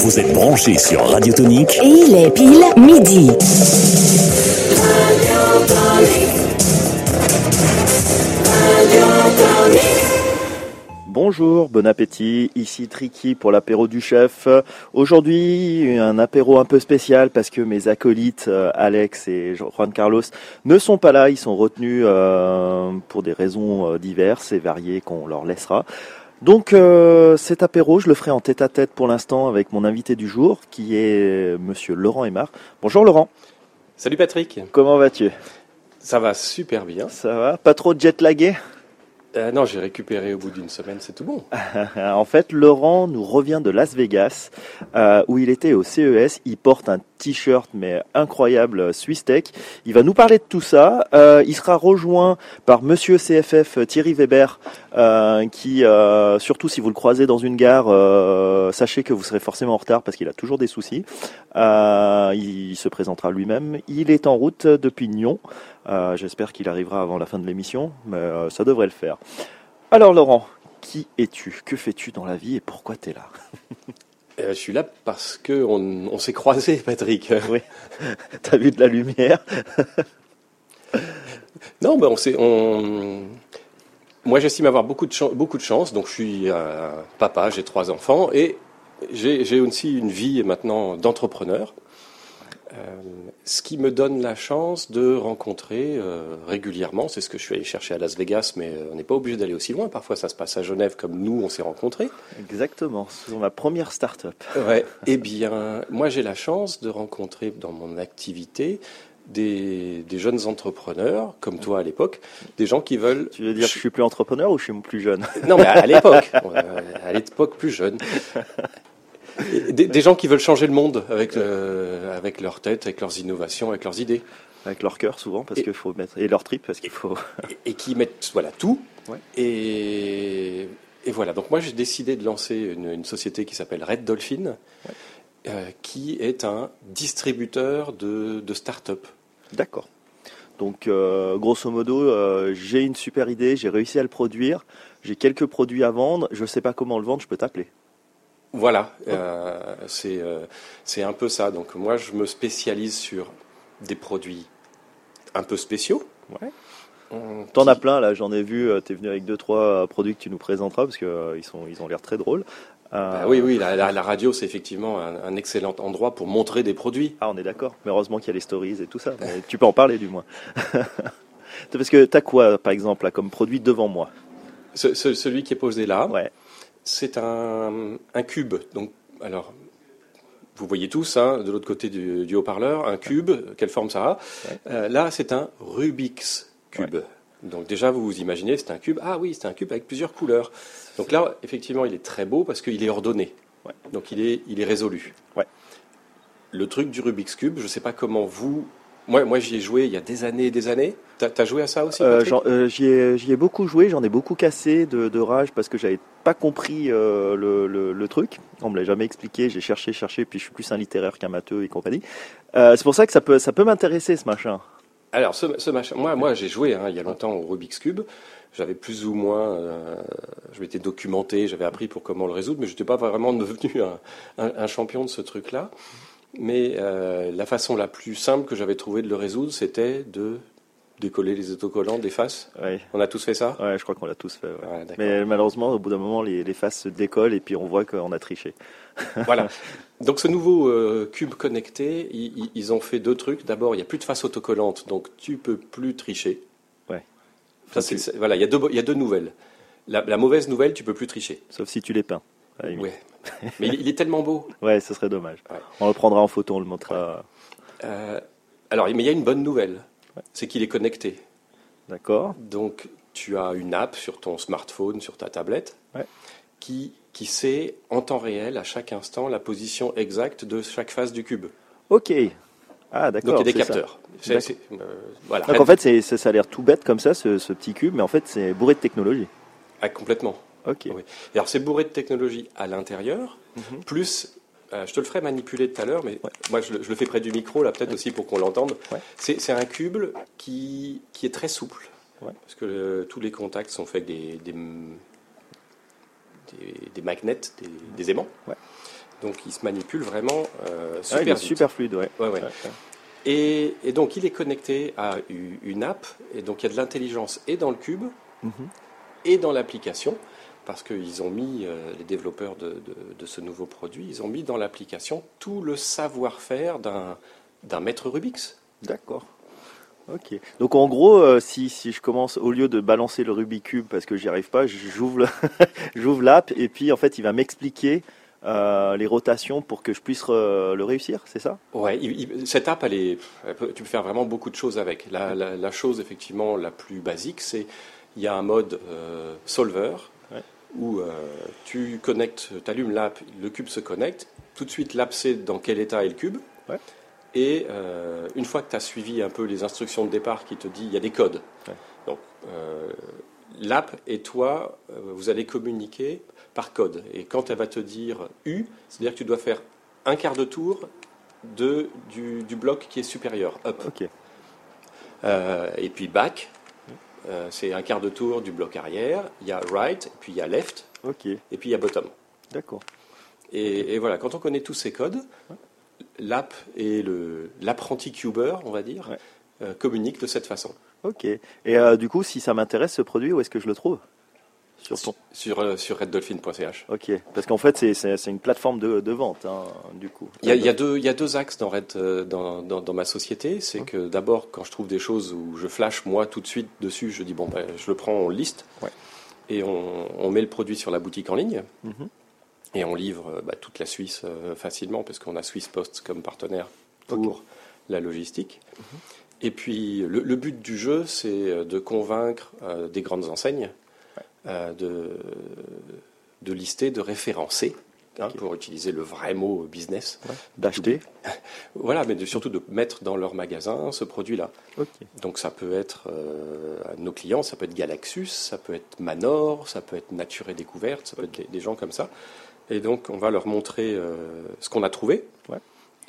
Vous êtes branchés sur Radio Tonique Et il est pile midi. Bonjour, bon appétit, ici Tricky pour l'apéro du chef. Aujourd'hui, un apéro un peu spécial parce que mes acolytes euh, Alex et Juan Carlos ne sont pas là, ils sont retenus euh, pour des raisons euh, diverses et variées qu'on leur laissera. Donc euh, cet apéro, je le ferai en tête à tête pour l'instant avec mon invité du jour qui est monsieur Laurent Aymar. Bonjour Laurent, Salut Patrick, comment vas-tu? Ça va super bien. Ça va? Pas trop jet lagué Euh, non, j'ai récupéré au bout d'une semaine, c'est tout bon. En fait, Laurent nous revient de Las Vegas, euh, où il était au CES. Il porte un t-shirt, mais incroyable, euh, Swiss Tech. Il va nous parler de tout ça. Euh, il sera rejoint par Monsieur CFF Thierry Weber, euh, qui, euh, surtout si vous le croisez dans une gare, euh, sachez que vous serez forcément en retard parce qu'il a toujours des soucis. Euh, il se présentera lui-même. Il est en route depuis Nyon. Euh, J'espère qu'il arrivera avant la fin de l'émission, mais euh, ça devrait le faire. Alors Laurent, qui es-tu? Que fais-tu dans la vie et pourquoi tu es là? Euh, je suis là parce que on, on s'est croisés, Patrick. Oui. T'as vu de la lumière? Non, ben on s'est, on... moi j'estime avoir beaucoup de chance, beaucoup de chance. Donc je suis euh, papa, j'ai trois enfants et j'ai aussi une vie maintenant d'entrepreneur. Euh, ce qui me donne la chance de rencontrer euh, régulièrement, c'est ce que je suis allé chercher à Las Vegas, mais euh, on n'est pas obligé d'aller aussi loin. Parfois, ça se passe à Genève, comme nous, on s'est rencontrés. Exactement, c'est ma première start-up. Ouais. Eh bien, moi, j'ai la chance de rencontrer dans mon activité des, des jeunes entrepreneurs, comme toi à l'époque, des gens qui veulent. Tu veux dire que je suis plus entrepreneur ou je suis plus jeune? Non, mais à, à l'époque, à l'époque plus jeune. Des, des gens qui veulent changer le monde avec, le- avec leur tête, avec leurs innovations, avec leurs idées. Avec leur cœur souvent, parce Et- qu'il faut mettre. Et leur trip, parce qu'il faut. Et, et qui mettent voilà, tout. Ouais. Et, et voilà. Donc, moi, j'ai décidé de lancer une, une société qui s'appelle Red Dolphin, euh, qui est un distributeur de, de start-up. D'accord. Donc, euh, grosso modo, euh, j'ai une super idée, j'ai réussi à le produire, j'ai quelques produits à vendre, je sais pas comment le vendre, je peux t'appeler. Voilà, euh, c'est euh, c'est un peu ça. Donc moi, je me spécialise sur des produits un peu spéciaux. Ouais. Euh, T'en as plein là, j'en ai vu. euh, T'es venu avec deux trois euh, produits que tu nous présenteras parce que euh, ils sont ils ont l'air très drôles. Euh, Bah oui, oui, la, la- la radio, c'est effectivement un, un excellent endroit pour montrer des produits. Ah, on est d'accord. Mais heureusement qu'il y a les stories et tout ça. Mais tu peux en parler du moins. Parce que t'as quoi, par exemple, là, comme produit devant moi? Ce- ce- celui qui est posé là, Ouais. C'est un, un cube. Donc, alors, vous voyez tous, hein, de l'autre côté du, du haut-parleur, un cube. Quelle forme ça a. Euh, Là, c'est un Rubik's cube. Donc déjà, vous vous imaginez, c'est un cube. Ah oui, c'est un cube avec plusieurs couleurs. Donc là, effectivement, il est très beau parce qu'il est ordonné. Ouais. Donc il est, il est résolu. Ouais. Le truc du Rubik's cube, je ne sais pas comment vous. Moi, moi j'y ai joué il y a des années et des années. T'as as joué à ça aussi Euh, euh, J'y ai, beaucoup joué, j'en ai beaucoup cassé de, de rage parce que j'avais pas compris euh, le, le- le truc. On me l'a jamais expliqué, j'ai cherché, cherché, puis je suis plus un littéraire qu'un matheux et compagnie. C'est pour ça que ça peut, ça peut m'intéresser ce machin. Alors, ce, ce machin, moi, moi j'ai joué hein, il y a longtemps au Rubik's Cube. J'avais plus ou moins, euh, je m'étais documenté, j'avais appris pour comment le résoudre, mais je n'étais pas vraiment devenu un, un- un champion de ce truc-là. Mais euh, la façon la plus simple que j'avais trouvé de le résoudre, c'était de décoller les autocollants des faces. Ouais, On a tous fait ça? Ouais je crois qu'on l'a tous fait. ouais. D'accord. Mais malheureusement, au bout d'un moment, les, les faces se décollent et puis on voit qu'on a triché. Voilà. Donc ce nouveau euh, cube connecté, ils, ont fait deux trucs. D'abord, il n'y a plus de face autocollante, donc tu peux plus tricher. Ouais. Ça, voilà, il y, a deux, bo- il y a deux nouvelles. La, la mauvaise nouvelle, tu peux plus tricher. Sauf si tu les peins. Ouais. Mais il, est tellement beau. Ouais, ce serait dommage. Ouais. On le prendra en photo, on le montrera. Euh, alors, mais il y a une bonne nouvelle, c'est qu'il est connecté. D'accord Donc, tu as une app sur ton smartphone, sur ta tablette, qui, qui sait en temps réel, à chaque instant, la position exacte de chaque face du cube. Ok. Ah, d'accord. Donc, il y a des capteurs. Euh, voilà. Donc en fait, ça a l'air tout bête comme ça, ce, ce petit cube, mais en fait, c'est bourré de technologie. Ah, complètement. Ok. Oui. Et alors c'est bourré de technologie à l'intérieur, Mhm. plus, euh, je te le ferai manipuler tout à l'heure, mais moi je le, je le fais près du micro, là peut-être aussi pour qu'on l'entende. Ouais. C'est un cube qui, qui est très souple, parce que euh, tous les contacts sont faits avec des, des, des, des magnets, des, des aimants. Donc il se manipule vraiment euh, Ah, super il est super fluide. Et, et donc il est connecté à une app, et donc il y a de l'intelligence et dans le cube, Mhm. et dans l'application, parce qu'ils ont mis, euh, les développeurs de, de- de ce nouveau produit, ils ont mis dans l'application tout le savoir-faire d'un maître Rubix. D'accord. Ok. Donc en gros, euh, si, si je commence, au lieu de balancer le Rubik's Cube parce que j'y arrive pas, j'ouvre l'app et puis en fait il va m'expliquer euh, les rotations pour que je puisse euh, le réussir, c'est ça? Ouais, il- il- cette app, elle est, elle peut- tu peux faire vraiment beaucoup de choses avec. La, la- la chose effectivement la plus basique, c'est il y a un mode solver. Où euh, tu connectes, tu allumes l'app, le cube se connecte, tout de suite l'app sait dans quel état est le cube. Ouais. Et euh, une fois que tu as suivi un peu les instructions de départ qui te dit il y a des codes. Ouais. Donc euh, l'app et toi, vous allez communiquer par code. Et quand elle va te dire U, c'est-à-dire que tu dois faire un quart de tour de, du, du bloc qui est supérieur, up. Et puis back, euh, c'est un quart de tour du bloc arrière. Il y a right, puis il y a left, et puis il y a bottom. D'accord. Et, et voilà, quand on connaît tous ces codes, l'app et l'apprenti cuber, on va dire, Ouais. euh, communiquent de cette façon. Ok. Et euh, du coup, si ça m'intéresse ce produit, où est-ce que je le trouve? Sur ton. Sur, euh, sur reddolphin.ch. Ok. Parce qu'en fait, c'est- une plateforme de, de vente, hein, du coup. Il y, a, il y a deux, il y a deux axes dans, Red, euh, dans, dans, dans ma société. C'est que d'abord, quand je trouve des choses où je flash moi tout de suite dessus, je dis bon, ben, je le prends, on le liste. Ouais. Et on, on met le produit sur la boutique en ligne. Mhm. Et on livre euh, bah, toute la Suisse euh, facilement, parce qu'on a Swiss Post comme partenaire pour. Mhm. la logistique. Et puis, le, le but du jeu, c'est de convaincre euh, des grandes enseignes de, de lister, de référencer, hein, pour utiliser le vrai mot business. D'acheter. Voilà, mais de- surtout de mettre dans leur magasin ce produit-là. Donc ça peut être euh, nos clients, ça peut être Galaxus, ça peut être Manor, ça peut être Nature et Découverte, ça peut être des, des gens comme ça. Et donc on va leur montrer euh, ce qu'on a trouvé. Ouais.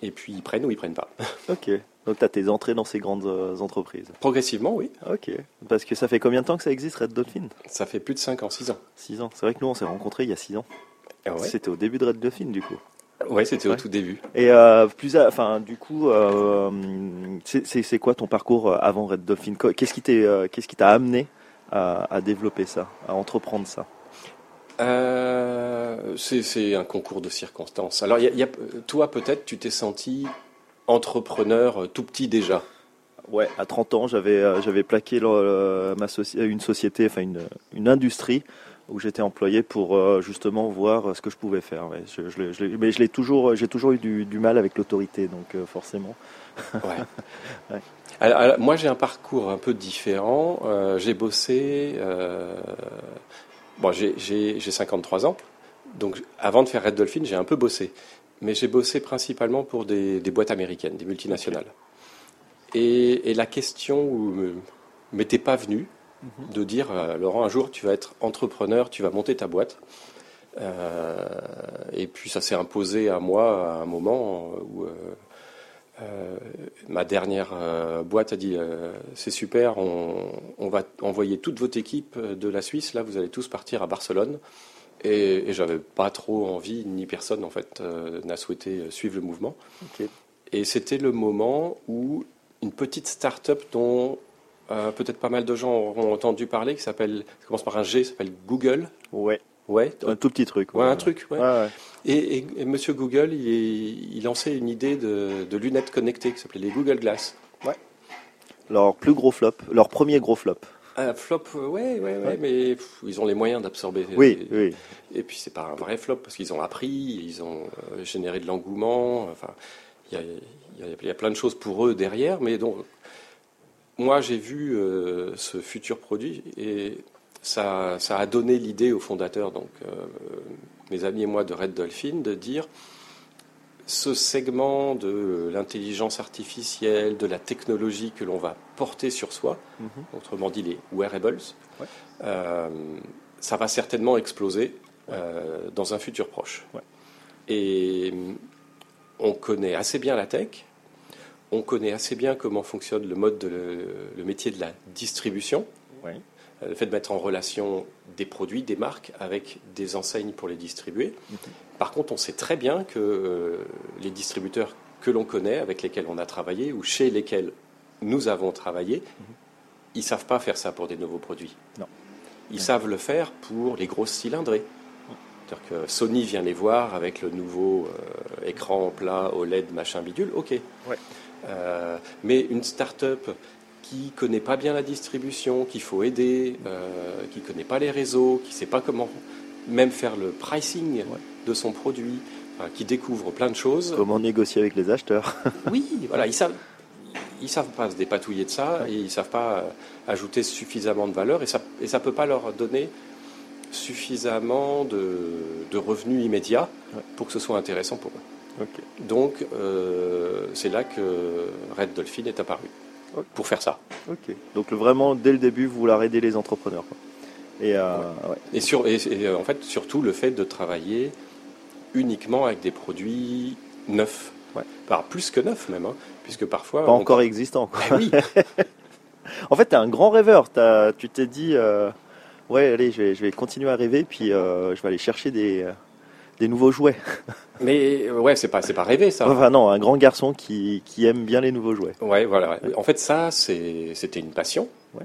Et puis ils prennent ou ils prennent pas. Ok. Donc tu as tes entrées dans ces grandes euh, entreprises. Progressivement, oui. Ok. Parce que ça fait combien de temps que ça existe, Red Dolphin? Ça fait plus de 5 ans, 6 ans. 6 ans. C'est vrai que nous, on s'est rencontrés il y a 6 ans. Ah ouais, C'était au début de Red Dolphin, du coup. ouais c'était au tout début. Et euh, plus, à- enfin, du coup, euh, c'est- quoi ton parcours euh, avant Red Dolphin? Qu'est-ce qui t'a amené à, à développer ça, à entreprendre ça? Euh, c'est un concours de circonstances. Alors, il y a- il y a- toi, peut-être, tu t'es senti entrepreneur euh, tout petit déjà. Ouais, à 30 ans, j'avais euh, j'avais plaqué le- le- ma soci- une société, enfin une, une industrie où j'étais employé pour euh, justement voir ce que je pouvais faire. Ouais. Je, je l'ai- je l'ai- mais je l'ai toujours, j'ai toujours eu du, du mal avec l'autorité, donc euh, forcément. Ouais. Ouais. Alors, alors, moi, j'ai un parcours un peu différent. Euh, j'ai bossé. euh, bon, j'ai- j'ai j'ai 53 ans. Donc, avant de faire Red Dolphin, j'ai un peu bossé. Mais j'ai bossé principalement pour des, des boîtes américaines, des multinationales. Et, et la question m'était pas venue de dire euh, Laurent, un jour, tu vas être entrepreneur, tu vas monter ta boîte. Euh, et puis, ça s'est imposé à moi à un moment où. euh, ma dernière boîte a dit c'est super, on, on va envoyer toute votre équipe de la Suisse, là vous allez tous partir à Barcelone. Et, et j'avais pas trop envie, ni personne en fait euh, n'a souhaité suivre le mouvement. Et c'était le moment où une petite start-up dont euh, peut-être pas mal de gens auront entendu parler, qui s'appelle, commence par un G, s'appelle Google. Ouais, Ouais, un tout petit truc. ouais, un truc. ouais. Ouais, ouais. Et, et- et Monsieur Google, il, lançait une idée de, de lunettes connectées qui s'appelait les Google Glass. Leur plus gros flop, leur premier gros flop. Un flop, euh, ouais, ouais, ouais, Ouais. mais pff, ils ont les moyens d'absorber. Oui, et, oui. Et puis c'est pas un vrai flop parce qu'ils ont appris, ils ont euh, généré de l'engouement. Enfin, il y a, y y plein de choses pour eux derrière, mais donc moi j'ai vu euh, ce futur produit et ça, ça a donné l'idée aux fondateurs, donc euh, mes amis et moi de Red Dolphin, de dire ce segment de l'intelligence artificielle, de la technologie que l'on va porter sur soi, Mhm. autrement dit les wearables, Ouais. euh, ça va certainement exploser euh, dans un futur proche. Ouais. Et hum, on connaît assez bien la tech, on connaît assez bien comment fonctionne le mode de le, le métier de la distribution. Ouais. le fait de mettre en relation des produits, des marques avec des enseignes pour les distribuer. Par contre, on sait très bien que euh, les distributeurs que l'on connaît, avec lesquels on a travaillé ou chez lesquels nous avons travaillé, ils savent pas faire ça pour des nouveaux produits. Non. Ils savent le faire pour les grosses cylindrées. C'est-à-dire que Sony vient les voir avec le nouveau euh, écran plat OLED machin bidule, ok. Ouais. Euh, mais une start-up qui connaît pas bien la distribution, qu'il faut aider, euh, qui connaît pas les réseaux, qui sait pas comment même faire le pricing de son produit, enfin, qui découvre plein de choses. Comment négocier avec les acheteurs Oui, voilà, ils savent, ils savent pas se dépatouiller de ça, et ils savent pas euh, ajouter suffisamment de valeur, et ça, et ça peut pas leur donner suffisamment de, de revenus immédiats Ouais. pour que ce soit intéressant pour eux. Donc, euh, c'est là que Red Dolphin est apparu Pour faire ça. Ok. Donc vraiment, dès le début, vous vouloir aider les entrepreneurs. quoi. Et euh, ouais. Et, sur, et, et, euh, en fait, surtout le fait de travailler uniquement avec des produits neufs. Ouais. Enfin, plus que neufs même, hein, puisque parfois. pas on- encore existant. quoi. Eh oui, En fait, t'es un grand rêveur. T'as- tu t'es dit, euh, ouais, allez, je vais, je vais continuer à rêver, puis euh, je vais aller chercher des, des nouveaux jouets. mais euh, ouais, c'est pas, c'est pas rêvé ça. Enfin non, un grand garçon qui, qui aime bien les nouveaux jouets. Ouais, voilà. ouais. En fait, ça, c'est- c'était une passion. Ouais.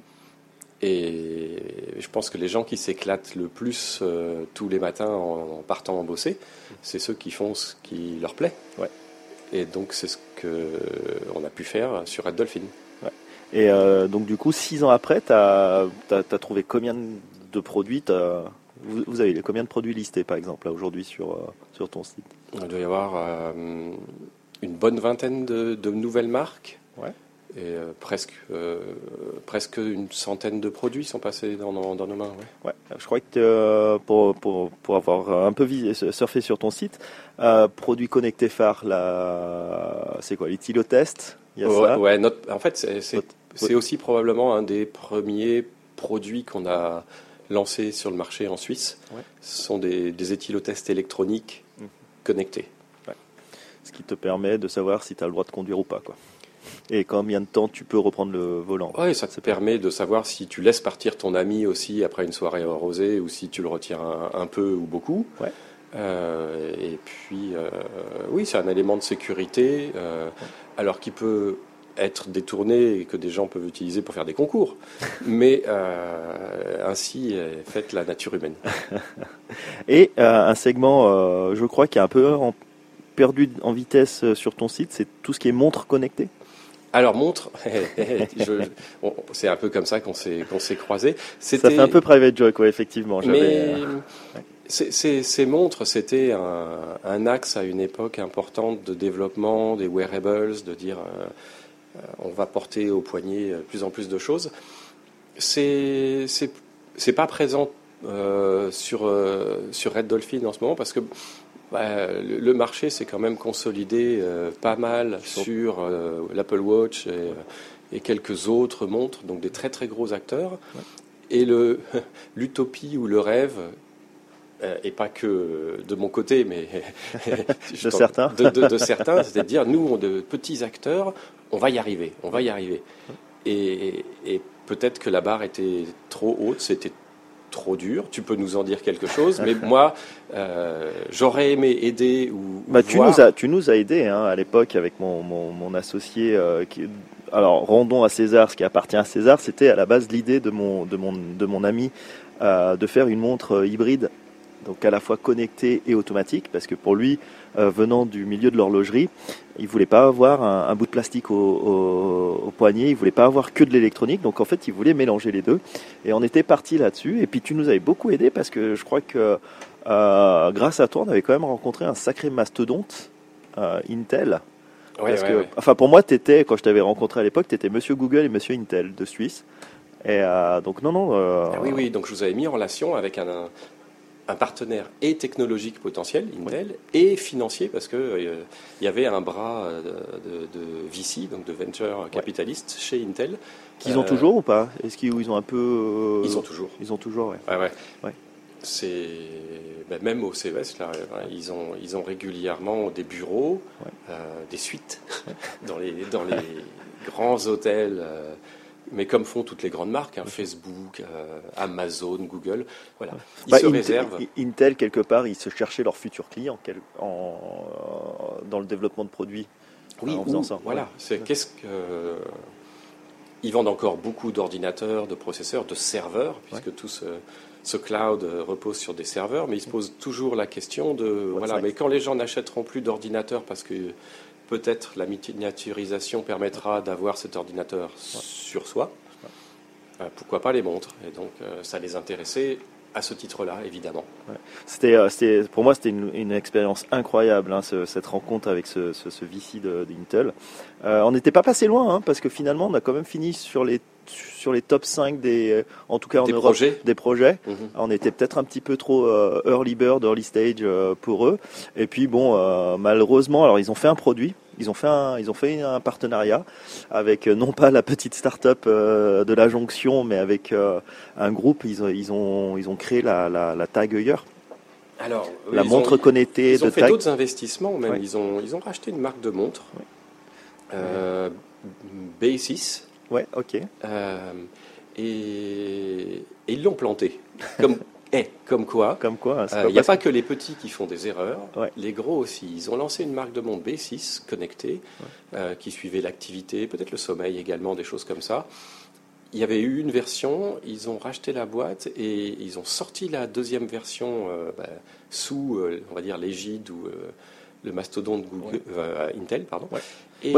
Et je pense que les gens qui s'éclatent le plus euh, tous les matins en, en partant en bosser, c'est ceux qui font ce qui leur plaît. Ouais. Et donc, c'est ce que on a pu faire sur Red Dolphin. Et euh, donc du coup, six ans après, t'as as, trouvé combien de produits t'as- vous, vous avez combien de produits listés, par exemple, aujourd'hui sur, euh, sur ton site? Il doit y avoir euh, une bonne vingtaine de, de nouvelles marques. Ouais. Et euh, presque, euh, presque une centaine de produits sont passés dans, nos- dans nos mains. ouais. Ouais, je crois que euh, pour, pour, pour avoir un peu surfé sur ton site, produits connectés phares, c'est quoi L'utilotest Il y a Ouais, ça? ouais, notre- en fait, c'est aussi probablement un des premiers produits qu'on a lancé sur le marché en Suisse. Ouais. Ce sont des, des éthylotests électroniques Mhm. connectés. Ce qui te permet de savoir si tu as le droit de conduire ou pas. Quoi. Et combien de temps tu peux reprendre le volant. Ouais, ça te permet de savoir si tu laisses partir ton ami aussi après une soirée arrosée ou si tu le retires un, un peu ou beaucoup. Ouais. Euh, et puis, euh, oui, c'est un élément de sécurité, euh, alors qui peut être détourné et que des gens peuvent utiliser pour faire des concours. Mais euh, ainsi est faite la nature humaine. Et euh, un segment, euh, je crois, qui est un peu en- perdu en vitesse sur ton site, c'est tout ce qui est montre connectée. Alors montre, je- on- c'est un peu comme ça qu'on s'est qu'on s'est croisés. Ça fait un peu private joke, ouais, effectivement. Mais ces- ces, ces montres, c'était un, un axe à une époque importante de développement des wearables, de dire euh, on va porter au poignet euh, de plus en plus de choses. C'est c'est pas présent euh, sur euh, sur Red Dolphin en ce moment parce que bah, le, le marché s'est quand même consolidé euh, pas mal sur euh, l'Apple Watch et, euh, et quelques autres montres, donc des très très gros acteurs. Et le l'utopie ou le rêve, euh, et pas que de mon côté, mais De certains. de, de- de certains, c'est-à-dire nous, on de petits acteurs, on va y arriver, on va y arriver. Et, et peut-être que la barre était trop haute, c'était trop dur. Tu peux nous en dire quelque chose, mais moi, euh, j'aurais aimé aider ou, Bah, tu, voir- nous as, tu nous as aidé hein, à l'époque avec mon, mon, mon associé. euh, qui, alors, rendons à César ce qui appartient à César. C'était à la base l'idée de mon, de, mon, de mon ami euh, de faire une montre hybride, donc à la fois connectée et automatique, parce que pour lui, euh, venant du milieu de l'horlogerie, il voulait pas avoir un, un bout de plastique au, au, au poignet, il voulait pas avoir que de l'électronique, donc en fait, il voulait mélanger les deux. Et on était parti là-dessus. Et puis, tu nous avais beaucoup aidé parce que je crois que euh, grâce à toi, on avait quand même rencontré un sacré mastodonte, euh, Intel. Ouais, parce ouais, que, ouais. enfin, pour moi, t'étais, quand je t'avais rencontré à l'époque, tu étais Monsieur Google et Monsieur Intel de Suisse. Et euh, donc, non, non. euh, Ah oui, oui, donc je vous avais mis en relation avec un, un, partenaire et technologique potentiel, Intel, et financier, parce que euh, y avait un bras euh, de, de VC, donc de venture capitaliste, chez Intel. Qu'ils ont Euh, toujours ou pas? Est-ce qu'ils ont un peu. euh, Ils ont toujours. Ils ont toujours, ouais. Ouais, ouais. C'est ben, même au CES là, hein, ils ont ils ont régulièrement des bureaux, des suites dans les dans les grands hôtels mais comme font toutes les grandes marques, hein, Facebook, euh, Amazon, Google, voilà. Ils Bah, se Intel, réservent. Intel, quelque part, ils se cherchaient leurs futurs clients en- dans le développement de produits. Oui, en faisant ou- ça. Voilà, c'est qu'est-ce que. Ils vendent encore beaucoup d'ordinateurs, de processeurs, de serveurs, puisque tout ce, ce cloud euh, repose sur des serveurs, mais ils se posent toujours la question de. Voilà, next? mais quand les gens n'achèteront plus d'ordinateurs parce que peut-être la miniaturisation permettra d'avoir cet ordinateur sur soi, euh, pourquoi pas les montres? Et donc, euh, ça les intéressait à ce titre-là, évidemment. C'était, euh, c'était- pour moi, c'était une, une expérience incroyable, hein, ce- cette rencontre avec ce, ce, ce VC d'Intel. Euh, on n'était pas passé loin, hein, parce que finalement, on a quand même fini sur les, sur les top 5 des, euh, en tout cas en Des Europe, projets des projets. Mhm. On était peut-être un petit peu trop euh, early bird, early stage euh, pour eux. Et puis bon, malheureusement, alors ils ont fait un produit, ils ont fait un, ils ont fait un partenariat avec euh, non pas la petite start-up euh, de la Jonction, mais avec euh, un groupe. Ils, ont- ils ont, ils ont créé la, la, la Tag Heuer, Alors, la ils montre ont- connectée Ils ont de fait Tag. d'autres investissements, même. Ouais. Ils, ont, ils ont racheté une marque de montre, Ouais. euh, B6, Ouais, ok. euh, et, et ils l'ont planté. Comme, eh, comme quoi, Comme quoi, c'est il n'y a parce- pas que les petits qui font des erreurs, Ouais. les gros aussi. Ils ont lancé une marque de montre B6 connectée, euh, qui suivait l'activité, peut-être le sommeil également, des choses comme ça. Il y avait eu une version, ils ont racheté la boîte et ils ont sorti la deuxième version euh, bah, sous, euh, on va dire, l'égide ou euh, le mastodonte Google, euh, Intel, pardon. Et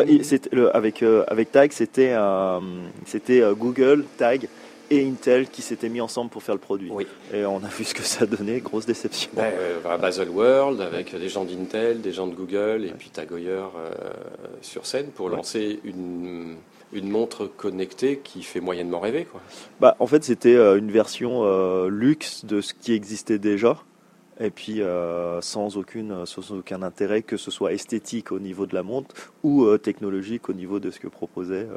le- avec, euh, avec Tag, c'était euh, c'était euh, Google, Tag et Intel qui s'étaient mis ensemble pour faire le produit. oui. Et on a vu ce que ça donnait, grosse déception. Ben, euh, à Basel World avec des gens d'Intel, des gens de Google et puis Tag Heuer, euh, sur scène pour Ouais. lancer une, une montre connectée qui fait moyennement rêver. Quoi. Bah, en fait, c'était euh, une version euh, luxe de ce qui existait déjà. Et puis euh, sans, aucune, sans aucun intérêt, que ce soit esthétique au niveau de la montre ou euh, technologique au niveau de ce que proposait. euh,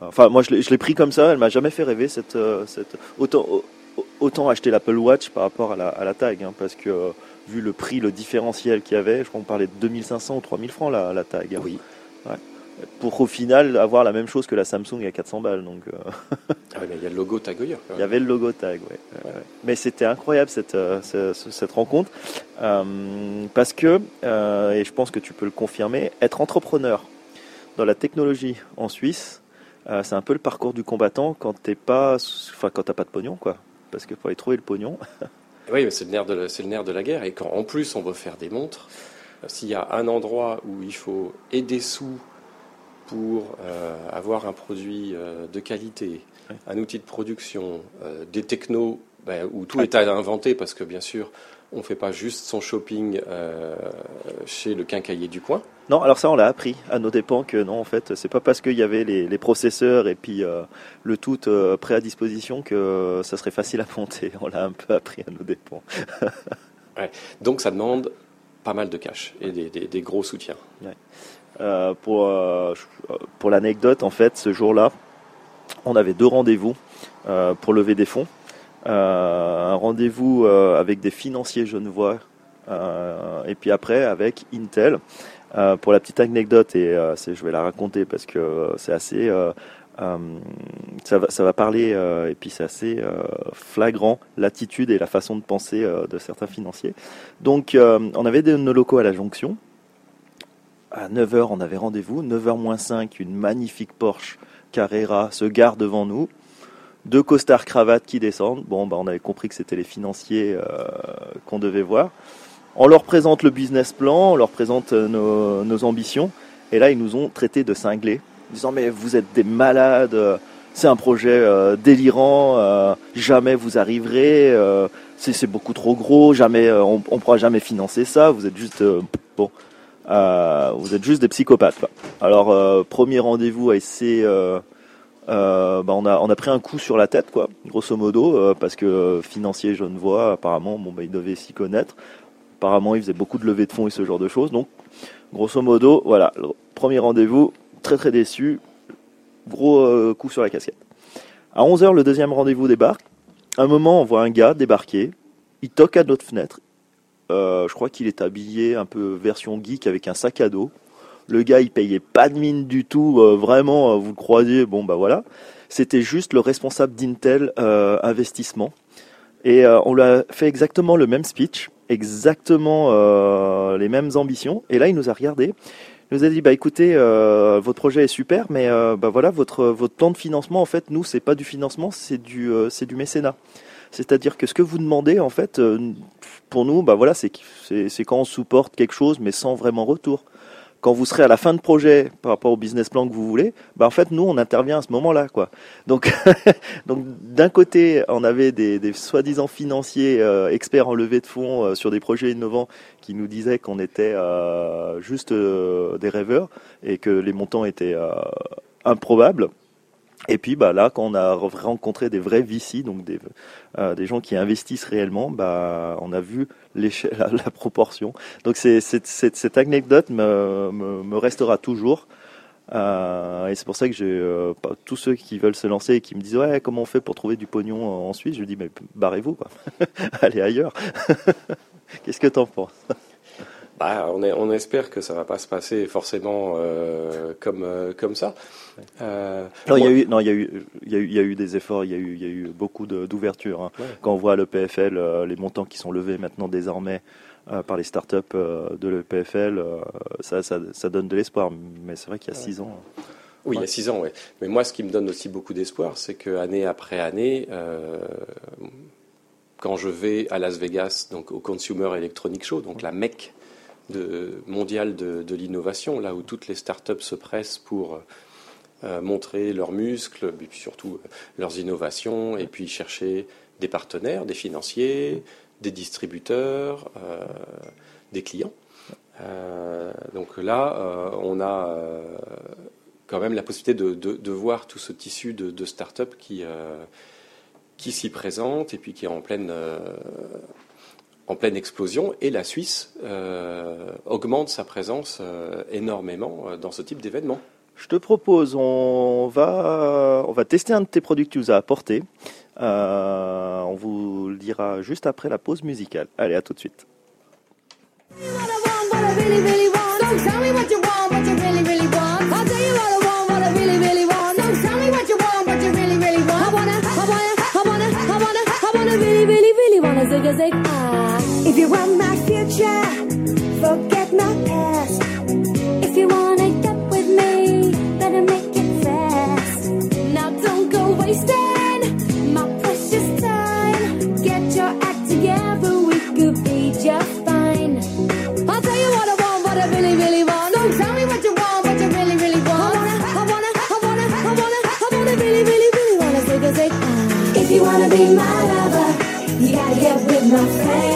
Enfin, moi, je l'ai pris comme ça. Elle m'a jamais fait rêver cette, euh, cette autant au- autant acheter l'Apple Watch par rapport à la, à la tag, hein, parce que euh, vu le prix, le différentiel qu'il y avait, je crois qu'on parlait de 2500 ou 3000 francs la, la tag. hein. Oui. Pour au final avoir la même chose que la Samsung à 400 balles. Donc, euh, Ah mais il y a le logo Tag il y avait le logo tag, ouais. Mais c'était incroyable cette, euh, ce- ce- cette rencontre parce que, et je pense que tu peux le confirmer, être entrepreneur dans la technologie en Suisse, euh, c'est un peu le parcours du combattant quand t'es pas, enfin quand t'as pas de pognon, quoi. Parce que pour aller trouver le pognon, Oui, mais c'est le, nerf de la- c'est le nerf de la guerre. Et quand en plus on veut faire des montres, euh, s'il y a un endroit où il faut des sous pour euh, avoir un produit euh, de qualité, un outil de production, euh, des technos ben, où tout Ouais. est à inventer, parce que bien sûr, on ne fait pas juste son shopping euh, chez le quincaillier du coin. Non, alors ça, on l'a appris à nos dépens que non, en fait, c'est pas parce qu'il y avait les, les processeurs et puis euh, le tout euh, prêt à disposition que ça serait facile à monter. On l'a un peu appris à nos dépens. Donc ça demande pas mal de cash et des, des- des gros soutiens. Pour pour l'anecdote, en fait, ce jour-là, on avait deux rendez-vous pour lever des fonds. Euh, un rendez-vous euh, avec des financiers genevois euh, et puis après avec Intel. Pour la petite anecdote, et je vais la raconter parce que c'est assez, ça, va, parler et puis c'est assez flagrant l'attitude et la façon de penser de certains financiers. Donc, on avait nos locaux à la Jonction. À 9h, on avait rendez-vous. 9h moins 5, une magnifique Porsche Carrera se gare devant nous. Deux costards cravates qui descendent. Bon, bah, on avait compris que c'était les financiers euh, qu'on devait voir. On leur présente le business plan, on leur présente euh, nos, ambitions. Et là, ils nous ont traités de cinglés, disant Mais vous êtes des malades, euh, c'est un projet délirant, jamais vous arriverez, c'est beaucoup trop gros, jamais, on ne pourra jamais financer ça, vous êtes juste. bon. Vous êtes juste des psychopathes. Alors, premier rendez-vous à essayer. Euh, bah, on, a, on a pris un coup sur la tête, quoi, grosso modo, euh, parce que euh, financier Genevois, apparemment, bon, bah, il devait s'y connaître. Apparemment, il faisait beaucoup de levées de fonds et ce genre de choses. Donc, grosso modo, voilà, le premier rendez-vous, très très déçu, gros euh, coup sur la casquette. À 11h, le deuxième rendez-vous débarque. À un moment, on voit un gars débarquer, il toque à notre fenêtre. Je crois qu'il est habillé un peu version geek avec un sac à dos. Le gars, il payait pas de mine du tout. euh, vraiment, euh, vous le croisiez. Bon, bah voilà. C'était juste le responsable d'Intel euh, investissement. Et on lui a fait exactement le même speech, exactement les mêmes ambitions. Et là, il nous a regardé. Il nous a dit bah écoutez, votre projet est super, mais bah voilà votre votre plan de financement en fait nous c'est pas du financement, c'est du du mécénat. C'est-à-dire que ce que vous demandez en fait pour nous bah voilà c'est quand on supporte quelque chose mais sans vraiment retour. Quand vous serez à la fin de projet par rapport au business plan que vous voulez, bah en fait nous on intervient à ce moment-là quoi. Donc d'un côté on avait des, soi-disant financiers euh, experts en levée de fonds euh, sur des projets innovants qui nous disaient qu'on était euh, juste des rêveurs et que les montants étaient improbables. Et puis bah là, quand on a re- rencontré des vrais VC, donc des, euh, des gens qui investissent réellement, bah on a vu la, la proportion. Donc c'est, cette anecdote me, restera toujours. Euh, et c'est pour ça que euh, tous ceux qui veulent se lancer et qui me disent ouais comment on fait pour trouver du pognon en Suisse, je dis mais barrez-vous quoi, allez ailleurs. Qu'est-ce que t'en penses? Bah, on, est- on espère que ça va pas se passer forcément euh, comme, euh, comme ça. Euh, Non, il y a eu, non, il y a eu, il y a eu, il y a eu des efforts, il y a eu, il y a eu beaucoup d'ouverture. hein. Ouais. Quand on voit le PFL, euh, les montants qui sont levés maintenant désormais euh, par les startups euh, de l'EPFL, euh, ça, ça, ça donne de l'espoir. Mais c'est vrai qu'il y a six ans. Oui, il y a six ans, oui. Mais moi, ce qui me donne aussi beaucoup d'espoir, c'est que année après année, euh, quand je vais à Las Vegas, donc au Consumer Electronic Show, donc la mecque de, mondiale de, de l'innovation, là où toutes les startups se pressent pour euh, montrer leurs muscles, et puis surtout euh, leurs innovations, et puis chercher des partenaires, des financiers, des distributeurs, euh, des clients. Euh, donc là, euh, on a euh, quand même la possibilité de, de- de voir tout ce tissu de, de start-up qui, euh, qui s'y présente et puis qui est en pleine, euh, en pleine explosion. Et la Suisse euh, augmente sa présence euh, énormément euh, dans ce type d'événement. Je te propose, on va, on va tester un de tes produits que tu nous as apporté. Euh, on vous le dira juste après la pause musicale. Allez, à tout de suite. Zig zig ah. If you want my future, forget my past. If you wanna get with me, better make it fast. Now don't go wasting my precious time. Get your act together, we could be just fine. I'll tell you what I want, what I really, really want. So tell me what you want, what you really, really want. I wanna, I wanna, I wanna, I wanna, I wanna really, really, really wanna. If you wanna be my lover, you gotta get with my friends.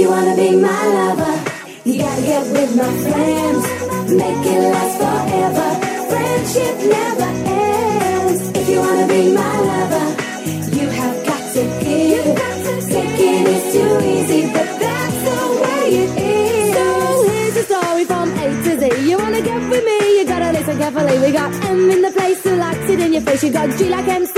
you wanna be my lover, you gotta get with my friends. Make it last forever. Friendship never ends. If you wanna be my lover, you have got to give. Taking is too easy, but that's the way it is. So here's the story from A to Z. You wanna get with me, you gotta listen carefully. We got M in the place who likes it in your face. You got G like MC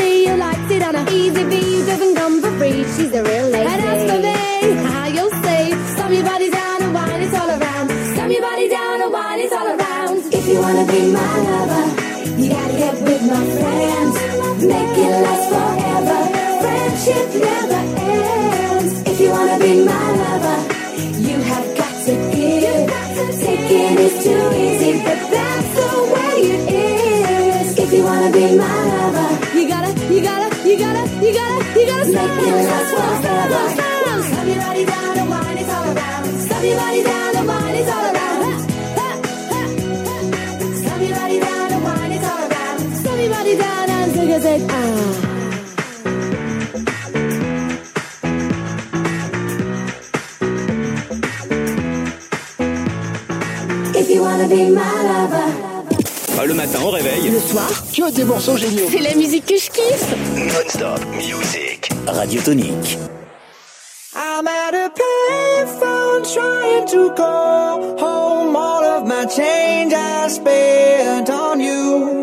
my lover. You gotta, you gotta, you gotta, you gotta, you gotta make me last forever. Stop your body down, the wine all around. Stop your body all around. Stop your body down, the wine is all around. Stop your body down and. If you wanna be my lover Le matin au réveil. Le soir. Tu as des morceaux géniaux. C'est la musique que je kiffe. Non-stop music. Radio Tonique. I'm at a payphone trying to call home all of my change I spent on you.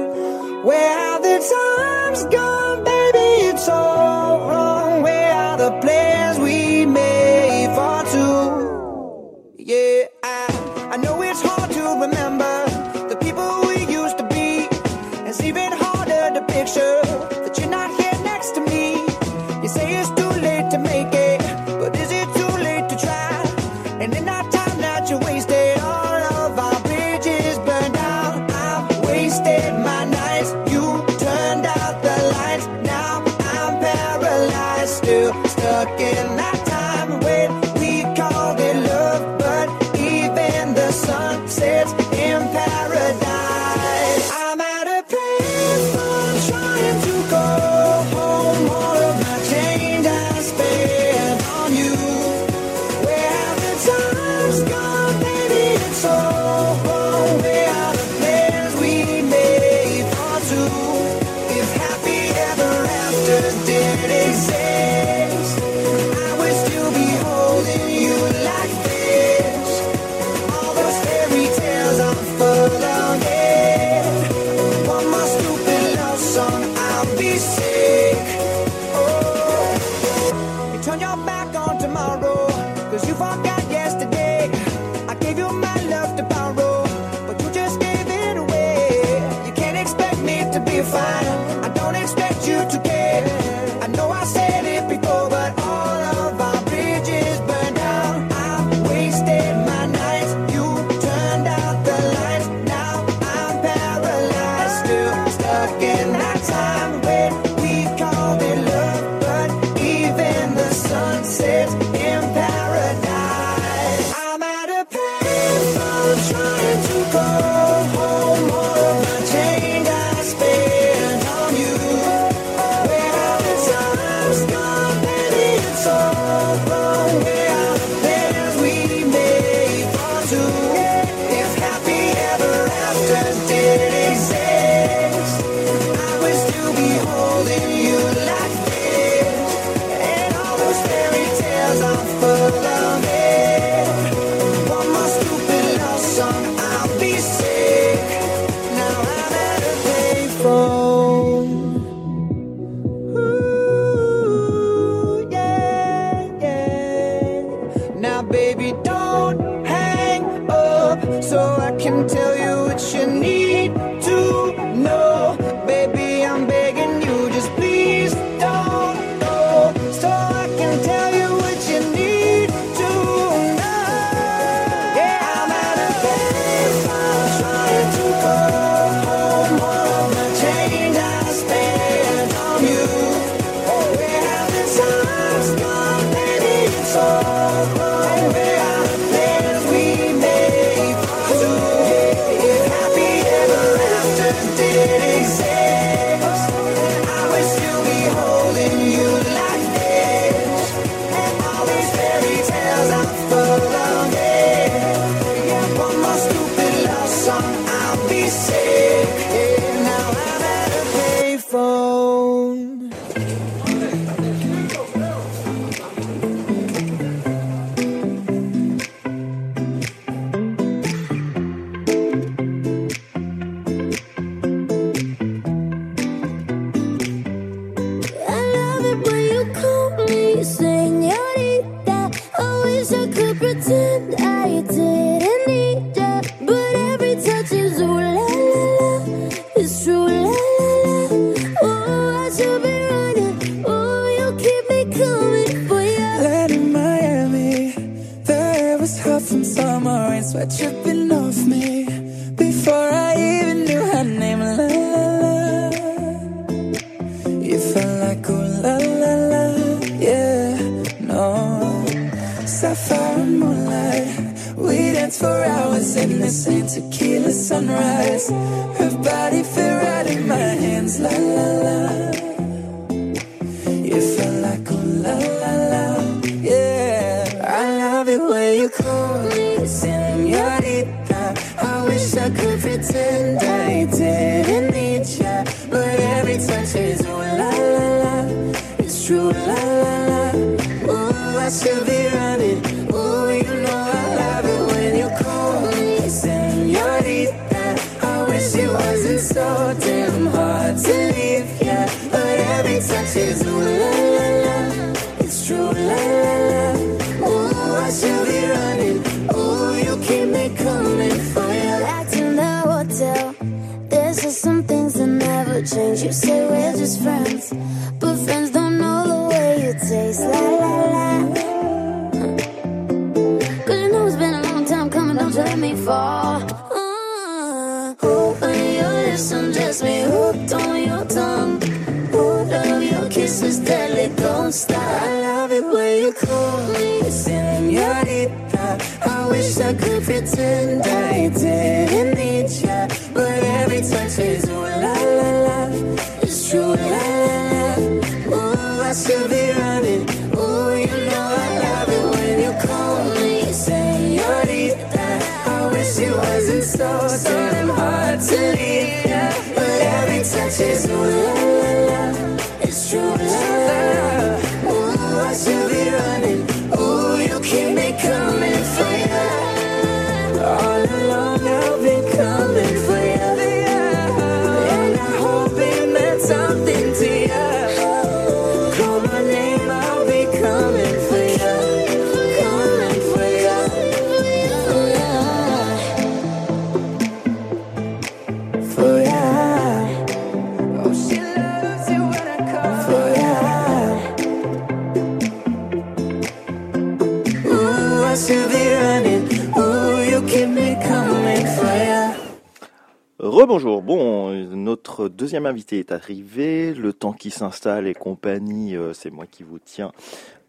Deuxième invité est arrivé. Le temps qui s'installe et compagnie, euh, c'est moi qui vous tiens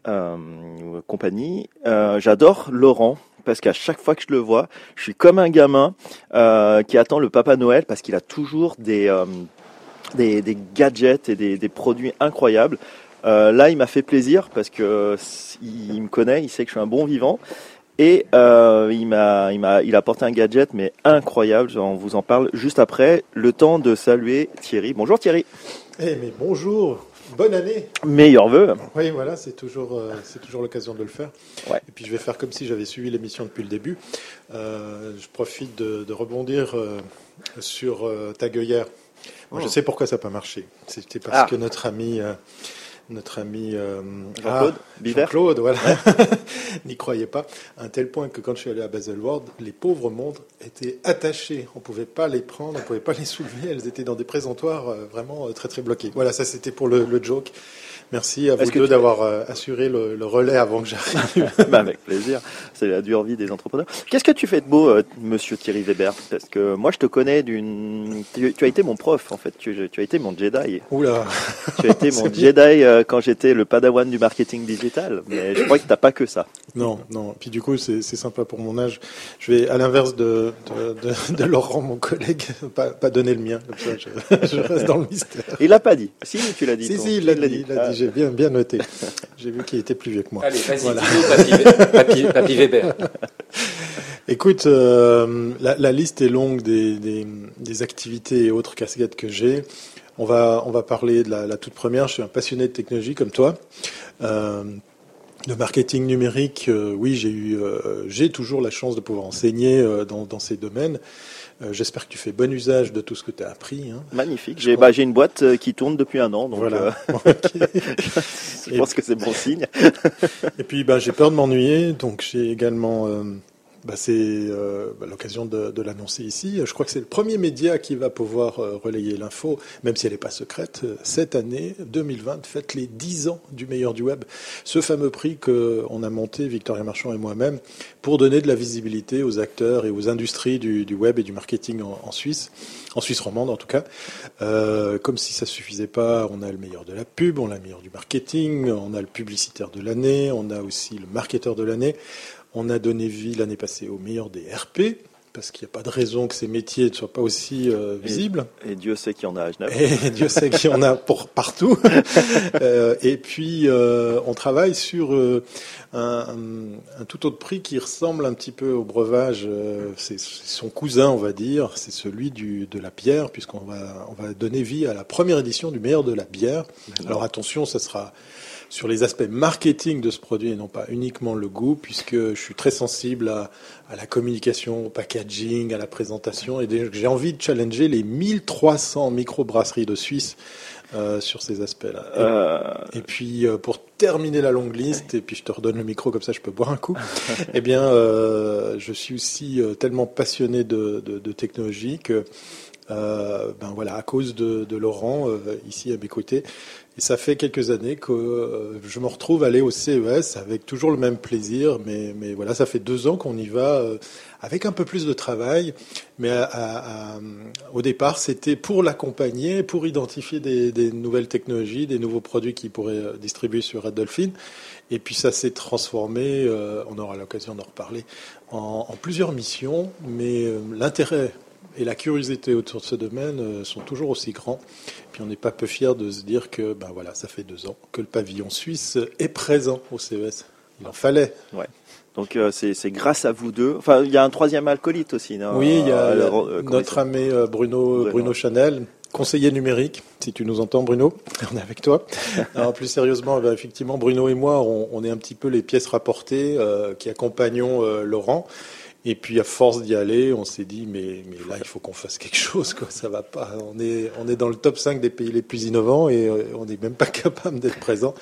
euh, compagnie. Euh, J'adore Laurent parce qu'à chaque fois que je le vois, je suis comme un gamin qui attend le Papa Noël parce qu'il a toujours des, des, gadgets et des, produits incroyables. Là, il m'a fait plaisir parce que il me connaît, il sait que je suis un bon vivant. Et euh, il m'a, il m'a, il a apporté un gadget mais incroyable. On vous en parle juste après. Le temps de saluer Thierry. Bonjour Thierry. Eh mais bonjour, bonne année. Meilleurs vœux. Oui, voilà, c'est toujours, euh, c'est toujours l'occasion de le faire. Ouais. Et puis je vais faire comme si j'avais suivi l'émission depuis le début. Euh, je profite de, de rebondir sur ta gueuyère. Moi, Je sais pourquoi ça n'a pas marché. C'était parce Ah. que notre ami, notre ami euh, Jean-Claude Biver Jean-Claude, voilà, n'y croyait pas. À un tel point que quand je suis allé à Baselworld, les pauvres montres étaient attachées. On ne pouvait pas les prendre, on ne pouvait pas les soulever. Elles étaient dans des présentoirs euh, vraiment euh, très très bloqués. Voilà, ça c'était pour le, le joke. Merci à vous deux tu- d'avoir euh, assuré le, le relais avant que j'arrive. Bah, avec plaisir. C'est la dure vie des entrepreneurs. Qu'est-ce que tu fais de beau, euh, Monsieur Thierry Weber? Parce que moi, je te connais d'une. Tu, tu as été mon prof, en fait. Tu, tu as été mon Jedi. Oula, Tu as été mon. Jedi euh, quand j'étais le Padawan du marketing digital. Mais je crois que t'as pas que ça. non, non. Puis du coup, c'est sympa pour mon âge. Je vais, à l'inverse de, de, de- de Laurent, mon collègue, pas, pas donner le mien. Comme ça, je, je reste dans le mystère. Il l'a pas dit. Si, tu l'as dit. Si, ton- si, il l'a tu dit, J'ai bien, bien noté. J'ai vu qu'il était plus vieux que moi. Allez, vas-y, Voilà. papy, papy, papy Weber. Écoute, euh, la, la liste est longue des, des, des activités et autres casquettes que j'ai. On va, on va parler de la, la toute première. Je suis un passionné de technologie comme toi. Euh, de marketing numérique, euh, oui, j'ai eu, euh, j'ai toujours la chance de pouvoir enseigner euh, dans, dans ces domaines. Euh, J'espère que tu fais bon usage de tout ce que tu as appris. hein. Magnifique. J'ai bah, j'ai une boîte euh, qui tourne depuis un an, donc voilà. euh, je pense que c'est bon signe. Et puis, bah, j'ai peur de m'ennuyer, donc j'ai également. Bah, c'est euh, bah, l'occasion de, l'annoncer ici. Je crois que c'est le premier média qui va pouvoir euh, relayer l'info, même si elle n'est pas secrète. Euh, Cette année, 2020, fête les 10 ans du meilleur du web. Ce fameux prix qu'on a monté, Victoria Marchand et moi-même, pour donner de la visibilité aux acteurs et aux industries du, web et du marketing en, Suisse, en Suisse romande en tout cas. Comme si ça suffisait pas, on a le meilleur de la pub, on a le meilleur du marketing, on a le publicitaire de l'année, on a aussi le marketeur de l'année. On a donné vie l'année passée au meilleur des RP, parce qu'il n'y a pas de raison que ces métiers ne soient pas aussi euh, visibles. Et Dieu sait qu'il y en a à Genève. Et Dieu sait qu'il y en a pour partout. Euh, et puis, euh, on travaille sur un, tout autre prix qui ressemble un petit peu au breuvage. c'est c'est son cousin, on va dire. C'est celui du, de la bière, puisqu'on va, on va donner vie à la première édition du meilleur de la bière. Alors attention, ça sera sur les aspects marketing de ce produit et non pas uniquement le goût, puisque je suis très sensible à, à la communication, au packaging, à la présentation, et des- j'ai envie de challenger les 1300 microbrasseries de Suisse euh, sur ces aspects-là. Et- Euh, et puis euh, pour terminer la longue liste, et puis je te redonne le micro comme ça je peux boire un coup, eh bien euh, je suis aussi tellement passionné de, de, de technologie que ben voilà, à cause de, de Laurent ici à mes côtés, ça fait quelques années que euh, je me retrouve aller au CES avec toujours le même plaisir, mais, voilà, ça fait deux ans qu'on y va euh, avec un peu plus de travail, mais à- au départ c'était pour l'accompagner, pour identifier des, nouvelles technologies, des nouveaux produits qu'il pourrait euh, distribuer sur Red Dolphin. Et puis ça s'est transformé, euh, on aura l'occasion d'en reparler, en, en plusieurs missions, mais euh, l'intérêt et la curiosité autour de ce domaine euh, sont toujours aussi grands. Puis on n'est pas peu fier de se dire que ben voilà, ça fait deux ans que le pavillon suisse est présent au CES. Il en fallait. donc euh, c'est grâce à vous deux. Enfin, il y a un troisième alcoolite aussi, non? Oui, il y a Euh, euh, notre ami Bruno, Bruno. Chanel, conseiller numérique, si tu nous entends Bruno, on est avec toi. Alors, plus sérieusement, eh ben, effectivement, Bruno et moi, on, on est un petit peu les pièces rapportées qui accompagnons Laurent. Et puis à force d'y aller, on s'est dit mais, mais là il faut qu'on fasse quelque chose quoi, ça va pas. On est on est dans le top 5 des pays les plus innovants et euh, on n'est même pas capable d'être présent.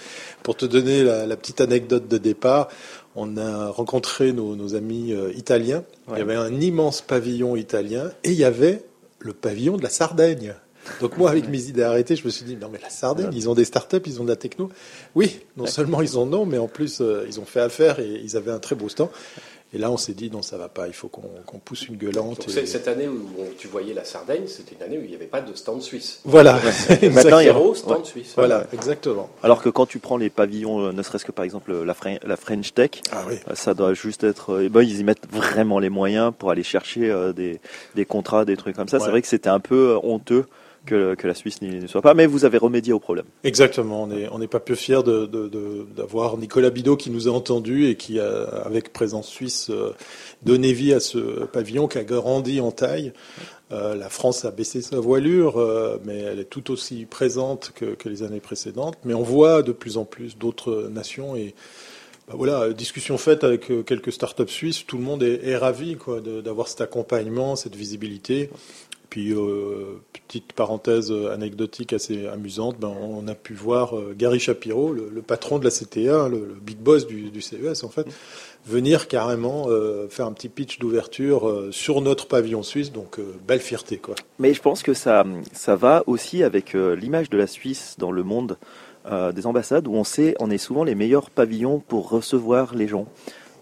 Pour te donner la, la petite anecdote de départ, on a rencontré nos, nos amis euh, italiens. Il y avait un immense pavillon italien et il y avait le pavillon de la Sardaigne. Donc moi, avec mes idées arrêtées, je me suis dit, non mais la Sardaigne, ils ont des startups, ils ont de la techno. Oui, non seulement ils en ont, mais en plus, euh, ils ont fait affaire et ils avaient un très beau stand. Et là, on s'est dit, non, ça va pas, il faut qu'on pousse une gueulante. Donc, et- c'est- Cette année où on- tu voyais la Sardaigne, c'était une année où il n'y avait pas de stand suisse. Voilà, Maintenant, il y a- Zéro stand suisse. voilà, exactement. Alors que quand tu prends les pavillons, euh, ne serait-ce que par exemple la, Fren- la French Tech, Ah oui. euh, ça doit juste être. euh, eh ben, ils y mettent vraiment les moyens pour aller chercher euh, des, des contrats, des trucs comme ça. Ouais. C'est vrai que c'était un peu euh, honteux que, la Suisse n'y soit pas, mais vous avez remédié au problème. Exactement, on n'est pas peu fiers d'avoir Nicolas Bidot qui nous a entendus et qui a, avec présence suisse, euh, donné vie à ce pavillon qui a grandi en taille. Euh, la France a baissé sa voilure, euh, mais elle est tout aussi présente que, les années précédentes. Mais on voit de plus en plus d'autres nations et bah voilà, discussion faite avec quelques startups suisses, tout le monde est, ravi d'avoir cet accompagnement, cette visibilité. Puis, euh, petite parenthèse anecdotique assez amusante, ben, on a pu voir euh, Gary Shapiro, le, patron de la CTA, le, le big boss du, CES en fait, venir carrément euh, faire un petit pitch d'ouverture sur notre pavillon suisse, donc belle fierté quoi. Mais je pense que ça, ça va aussi avec l'image de la Suisse dans le monde des ambassades, où on sait, on est souvent les meilleurs pavillons pour recevoir les gens.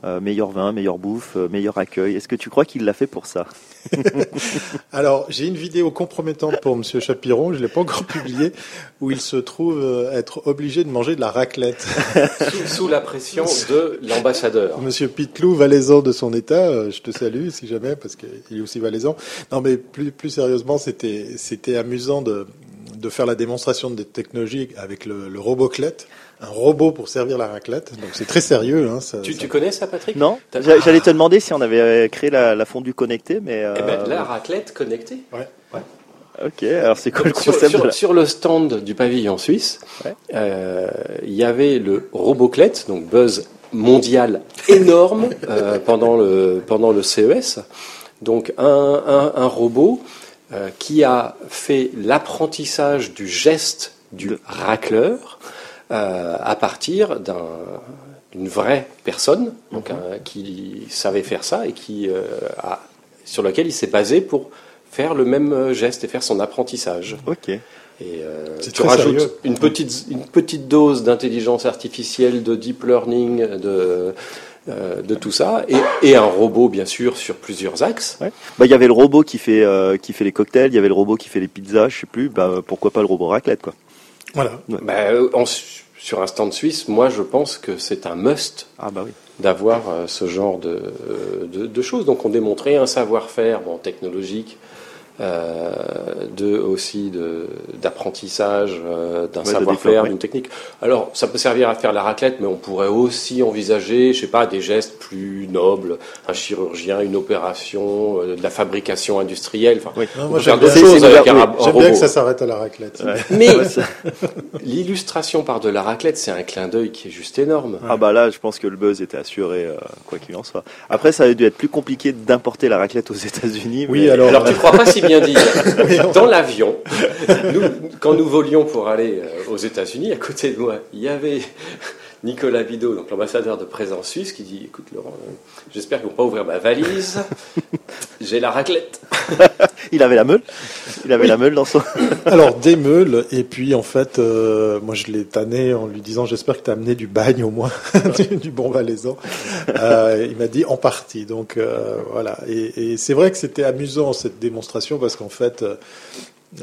Euh, meilleur vin, meilleure bouffe, euh, meilleur accueil. Est-ce que tu crois qu'il l'a fait pour ça Alors, j'ai une vidéo compromettante pour Monsieur Chapiron, je l'ai pas encore publiée, où il se trouve euh, être obligé de manger de la raclette. Sous, sous la pression de l'ambassadeur. Monsieur Pitlou, valaisan de son état, je te salue si jamais, parce qu'il est aussi valaisan. Non, mais plus, plus sérieusement, c'était, c'était amusant de, de faire la démonstration de technologie avec le, le roboclette, un robot pour servir la raclette. Donc c'est très sérieux. Hein, ça, Tu, ça- tu connais ça, Patrick Non J'allais te demander si on avait euh, créé la, la fondue connectée, mais. euh, Eh ben, la raclette connectée. Ouais, ouais. Ok, alors c'est quoi le sur, concept sur- de la- sur le stand du pavillon suisse, Ouais. euh, il y avait le Roboclette, donc buzz mondial énorme euh, pendant le pendant le CES. Donc un, un, un robot euh, qui a fait l'apprentissage du geste du De- racleur euh, à partir d'un d'une vraie personne donc Mhm. qui savait faire ça et qui euh, a, sur lequel il s'est basé pour faire le même geste et faire son apprentissage. Ok. Et euh, C'est tu très rajoutes sérieux. une petite, une petite dose d'intelligence artificielle, de deep learning, de, euh, de tout ça, et, et un robot bien sûr sur plusieurs axes. Ouais. Bah, il y avait le robot qui fait euh, qui fait les cocktails, il y avait le robot qui fait les pizzas, je sais plus. Bah, pourquoi pas le robot raclette quoi Voilà. Bah, euh, en- sur un stand suisse, moi je pense que c'est un must Ah bah oui. d'avoir euh, ce genre de, de, de choses. Donc on démontrait un savoir-faire bon, technologique euh, de aussi de d'apprentissage, euh, d'un Ouais, savoir-faire, d'une technique. Alors, ça peut servir à faire la raclette, mais on pourrait aussi envisager, je sais pas, des gestes plus nobles, un chirurgien, une opération, euh, de la fabrication industrielle. Enfin, Oui. Non, moi, j'aime bien, choses avec un, un bien que ça s'arrête à la raclette. Mais Ouais, l'illustration par de la raclette, c'est un clin d'œil qui est juste énorme. Ah bah là, je pense que le buzz était assuré, euh, quoi qu'il en soit. Après, ça a dû être plus compliqué d'importer la raclette aux États-Unis. Oui, mais- alors- Alors tu crois pas si bien on- Dans l'avion, nous, quand nous volions pour aller euh, aux États-Unis, à côté de moi, il y avait Nicolas Bidot, donc l'ambassadeur de présence suisse, qui dit "Écoute Laurent, euh, j'espère qu'ils vont pas ouvrir ma valise. J'ai la raclette." Il avait la meule. Il avait la meule dans son. Alors des meules et puis en fait euh, moi je l'ai tanné en lui disant j'espère que tu as amené du bagne au moins du, du bon valaisan. Euh, il m'a dit en partie donc euh, voilà et, et c'est vrai que c'était amusant cette démonstration parce qu'en fait euh,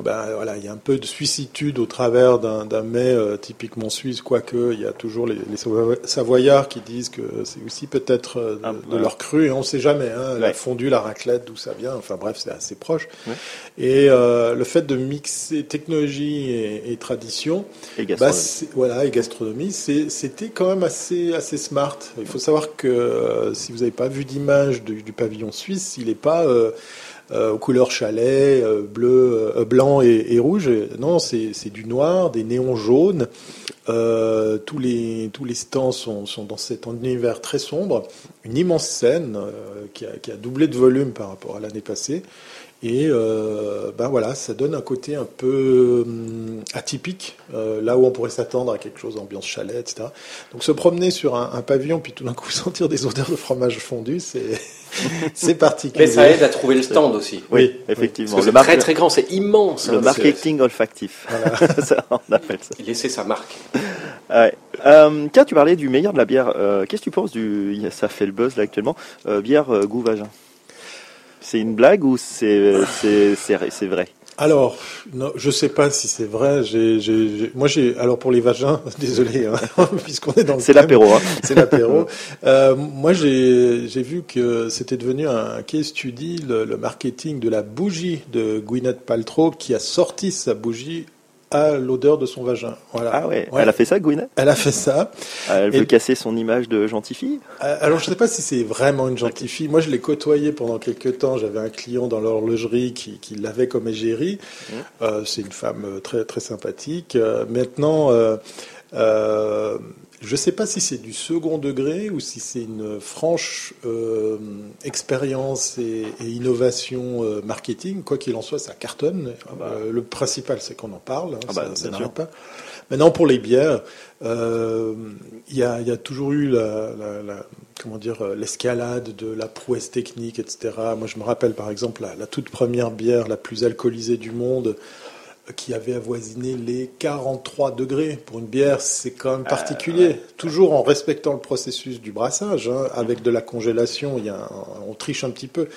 ben, voilà, il y a un peu de suicitude au travers d'un mets euh, typiquement suisse, quoique il y a toujours les, les Savo- Savoyards qui disent que c'est aussi peut-être euh, de, Ah, de leur cru, et on ne sait jamais, hein, la fondue, la raclette, d'où ça vient, enfin bref, c'est assez proche. Ouais. Et euh, le fait de mixer technologie et, et tradition, Et bah, gastronomie. voilà, et gastronomie, c'était quand même assez, assez smart. Il faut savoir que euh, si vous n'avez pas vu d'image du, du pavillon suisse, il n'est pas euh, aux couleurs chalet, euh, bleu, euh, blanc et, rouge. Non, c'est du noir, des néons jaunes. Euh, tous les tous les stands sont, sont dans cet univers très sombre. Une immense scène euh, qui, a, qui a doublé de volume par rapport à l'année passée. Et euh, ben voilà, ça donne un côté un peu hum, atypique, euh, là où on pourrait s'attendre à quelque chose d'ambiance chalet, etc. Donc se promener sur un, un pavillon, puis tout d'un coup sentir des odeurs de fromage fondu, c'est c'est particulier. Mais ça aide à trouver le stand aussi. Oui, oui. effectivement. Parce que Le, c'est très très grand, c'est immense. le hein, marketing olfactif. Ça, on appelle ça. Laisser sa marque. Ouais. Euh, tiens, tu parlais du meilleur de la bière. Euh, Qu'est-ce que tu penses du. Ça fait le buzz là actuellement. Euh, bière euh, goût vagin. C'est une blague ou c'est c'est c'est c'est vrai? Alors, non, je sais pas si c'est vrai. J'ai, j'ai- moi, j'ai. Alors pour les vagins, désolé, hein, puisqu'on est dans le C'est l'apéro. Hein. C'est l'apéro. Euh, moi, j'ai j'ai vu que c'était devenu un case study, le, le marketing de la bougie de Gwyneth Paltrow, qui a sorti sa bougie à l'odeur de son vagin. Voilà. Ah ouais. Elle a fait ça, Gwyneth? Elle a fait ça. Elle Et- veut casser son image de gentille fille Euh, Alors, je ne sais pas si c'est vraiment une gentille fille. Moi, je l'ai côtoyée pendant quelques temps. J'avais un client dans l'horlogerie qui, qui l'avait comme égérie. Euh, c'est une femme euh, très, très sympathique. Euh, maintenant, euh, je ne sais pas si c'est du second degré ou si c'est une franche euh, expérience et, et innovation euh, marketing. Quoi qu'il en soit, ça cartonne. Euh, le principal, c'est qu'on en parle. hein, Ah bah, ça- n'arrête pas. Maintenant, pour les bières, il y, a, il y a toujours eu la, la- la- comment dire l'escalade de la prouesse technique, etc. Moi, je me rappelle par exemple la, la toute première bière la plus alcoolisée du monde qui avait avoisiné les 43 degrés pour une bière, c'est quand même particulier. Toujours en respectant le processus du brassage, hein, avec de la congélation, il y a un- on triche un petit peu.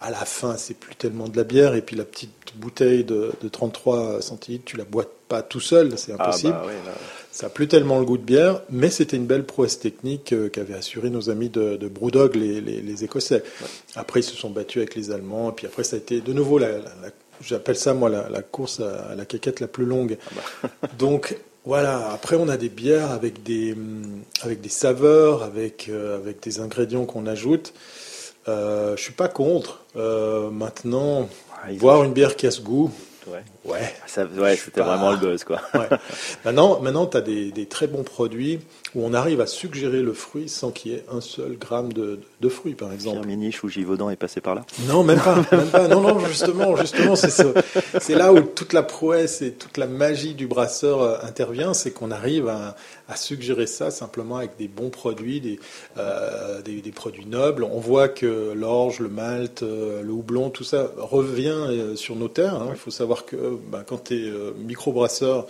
À la fin, c'est plus tellement de la bière, et puis la petite bouteille de, de 33 centilitres, tu la bois pas tout seul, c'est Ah impossible. bah là. Ça n'a plus tellement le goût de bière, mais c'était une belle prouesse technique euh, qu'avaient assuré nos amis de, de Brewdog, les, les- les Écossais. Après, ils se sont battus avec les Allemands, et puis après, ça a été de nouveau, la, la- la- j'appelle ça moi la, la course à, la caquette la plus longue. Donc voilà, après, on a des bières avec des, hum, avec des saveurs, avec, euh, avec des ingrédients qu'on ajoute. Euh, je suis pas contre. Euh, maintenant, Ah, voir ont- une bière qui a ce goût, Ouais, ouais. Ça- ouais c'était pas- vraiment le buzz quoi. Ouais. Maintenant, maintenant tu as des, des très bons produits où on arrive à suggérer le fruit sans qu'il y ait un seul gramme de, de fruit, par exemple. Firmenich ou Givaudan est passé par là? Non, même pas, même pas. Non, non, justement, justement, c'est. C'est là où toute la prouesse et toute la magie du brasseur euh, intervient, c'est qu'on arrive à, à suggérer ça simplement avec des bons produits, des, euh, des, des produits nobles. On voit que l'orge, le malt, euh, le houblon, tout ça revient sur nos terres. hein. Il faut savoir que ben, quand tu es microbrasseur,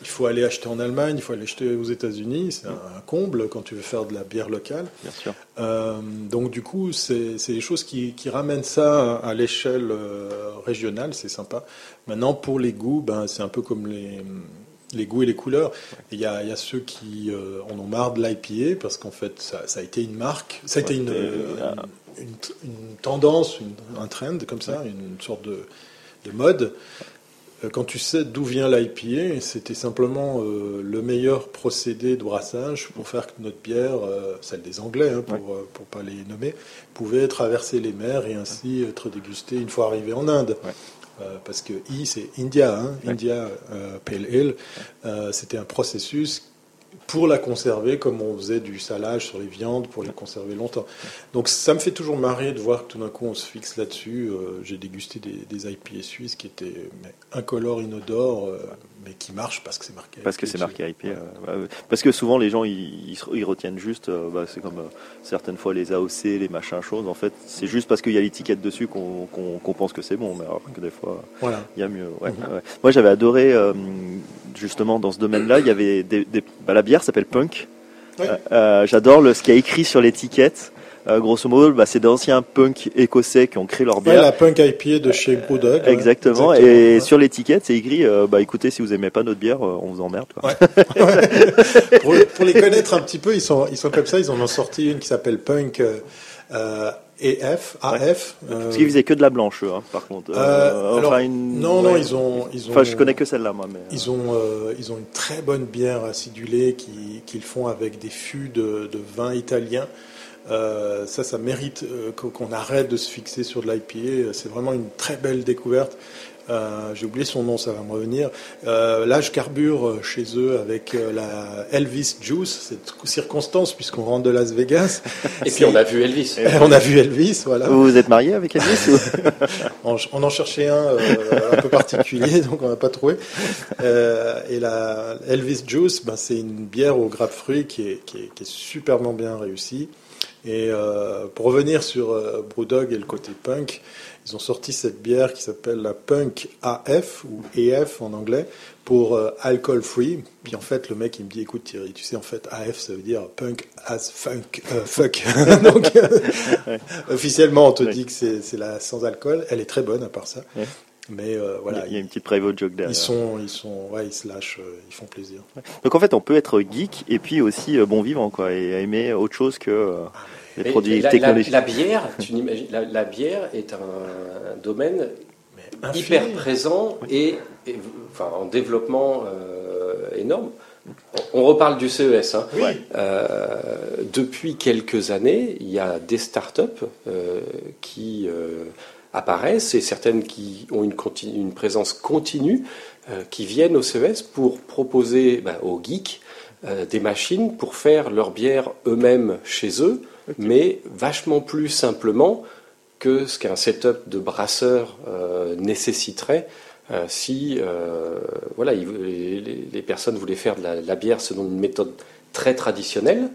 il faut aller acheter en Allemagne, il faut aller acheter aux États-Unis. C'est un, comble quand tu veux faire de la bière locale. Bien sûr. Euh, donc du coup, c'est des choses qui, qui ramènent ça à l'échelle euh, régionale, c'est sympa. Maintenant, pour les goûts, ben, c'est un peu comme les, les goûts et les couleurs. Il y a, il y a ceux qui euh, en ont marre de l'IPA parce qu'en fait, ça, ça a été une marque, ça a été une, Ouais, euh, euh, une, une- une tendance, un trend comme ça, une sorte de de mode. Euh, Quand tu sais d'où vient l'IPA, c'était simplement euh, le meilleur procédé de brassage pour faire que notre bière, euh, celle des Anglais, hein, pour ne pas les nommer, pouvait traverser les mers et ainsi être dégustée une fois arrivée en Inde. Ouais. Euh, parce que I, c'est India, hein, India Pale Ale. C'était un processus pour la conserver comme on faisait du salage sur les viandes pour les conserver longtemps. Donc ça me fait toujours marrer de voir que tout d'un coup on se fixe là-dessus. Euh, J'ai dégusté des, des IPA suisses qui étaient mais, incolores, inodores, euh, mais qui marchent parce que c'est marqué. Parce que IPA c'est marqué dessus. IP. euh, ouais. Parce que souvent les gens ils, ils se- ils retiennent juste, bah, c'est comme certaines fois les AOC, les machins choses. En fait, c'est juste parce qu'il y a l'étiquette dessus qu'on pense que c'est bon, mais alors que des fois Voilà. il y a mieux. Ouais, Mhm. ouais. Moi j'avais adoré justement dans ce domaine-là, il y avait des, des- bah, la bière s'appelle Punk. Oui. Euh, euh, J'adore ce qu'il y a écrit sur l'étiquette. Euh, grosso modo, bah, c'est d'anciens punks écossais qui ont créé leur Ouais, bière. la punk IPA de chez Brewdog. ouais. Exactement. Et ouais. sur l'étiquette, c'est écrit euh, bah écoutez, si vous aimez pas notre bière, euh, on vous emmerde. Quoi. Pour, pour les connaître un petit peu, ils sont, ils sont comme ça. Ils en ont sorti une qui s'appelle Punk euh, euh, EF, AF. euh, Parce qu'ils faisaient que de la blanche, eux, hein, par contre. euh, alors, une- non, non, ouais. ils ont, ils ont. Enfin, je connais que celle-là, moi. Mais, euh, Ils ont, euh, ils ont une très bonne bière acidulée qui- qu'ils font avec des fûts de, de vin italien. Euh, ça, ça mérite euh, qu'on qu'on arrête de se fixer sur de l'IPA. C'est vraiment une très belle découverte. Euh, J'ai oublié son nom, ça va me revenir. Euh, là, je carbure euh, chez eux avec euh, la Elvis Juice. C'est circonstance puisqu'on rentre de Las Vegas. Et puis on a vu Elvis. on a vu Elvis, voilà. Vous vous êtes marié avec Elvis ou- On, on en cherchait un euh, un peu particulier, donc on n'a pas trouvé. Euh, et la Elvis Juice, ben, c'est une bière au grapefruit qui est, qui est, qui est superbement bien réussie. Et euh, pour revenir sur euh, Brewdog et le côté punk, ils ont sorti cette bière qui s'appelle la Punk AF ou EF en anglais pour euh, alcohol free. Puis en fait, le mec il me dit écoute Thierry, tu sais en fait AF ça veut dire punk as funk euh, fuck. Donc officiellement on te Ouais. dit que c'est la sans alcool. Elle est très bonne à part ça. Ouais. Mais euh, voilà, Il y a une petite private joke derrière. ils sont ils sont ouais ils se lâchent, euh, ils font plaisir. Donc en fait, on peut être geek et puis aussi euh, bon vivant, quoi, et aimer autre chose que euh, les Mais produits la, technologiques. la bière, tu la, la bière est un domaine hyper présent et, et, enfin, en développement euh, énorme. On reparle du CES. hein. Oui. Euh, depuis quelques années, il y a des startups euh, qui euh, apparaissent et certaines qui ont une, présence continue euh, qui viennent au CES pour proposer bah, aux geeks euh, des machines pour faire leur bière eux-mêmes chez eux, mais vachement plus simplement que ce qu'un setup de brasseur euh, nécessiterait euh, si euh, voilà, il- les, personnes voulaient faire de la, la bière selon une méthode très traditionnelle.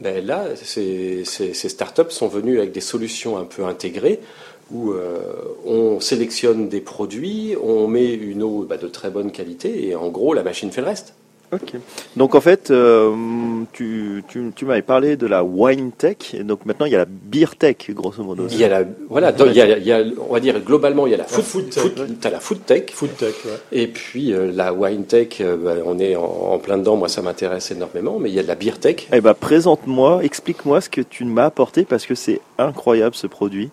Ben là, ces, ces, ces startups sont venues avec des solutions un peu intégrées où on sélectionne des produits, on met une eau bah, de très bonne qualité et en gros la machine fait le reste. Ok. Donc en fait, euh, tu, tu, tu m'avais parlé de la wine tech, et donc maintenant il y a la beer tech, grosso modo. Il y a la, voilà, donc, il y a, il y a, on va dire globalement il y a la food, food tech, food- ouais. t'as la food tech, Food tech, ouais. Et puis euh, la wine tech, euh, bah, on est en, en plein dedans, moi ça m'intéresse énormément, mais il y a de la beer tech. Eh ben, présente-moi, explique-moi ce que tu m'as apporté parce que c'est incroyable ce produit,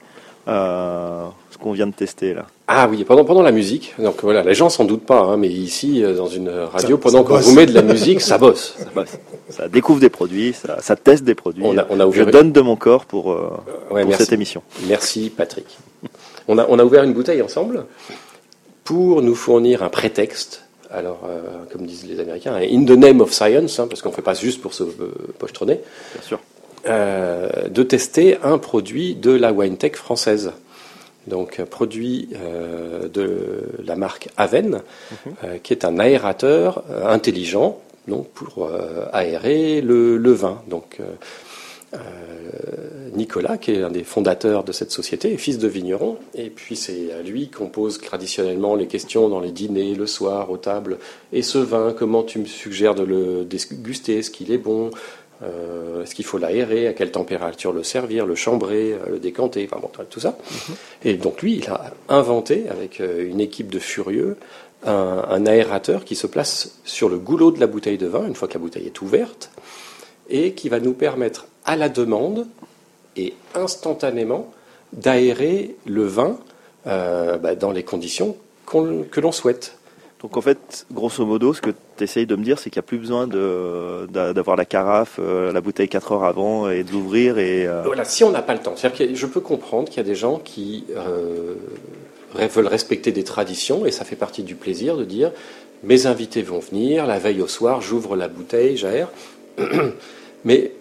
ce qu'on vient de tester là. Ah oui, pendant, pendant la musique, donc voilà, les gens s'en doutent pas, hein, mais ici euh, dans une radio, Ça- pendant qu'on vous met de la musique, ça bosse. Ça, bosse. ça découvre des produits, ça, ça teste des produits. On a- on a Je ouvert- donne de mon corps pour, euh, Ouais, pour merci. cette émission. Merci Patrick. On a, on a ouvert une bouteille ensemble pour nous fournir un prétexte. Alors, euh, comme disent les Américains, un in the name of science, hein, parce qu'on ne fait pas juste pour se euh, pochetronner, Bien sûr. Euh, de tester un produit de la WineTech française. Donc, un produit euh, de la marque Aven, euh, qui est un aérateur intelligent donc pour aérer le, le vin. Donc, Nicolas, qui est un des fondateurs de cette société, est fils de vigneron, et puis c'est à lui qu'on pose traditionnellement les questions dans les dîners, le soir, aux tables. Et ce vin, comment tu me suggères de le déguster? Est-ce qu'il est bon? Euh, Est-ce qu'il faut l'aérer? À quelle température le servir Le chambrer euh, Le décanter? Enfin bon, tout ça. Et donc lui, il a inventé, avec euh, une équipe de furieux, un, un aérateur qui se place sur le goulot de la bouteille de vin, une fois que la bouteille est ouverte, et qui va nous permettre à la demande et instantanément d'aérer le vin euh, bah, dans les conditions que l'on souhaite. Donc en fait, grosso modo, ce que tu essayes de me dire, c'est qu'il n'y a plus besoin d'avoir la carafe, euh, la bouteille 4 heures avant et de l'ouvrir. Et, euh, Voilà, si on n'a pas le temps. Que je peux comprendre qu'il y a des gens qui euh, veulent respecter des traditions et ça fait partie du plaisir de dire mes invités vont venir, la veille au soir, j'ouvre la bouteille, j'aère. Mais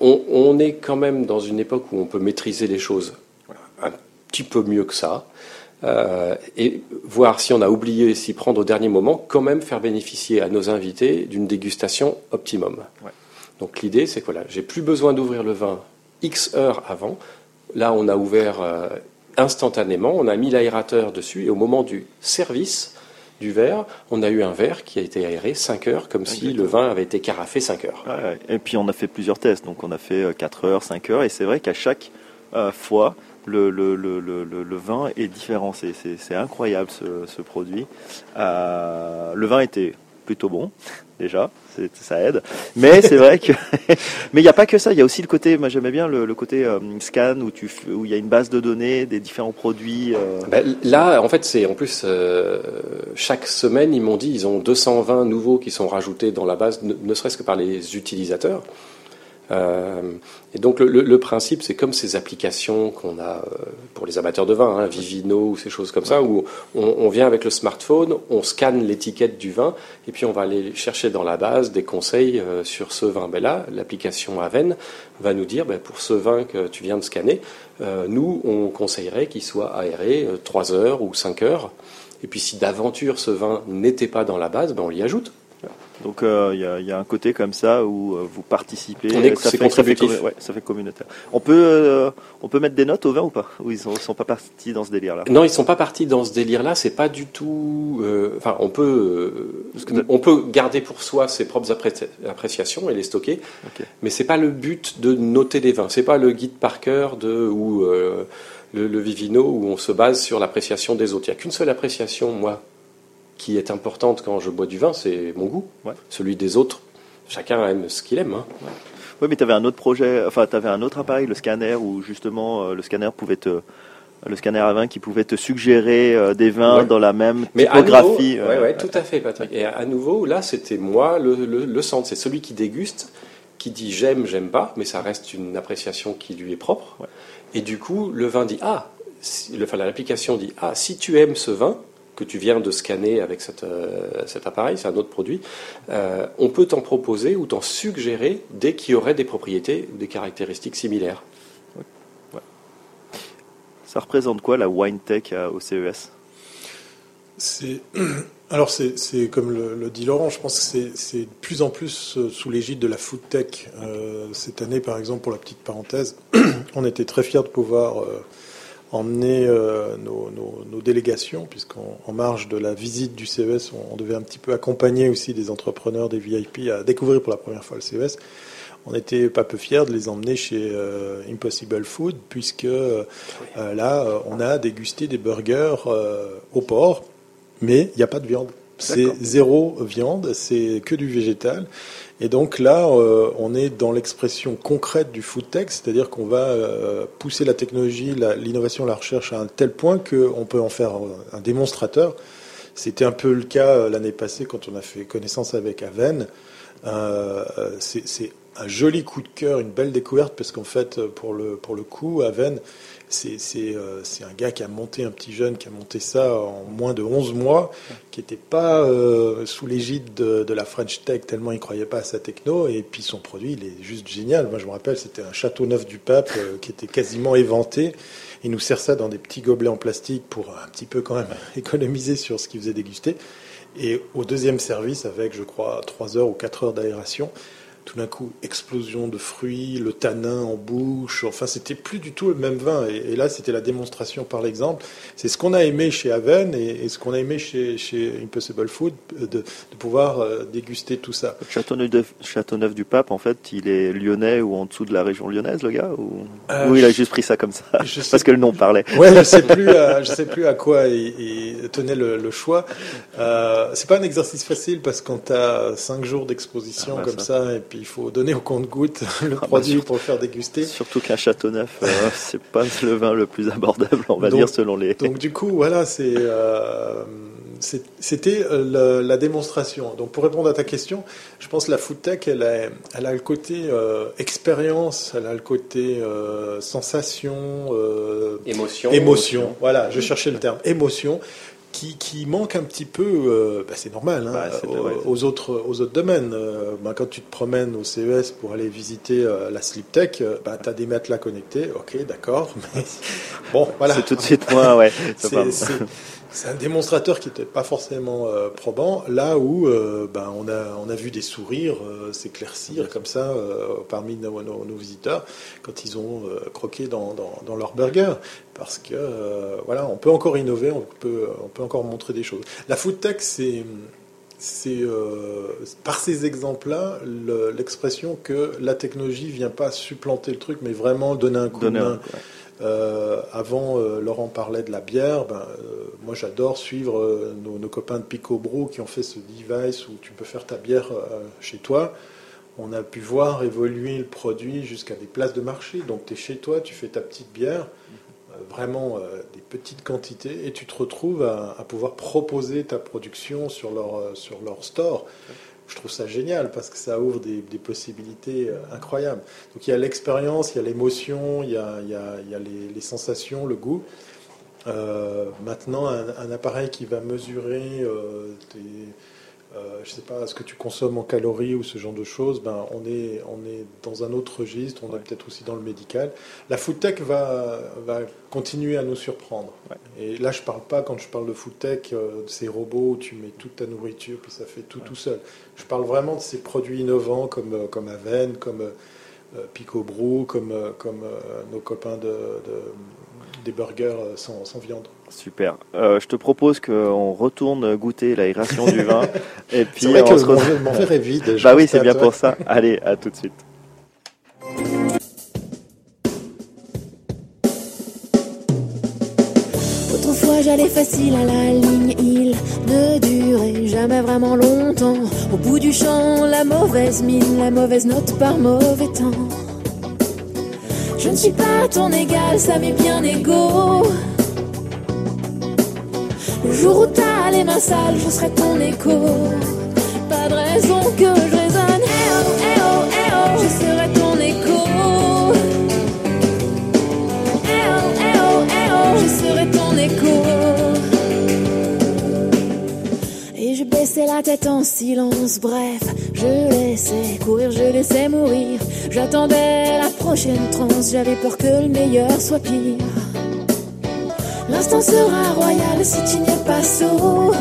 on est quand même dans une époque où on peut maîtriser les choses un petit peu mieux que ça. Euh, et voir si on a oublié s'y prendre au dernier moment, quand même faire bénéficier à nos invités d'une dégustation optimum. Ouais. Donc l'idée, c'est que voilà, j'ai plus besoin d'ouvrir le vin X heures avant. Là, on a ouvert euh, instantanément, on a mis l'aérateur dessus, et au moment du service du verre, on a eu un verre qui a été aéré 5 heures, comme si le vin avait été carafé 5 heures. ouais. Et puis on a fait plusieurs tests. Donc on a fait 4 heures, 5 heures. Et c'est vrai qu'à chaque euh, fois, le, vin est différent. C'est- incroyable ce, produit. Euh, le vin était plutôt bon, déjà, ça aide. Mais c'est vrai que. Mais il n'y a pas que ça, il y a aussi le côté, moi j'aimais bien le, côté euh, scan où il y a une base de données des différents produits. euh, Ben, là, en fait, c'est en plus chaque semaine, ils m'ont dit, ils ont 220 nouveaux qui sont rajoutés dans la base, ne, ne serait-ce que par les utilisateurs. Euh, et donc le, principe, c'est comme ces applications qu'on a euh, pour les amateurs de vin, hein, Vivino ou ces choses comme ça, où on, vient avec le smartphone, on scanne l'étiquette du vin, et puis on va aller chercher dans la base des conseils euh, sur ce vin. Ben là, l'application Aven va nous dire, ben, pour ce vin que tu viens de scanner, nous, on conseillerait qu'il soit aéré 3 heures ou 5 heures. Et puis si d'aventure ce vin n'était pas dans la base, ben, on l'y ajoute. Donc euh, il y, a, il y a un côté comme ça où euh, vous participez. On est- ça, fait, ça, fait, ouais, ça fait communautaire. On peut, euh, on peut mettre des notes au vin ou pas? Ou ils ne sont pas partis dans ce délire-là? Non, ils sont pas partis dans ce délire-là. C'est pas du tout. Enfin, on peut, on peut garder pour soi ses propres appré- appréciations et les stocker, Ok. mais c'est pas le but de noter des vins. C'est pas le guide par cœur de ou le, le Vivino où on se base sur l'appréciation des autres. Il y a qu'une seule appréciation, moi, qui est importante quand je bois du vin, c'est mon goût. Ouais. Celui des autres, chacun aime ce qu'il aime. hein. Oui, mais tu avais un autre projet, enfin, tu avais un autre appareil, le scanner, où justement euh, le scanner pouvait te. Le scanner à vin qui pouvait te suggérer euh, des vins Ouais. dans la même Mais typographie. euh, ouais, ouais, tout à fait, Patrick. Et à nouveau, là, c'était moi, le, le, le centre. C'est celui qui déguste, qui dit j'aime, j'aime pas, mais ça reste une appréciation qui lui est propre. Et du coup, le vin dit ah, si- enfin, l'application dit ah, si tu aimes ce vin que tu viens de scanner avec cette, euh, cet appareil, c'est un autre produit, euh, on peut t'en proposer ou t'en suggérer dès qu'il y aurait des propriétés, des caractéristiques similaires. Ça représente quoi la wine tech au CES C'est alors c'est c'est comme le, le dit Laurent, je pense que c'est c'est de plus en plus euh, sous l'égide de la food tech. Euh, cette année, par exemple, pour la petite parenthèse, on était très fiers de pouvoir euh, emmener euh, nos, nos- nos délégations, puisqu'en en marge de la visite du CES, on, on devait un petit peu accompagner aussi des entrepreneurs, des VIP à découvrir pour la première fois le CES. On n'était pas peu fiers de les emmener chez euh, Impossible Food, puisque euh, là, on a dégusté des burgers au porc, mais il n'y a pas de viande. C'est zéro viande, c'est que du végétal. Et donc là, euh, on est dans l'expression concrète du food c'est-à-dire qu'on va euh, pousser la technologie, l'innovation, la recherche à un tel point qu'on peut en faire un démonstrateur. C'était un peu le cas euh, l'année passée quand on a fait connaissance avec Aven. Euh, c'est c'est un joli coup de cœur, une belle découverte, parce qu'en fait, pour le, pour le coup, Aven, euh, c'est un gars qui a monté, un petit jeune qui a monté ça en moins de 11 mois, qui n'était pas euh, sous l'égide de, de la French Tech, tellement il croyait pas à sa techno, et puis son produit, il est juste génial. Moi, je me rappelle, c'était un château neuf du pape euh, qui était quasiment éventé. Il nous sert ça dans des petits gobelets en plastique pour un petit peu quand même économiser sur ce qu'il faisait déguster. Et au deuxième service, avec, je crois, 3 heures ou 4 heures d'aération, tout d'un coup, explosion de fruits, le tanin en bouche. Enfin, c'était plus du tout le même vin. Et, et là, c'était la démonstration par l'exemple. C'est ce qu'on a aimé chez Aven et, et ce qu'on a aimé chez, chez Impossible Food, euh, de, de pouvoir euh, déguster tout ça. Châteauneuf, Châteauneuf du Pape, en fait, il est lyonnais ou en dessous de la région lyonnaise, le gars Ou, Euh, ou il a juste pris ça comme ça je Parce que le nom parlait. Ouais, je sais plus, à, je sais plus à quoi il, il tenait le, le choix. Euh, c'est pas un exercice facile parce quand t'as cinq jours d'exposition Ah, bah, comme ça. ça. et puis il faut donner au compte-goutte le bah, produit surtout- pour le faire déguster. Surtout qu'un château neuf, euh, c'est pas le vin le plus abordable, on va Donc- dire, selon les. Donc du coup, voilà, c'est, euh, c'était euh, la démonstration. Donc pour répondre à ta question, je pense que la food tech, elle a, elle a le côté euh, expérience, elle a le côté euh, sensation, euh, Émotion. émotion. Voilà, je cherchais le terme émotion. Qui, qui manque un petit peu, euh, bah, c'est normal, hein, Bah, c'est- aux, ouais. aux autres, aux autres domaines. Euh, bah, quand tu te promènes au CES pour aller visiter euh, la Sleep Tech, euh, bah, tu as des matelas connectés, ok, d'accord, mais bon, voilà. C'est tout de suite moins, ouais. C'est- un démonstrateur qui n'était pas forcément euh, probant, là où euh, ben, on, a, on a vu des sourires euh, s'éclaircir comme ça parmi nos, nos- nos visiteurs quand ils ont croqué dans, dans- dans leur burger. Parce que voilà, on peut encore innover, on peut, on peut encore montrer des choses. La food tech, c'est c'est euh, par ces exemples-là le- l'expression que la technologie vient pas supplanter le truc, mais vraiment donner un coup de main. Euh, avant, euh, Laurent parlait de la bière. Ben, euh, moi, j'adore suivre nos, copains de Pico Brew qui ont fait ce device où tu peux faire ta bière chez toi. On a pu voir évoluer le produit jusqu'à des places de marché. Donc, tu es chez toi, tu fais ta petite bière, vraiment des petites quantités, et tu te retrouves à, pouvoir proposer ta production sur leur, sur leur store. Je trouve ça génial parce que ça ouvre des, des possibilités euh, incroyables. Donc il y a l'expérience, il y a l'émotion, il y a, les, sensations, le goût. Euh, maintenant, un, appareil qui va mesurer euh, tes, euh, je sais pas, ce que tu consommes en calories ou ce genre de choses, ben, on, est, on est dans un autre registre, on est peut-être aussi dans le médical. La food tech va, va continuer à nous surprendre. Et là, je parle pas, quand je parle de food tech, euh, de ces robots où tu mets toute ta nourriture, puis ça fait tout tout seul. Je parle vraiment de ces produits innovants comme, euh, comme Aven, comme euh, Pico Brew, comme, comme nos copains de, de- des burgers sans, sans viande. Super. Euh, je te propose qu'on retourne goûter l'aération du vin. Et puis, C'est vrai on que se mon, retrouve- mon verre est vide. je Bah oui, c'est bien pour ça. Allez, à tout de suite. Autrefois j'allais facile à la ligne, il ne durait jamais vraiment longtemps. Au bout du champ, la mauvaise mine, la mauvaise note par mauvais temps. Je ne suis pas ton égal, ça m'est bien égaux. Le jour où t'as les mains je serai ton écho. Pas de raison que je résonne. Eh oh, eh oh, eh oh, je serai ton écho. Eh oh, eh oh, eh oh, je serai ton écho. Et je baissais la tête en silence, bref, je laissais courir, je laissais mourir. J'attendais la prochaine transe, j'avais peur que le meilleur soit pire. L'instant sera royal si tu n'y es pas sourd.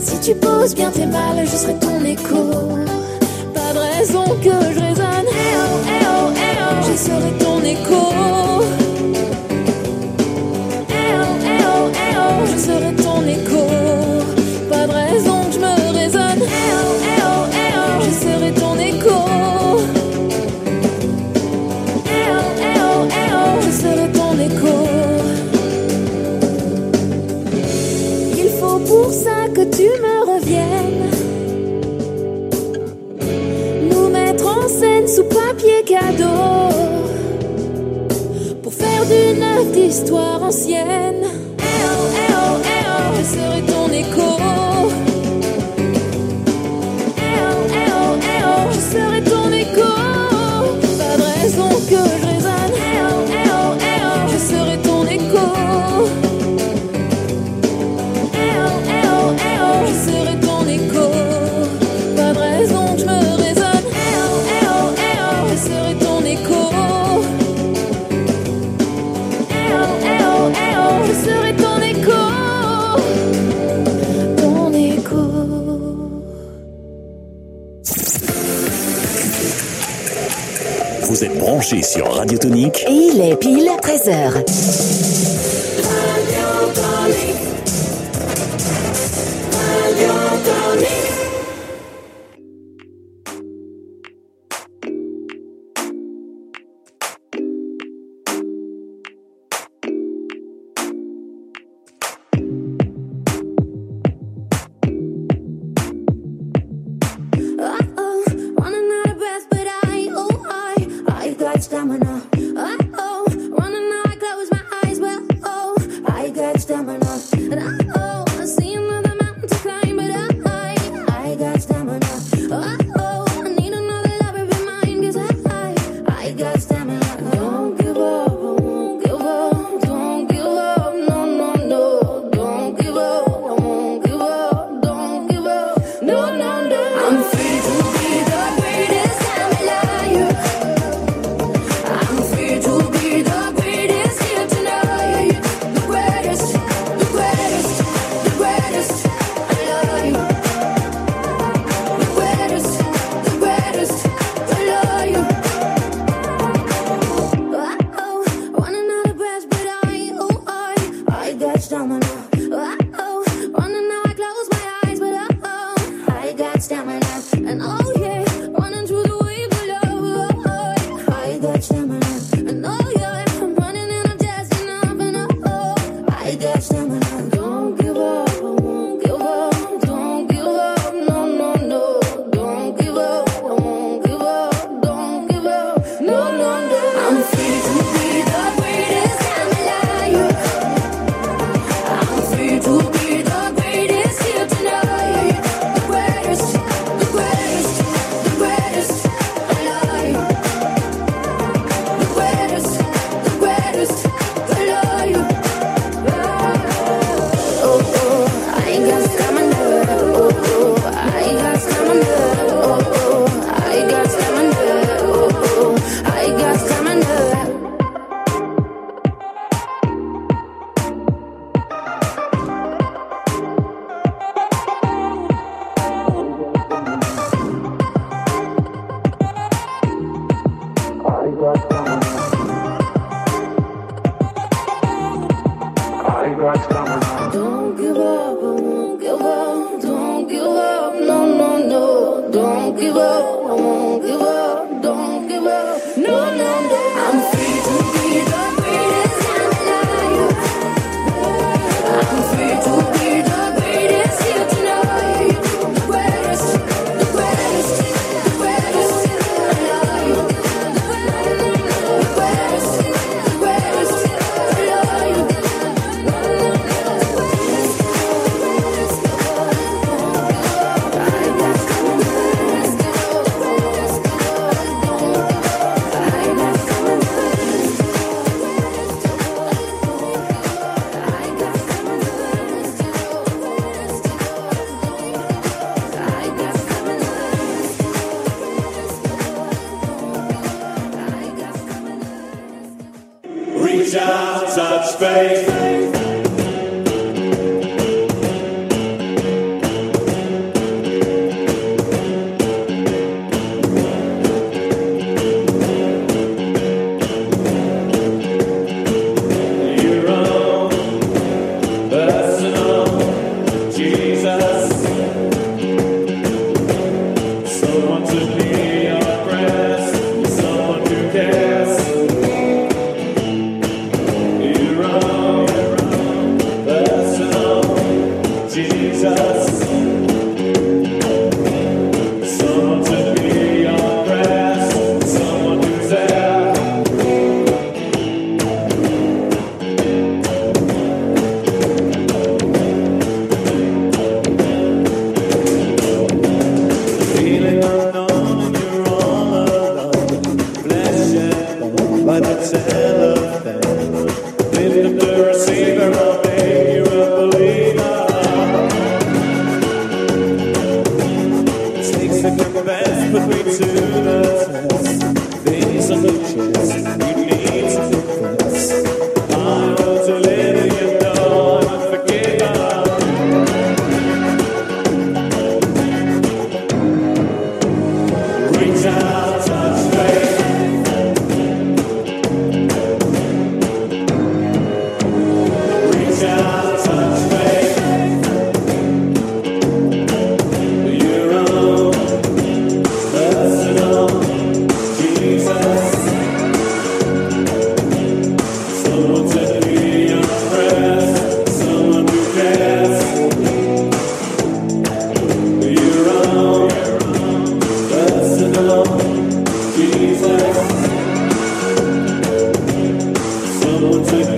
Si tu poses bien tes malles, je serai ton écho. Pas de raison que je résonne. Eh oh, oh, oh, je serai ton écho. D'histoire ancienne. Sur Radio Tonique Et il est pile 13h.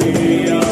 Maria.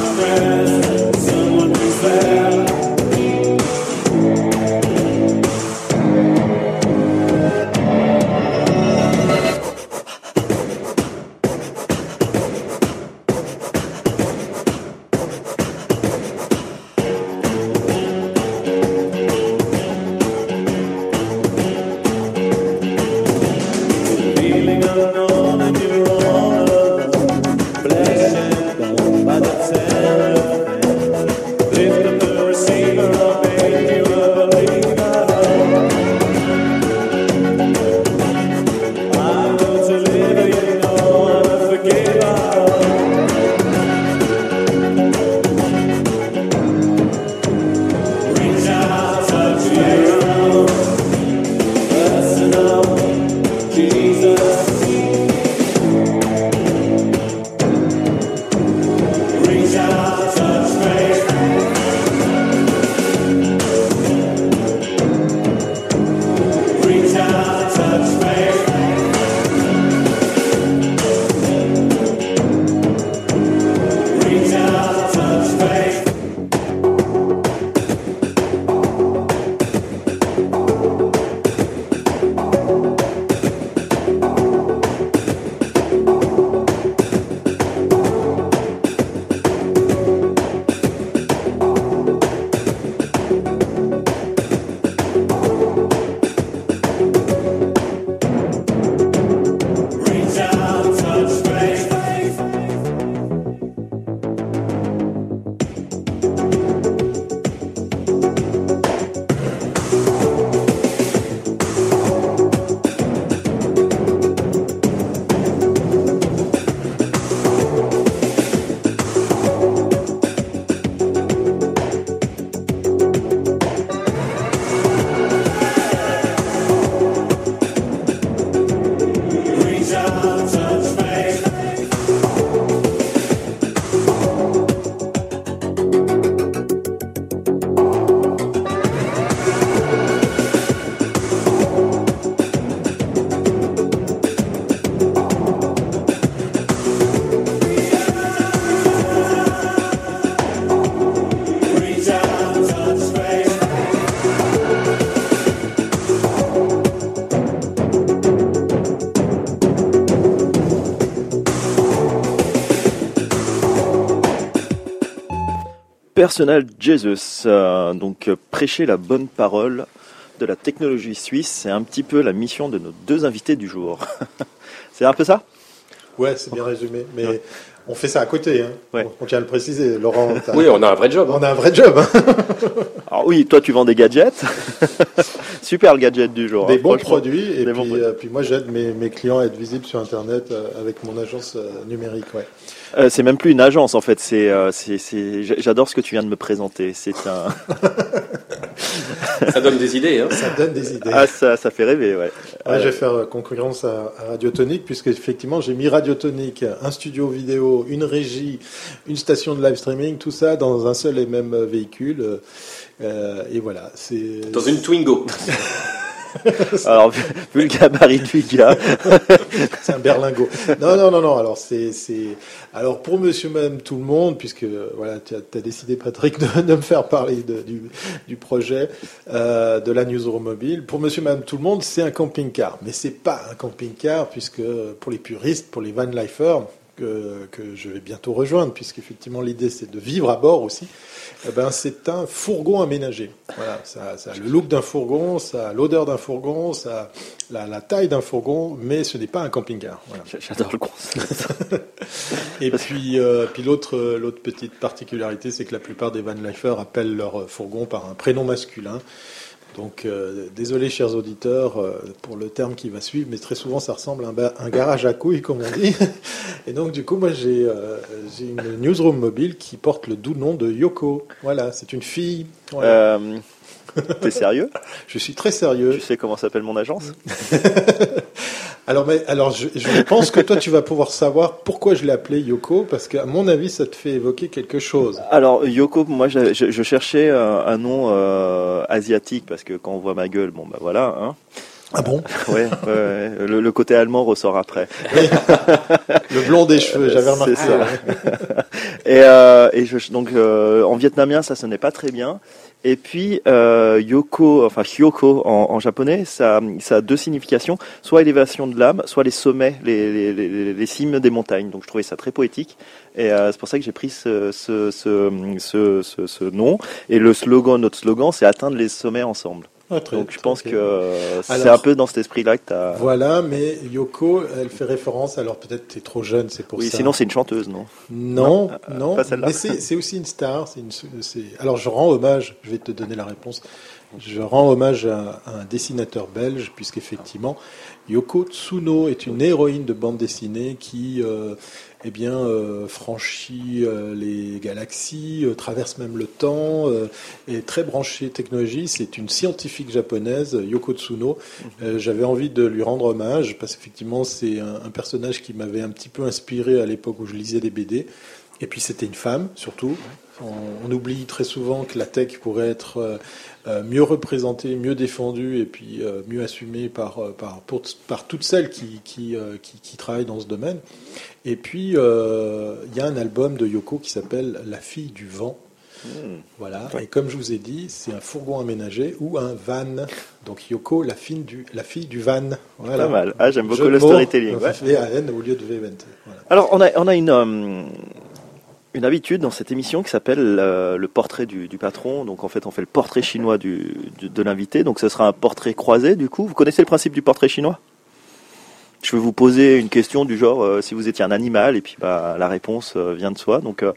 Personal Jesus, euh, donc euh, prêcher la bonne parole de la technologie suisse, c'est un petit peu la mission de nos deux invités du jour. c'est un peu ça? Ouais, c'est bien résumé. Mais on fait ça à côté. Hein. Ouais. On, on tient à le préciser. Laurent, Oui, on a un vrai job. hein. on a un vrai job. hein. Alors oui, toi tu vends des gadgets. Super le gadget du jour. Des hein, bons franchement. produits. Et Des puis, bons produits. euh, puis moi, j'aide mes, mes clients à être visibles sur Internet euh, avec mon agence euh, numérique. Ouais. Euh, c'est même plus une agence en fait. C'est, euh, c'est, J'adore ce que tu viens de me présenter. C'est un. Ça donne des idées. Hein. Ça donne des idées. ah ça, ça fait rêver, ouais. Ouais, je vais faire euh, concurrence à, à Radiotonique, puisque effectivement j'ai mis Radiotonique, un studio vidéo, une régie, une station de live streaming, tout ça dans un seul et même véhicule. euh, et voilà, c'est Dans une Twingo. Alors vu, vu le gabarit c'est un berlingot. Non, non, non, non. Alors c'est, c'est, alors pour Monsieur, Madame, tout le monde, puisque voilà, tu as, décidé Patrick de, me faire parler du, du projet euh, de la newsroom mobile. Pour Monsieur, Madame, tout le monde, c'est un camping-car, mais c'est pas un camping-car puisque pour les puristes, pour les van lifers que, que je vais bientôt rejoindre, puisqu'effectivement l'idée c'est de vivre à bord aussi. Eh ben, c'est un fourgon aménagé. Voilà, ça, ça a le look d'un fourgon, ça a l'odeur d'un fourgon, ça a la, la taille d'un fourgon, mais ce n'est pas un camping-car. Voilà. j'adore le concept. Et puis, euh, puis l'autre, euh, l'autre petite particularité, c'est que la plupart des van lifers appellent leur fourgon par un prénom masculin. Donc, euh, désolé, chers auditeurs, euh, pour le terme qui va suivre, mais très souvent, ça ressemble à un, un garage à couilles, comme on dit. Et donc, du coup, moi, j'ai, euh, j'ai une newsroom mobile qui porte le doux nom de Yoko. Voilà, c'est une fille. Euh, T'es sérieux Je suis très sérieux. Tu sais comment s'appelle mon agence Alors, mais, alors je, je pense que toi, tu vas pouvoir savoir pourquoi je l'ai appelé Yoko, parce qu'à mon avis, ça te fait évoquer quelque chose. Alors Yoko, moi je, cherchais un, un nom euh, asiatique parce que quand on voit ma gueule, bon bah voilà. Hein. Ah bon Ouais, le, le côté allemand ressort après. Le blond des cheveux, j'avais C'est remarqué. ça. ouais. Et, euh, et je, donc euh, en vietnamien ça sonnait pas très bien. Et puis euh, Yoko, enfin Hyoko en, en japonais, ça, ça a deux significations, soit élévation de l'âme, soit les sommets, les, les, les, les cimes des montagnes. Donc je trouvais ça très poétique. Et euh, c'est pour ça que j'ai pris ce, ce, ce, ce, nom. Et le slogan, notre slogan, c'est atteindre les sommets ensemble. Ah, très- Donc je pense que euh, c'est un peu dans cet esprit-là que tu as... Voilà, mais Yoko, elle fait référence, alors peut-être tu es trop jeune, c'est pour Oui, ça. sinon c'est une chanteuse, non? Non, Non, non, pas celle-là. mais c'est aussi une star. Une, alors je rends hommage, je vais te donner la réponse. Je rends hommage à, à un dessinateur belge, puisqu'effectivement, Yoko Tsuno est une héroïne de bande dessinée qui euh, eh bien, euh, franchit euh, les galaxies, euh, traverse même le temps, est très branchée technologie. C'est une scientifique japonaise, Yoko Tsuno. J'avais envie de lui rendre hommage parce qu'effectivement, c'est un, un personnage qui m'avait un petit peu inspiré à l'époque où je lisais des BD. Et puis c'était une femme, surtout. On, on oublie très souvent que la tech pourrait être mieux représentée, mieux défendue et puis euh, mieux assumée par, euh, par, pour- par toutes celles qui, qui, euh, qui, qui travaillent dans ce domaine. Et puis, euh, il y a un album de Yoko qui s'appelle La fille du vent. Voilà. Et comme je vous ai dit, c'est un fourgon aménagé ou un van. Donc Yoko, la fille du, la fille du van. Voilà. Pas mal. Ah, j'aime beaucoup Jeu le storytelling, ouais. V-A-N au lieu de V-E-N-T. Voilà. Alors, on a, on a une, euh, une habitude dans cette émission qui s'appelle euh, le portrait du, du patron. Donc, en fait, on fait le portrait chinois du, de l'invité. Donc, ce sera un portrait croisé, du coup. Vous connaissez le principe du portrait chinois? Je vais vous poser une question du genre euh, si vous étiez un animal, et puis bah, la réponse euh, vient de soi. Donc, euh,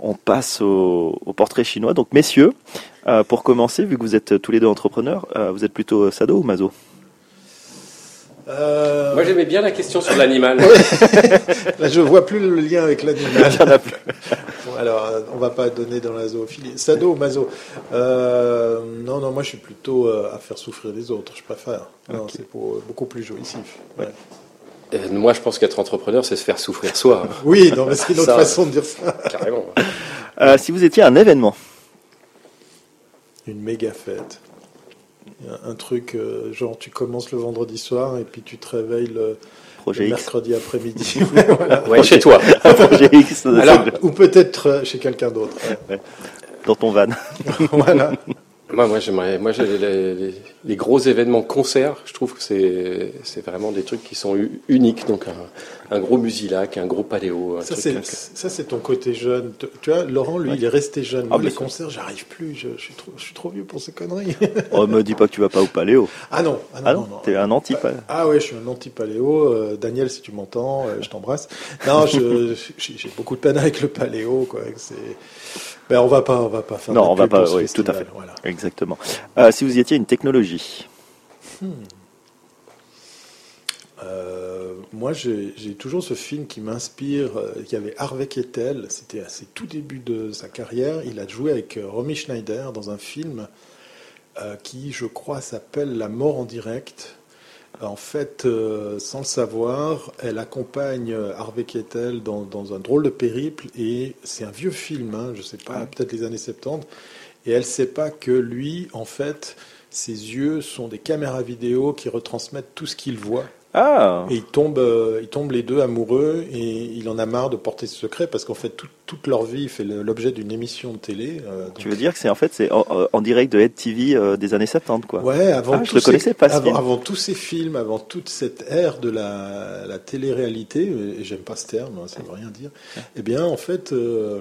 on passe au, au portrait chinois. Donc, messieurs, euh, pour commencer, vu que vous êtes tous les deux entrepreneurs, vous êtes plutôt Sado ou Mazo? Euh, Moi, j'aimais bien la question sur l'animal. Là, je vois plus le lien avec l'animal. Bon, alors, euh, on va pas donner dans la zoophilie. Sado ou mazo Euh, Non, non, moi, je suis plutôt euh, à faire souffrir les autres. Je préfère. Non, Ok. c'est euh, beaucoup plus jouissif. Ouais. Euh, moi, je pense qu'être entrepreneur, c'est se faire souffrir soi. Oui, non, mais c'est une autre Ça- façon de dire ça. Carrément. Euh, si vous étiez un événement, Une méga fête. Un, truc, euh, genre, tu commences le vendredi soir et puis tu te réveilles le, mercredi après-midi. voilà. Ouais, chez toi. projet X Alors, ou peut-être euh, chez quelqu'un d'autre. ouais. dans ton van. voilà. Moi, moi, j'aimerais, moi, les, les- les gros événements concerts, je trouve que c'est, c'est vraiment des trucs qui sont u- uniques. Donc, un, un gros musilac, un gros paléo, un Ça, c'est, ça, c'est ton côté jeune. Tu- Tu vois, Laurent, lui, Ouais. il est resté jeune. Ah, Moi, les sûr. concerts, j'arrive plus. Je, je suis trop, je suis trop vieux pour ces conneries. Oh, me dis pas que tu vas pas au paléo. ah non, ah non, Ah non, non, non. t'es un anti Ah ouais, je suis un anti-paléo. Euh, Daniel, si tu m'entends, euh, je t'embrasse. Non, j'ai beaucoup de peine avec le paléo, quoi. C'est, ben, on va pas, on va pas faire. de Non, la on va pas, oui, tout à fait. Voilà. Exactement. Euh, si vous y étiez une technologie, Euh, moi, j'ai toujours ce film qui m'inspire. euh, Il y avait Harvey Keitel, c'était à ses tout débuts de sa carrière. Il a joué avec Romy Schneider dans un film euh, qui, je crois, s'appelle La mort en direct. En fait, euh, sans le savoir, elle accompagne Harvey Keitel dans, dans un drôle de périple et c'est un vieux film, hein, je sais pas, peut-être les années 70. Et elle sait pas que lui, en fait, ses yeux sont des caméras vidéo qui retransmettent tout ce qu'il voit. Ah, Et ils tombent, euh, ils tombent les deux amoureux et il en a marre de porter ce secret parce qu'en fait tout- toute leur vie fait l'objet d'une émission de télé. euh, donc- tu veux dire que c'est en fait c'est en, en direct de Head TV euh, des années 70 quoi. Ouais, avant Ah, je le ces- connaissais pas, ce avant, avant tous ces films, avant toute cette ère de la, la télé-réalité, et j'aime pas ce terme, hein, ça veut rien dire. Eh bien, en fait, euh,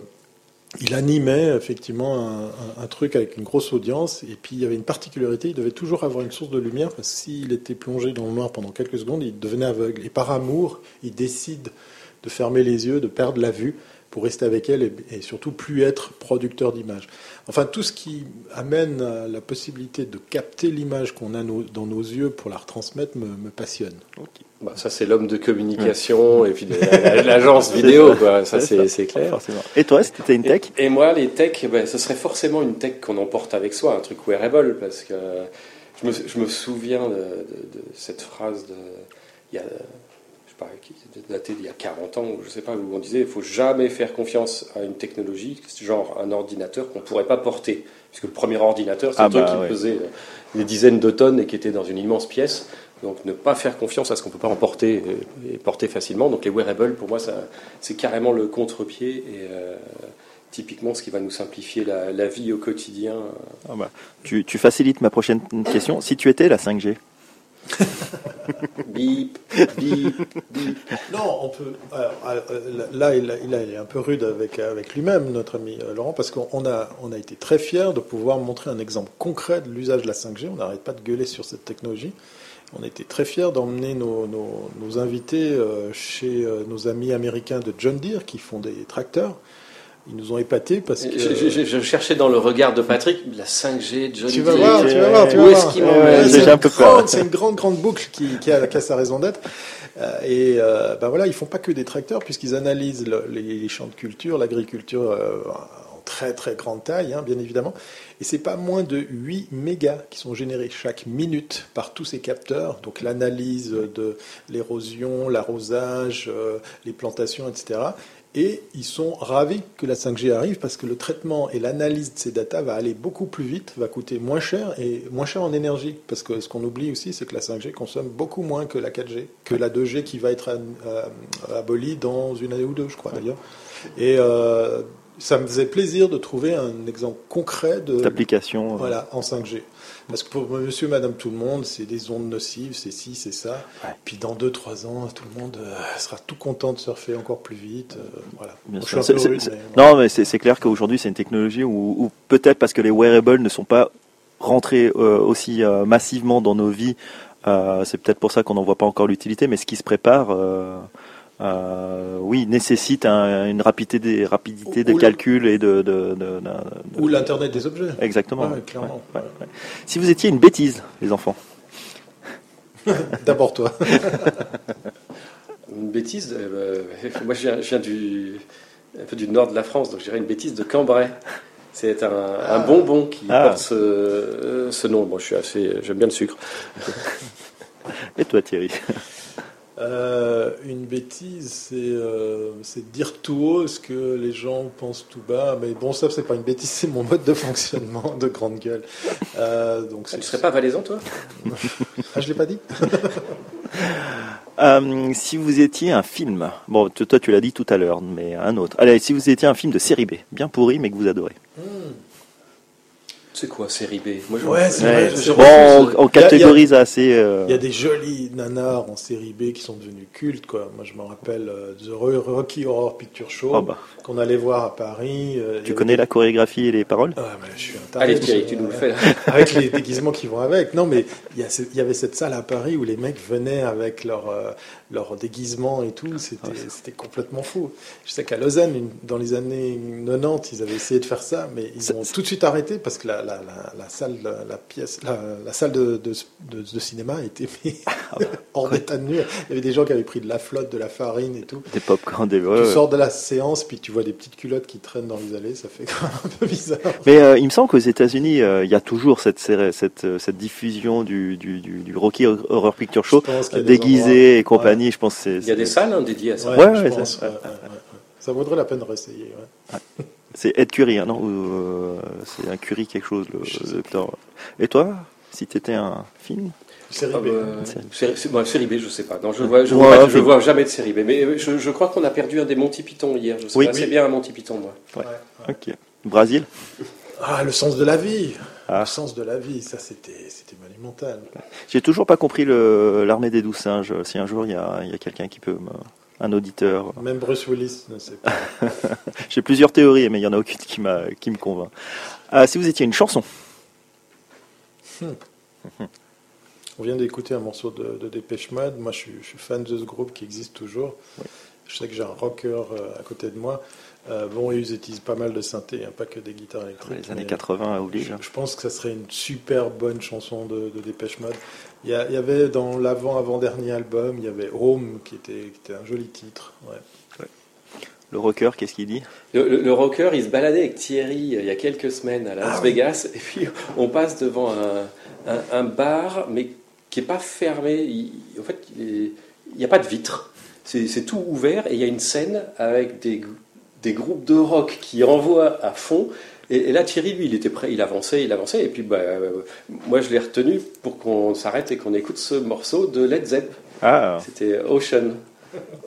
il animait effectivement un, truc avec une grosse audience, et puis il y avait une particularité, il devait toujours avoir une source de lumière, parce que s'il était plongé dans le noir pendant quelques secondes, il devenait aveugle. Et par amour, il décide de fermer les yeux, de perdre la vue pour rester avec elle et, surtout plus être producteur d'images. Enfin, tout ce qui amène à la possibilité de capter l'image qu'on a dans nos yeux pour la retransmettre me, me passionne. Bah, ça, c'est l'homme de communication et puis l'agence vidéo, quoi. Ça, C'est clair. Forcément. Et toi, c'était une tech Et, et moi, les techs, ben, ce serait forcément une tech qu'on emporte avec soi, un truc wearable, parce que je me, je me souviens de, de- de cette phrase de, il y a, je sais pas, datée d'il y a 40 ans, ou je sais pas, où on disait il faut jamais faire confiance à une technologie, genre un ordinateur qu'on pourrait pas porter. Puisque le premier ordinateur, c'est Ah un truc bah, qui ouais. pesait des dizaines de tonnes et qui était dans une immense pièce. Donc ne pas faire confiance à ce qu'on peut pas emporter et, et porter facilement. Donc les wearables, pour moi, ça, c'est carrément le contre-pied et euh, typiquement ce qui va nous simplifier la, la vie au quotidien. Ah bah, tu, tu facilites ma prochaine question. Si tu étais la 5G, Bip, bip, bip. Non, on peut. alors, euh, là, il, est un peu rude avec, avec lui-même, notre ami euh, Laurent, parce qu'on a, on a été très fiers de pouvoir montrer un exemple concret de l'usage de la 5G. On n'arrête pas de gueuler sur cette technologie. On été très fiers d'emmener nos, nos- nos invités euh, chez euh, nos amis américains de John Deere qui font des tracteurs. Ils nous ont épatés parce que. Je, je- je cherchais dans le regard de Patrick la 5G, John Tu vas Deere. voir, tu vas voir, tu Où vas est-ce qu'il m'emmène c'est une un peu peur. grande- C'est une grande, grande boucle qui, qui a, qui a sa raison d'être. Euh, et ben voilà, ils font pas que des tracteurs puisqu'ils analysent le- les, les champs de culture, l'agriculture euh, très très grande taille, hein, bien évidemment. Et c'est pas moins de 8 mégas qui sont générés chaque minute par tous ces capteurs. Donc l'analyse de l'érosion, l'arrosage, euh, les plantations, etc. Et ils sont ravis que la 5G arrive parce que le traitement et l'analyse de ces datas va aller beaucoup plus vite, va coûter moins cher et moins cher en énergie. Parce que ce qu'on oublie aussi, c'est que la 5G consomme beaucoup moins que la 4G, que la 2G qui va être euh, abolie dans une année ou deux, je crois d'ailleurs. Et euh, ça me faisait plaisir de trouver un exemple concret de d'application. euh, voilà, en 5G. Parce que pour monsieur, madame, tout le monde, c'est des ondes nocives, c'est ci, c'est ça. Ouais. Puis dans 2-3 ans, tout le monde euh, sera tout content de surfer encore plus vite. euh, voilà. Bien sûr. rude, mais Non, mais c'est clair qu'aujourd'hui, c'est une technologie où, où peut-être parce que les wearables ne sont pas rentrés euh, aussi euh, massivement dans nos vies, c'est peut-être pour ça qu'on n'en voit pas encore l'utilité, mais ce qui se prépare, euh, euh, oui, nécessite un- une rapidité, des, rapidité de Ou le- calcul et de... de, de- de- Ou l'Internet des objets. Exactement. Ouais, ouais. clairement. Ouais, ouais, ouais. Si vous étiez une bêtise, les enfants, D'abord toi. Une bêtise, euh, bah, moi je viens, je viens du, un peu du nord de la France, donc je dirais une bêtise de Cambrai. C'est un, un bonbon qui Ah. porte ce, euh, ce nom. Bon, je suis assez, j'aime bien le sucre. et toi Thierry? Euh, une bêtise, c'est euh, de dire tout haut ce que les gens pensent tout bas. Mais bon, ça, c'est pas une bêtise, c'est mon mode de fonctionnement de grande gueule. Euh, donc, Tu c'est- ne serais pas valaisan, toi? Ah, je l'ai pas dit Euh, si vous étiez un film, bon, toi tu l'as dit tout à l'heure, mais un autre. Allez, si vous étiez un film de série B, bien pourri, mais que vous adorez. C'est quoi série B? Moi, je- Ouais, c'est vrai. je- bon, on, on Il y a- catégorise assez. euh, Il y a des jolis nanars en série B qui sont devenus cultes, quoi. Moi, je me rappelle euh, The Ro- Rocky Horror Picture Show oh bah, qu'on allait voir à Paris. euh, il y tu avait connais la chorégraphie et les paroles? Ah, mais je suis un taré, Allez, Thierry, tu nous le fais là. avec les déguisements qui vont avec. Non, mais il y, a ce- il y avait cette salle à Paris où les mecs venaient avec leur, euh, leur déguisement et tout. C'était c'était complètement fou. Je sais qu'à Lausanne, une- dans les années 90, ils avaient essayé de faire ça, mais ils Ça- ont tout de suite arrêté parce que la, la, la, la salle, la, la pièce, la, la salle de, de, de, de cinéma était mis hors d'état de nuire. Il y avait des gens qui avaient pris de la flotte, de la farine et tout. Des popcorn, des. tu ouais. sors de la séance, puis tu vois des petites culottes qui traînent dans les allées, ça fait quand même un peu bizarre. Mais euh, il me semble qu'aux États-Unis, euh, il y a toujours cette, série- cette, euh, cette diffusion du, du, du, du Rocky Horror Picture Show, déguisé endroits- et compagnie. Je pense. Il y a des salles hein, dédiées à ça. Ouais, Ouais, je ouais, pense, ça- ouais, ouais, ouais, ouais. Ça vaudrait la peine de réessayer. C'est Ed Curry, hein, non Ou, euh, C'est un Curry quelque chose, le, docteur. Et toi, si t'étais un film Série Ah B. bah, Série bon, B, je sais pas. Non, je vois, je Ouais, vois, ouais, je oui. vois jamais de série B. Mais euh, je, je crois qu'on a perdu un des Monty Python hier. Je sais Oui. pas, Oui. c'est bien un Monty Python, moi. Ouais, ouais. Ok. Brésil Ah, le sens de la vie. Ah. Le sens de la vie, ça c'était c'était monumental. J'ai toujours pas compris l'armée des douze singes. Si un jour il y a, il y a quelqu'un qui peut me. Un auditeur. Même Bruce Willis ne sait pas. J'ai plusieurs théories, mais il y en a aucune qui, m'a, qui me convainc. Ah, si vous étiez une chanson, On vient d'écouter un morceau de, de Dépêche Mode. Moi, je suis, je suis fan de ce groupe qui existe toujours. Je sais que j'ai un rocker euh, à côté de moi. Euh, bon, ils utilisent pas mal de synthé, hein, pas que des guitares électriques. les années mais 80 oblige. Je, je pense que ça serait une super bonne chanson de, de Dépêche Mode. Il y, a- il y avait dans l'avant-avant-dernier album, il y avait Home qui était, qui était un joli titre. Ouais. Le rocker, qu'est-ce qu'il dit? Le, le- le rocker, il se baladait avec Thierry euh, il y a quelques semaines à Las Ah oui. Vegas, et puis on passe devant un, un- un bar, mais qui est pas fermé. Il- en fait, il n'y a pas de vitre. C'est tout ouvert, et il y a une scène avec des, des groupes de rock qui envoient à fond. Et, et là, Thierry, lui, il était prêt, il avançait, il avançait, et puis bah, euh, moi, je l'ai retenu pour qu'on s'arrête et qu'on écoute ce morceau de Led Zepp. Ah, C'était Ocean.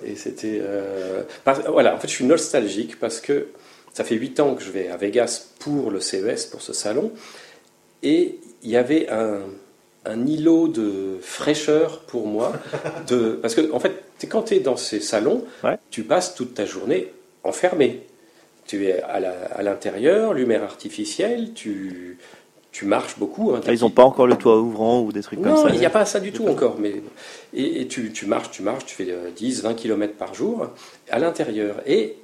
Et c'était. euh, voilà, en fait, je suis nostalgique parce que ça fait 8 ans que je vais à Vegas pour le CES, pour ce salon. Et il y avait un, un îlot de fraîcheur pour moi. De, parce que, en fait, quand tu es dans ces salons, Ouais. tu passes toute ta journée enfermé. Tu es à l'intérieur, lumière artificielle, tu, tu marches beaucoup. hein, Ah, ils n'ont pas encore le toit ouvrant ou des trucs comme non, ça. il n'y a pas ça du tout encore. Mais, et, et tu, tu marches, tu marches, tu fais euh, 10, 20 km par jour à l'intérieur. Et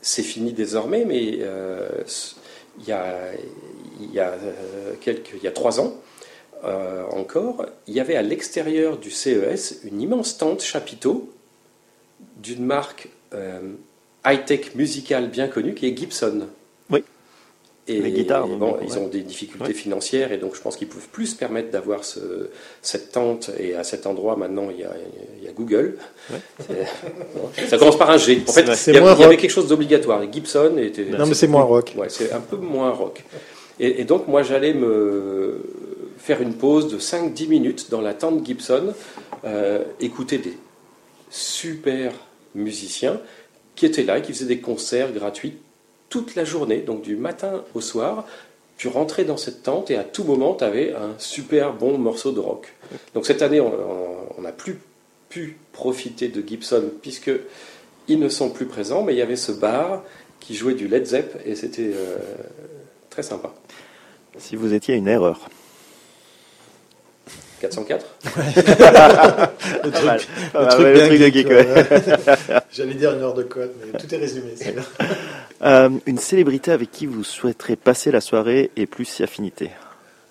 c'est fini désormais, mais euh, il y a, y a, euh, quelques, y a trois ans euh, encore, il y avait à l'extérieur du CES une immense tente chapiteau d'une marque euh, high-tech musicale bien connue qui est Gibson. Oui. Et Les guitares, bon, ils ouais. ont des difficultés Ouais. financières et donc je pense qu'ils peuvent plus se permettre d'avoir ce, cette tente et à cet endroit maintenant il y a, il y a Google. Ça commence par un G. En fait, il y, a- moins il y avait quelque chose d'obligatoire. Gibson était. Non, mais c'est moins rock. Ouais, c'est un peu moins rock. Et, et donc, moi, j'allais me faire une pause de 5-10 minutes dans la tente Gibson, euh, écouter des super musiciens qui étaient là, et qui faisaient des concerts gratuits toute la journée, donc du matin au soir. Tu rentrais dans cette tente et à tout moment, tu avais un super bon morceau de rock. Donc cette année, on n'a plus pu profiter de Gibson puisque ils ne sont plus présents, mais il y avait ce bar qui jouait du Led Zepp et c'était euh, très sympa. Si vous étiez une erreur. 404 Le truc, mal. le Pas truc mal, bien le truc de geek, ouais. J'allais dire une heure de code, mais tout est résumé. c'est bien. Euh, une célébrité avec qui vous souhaiterez passer la soirée et plus si affinité?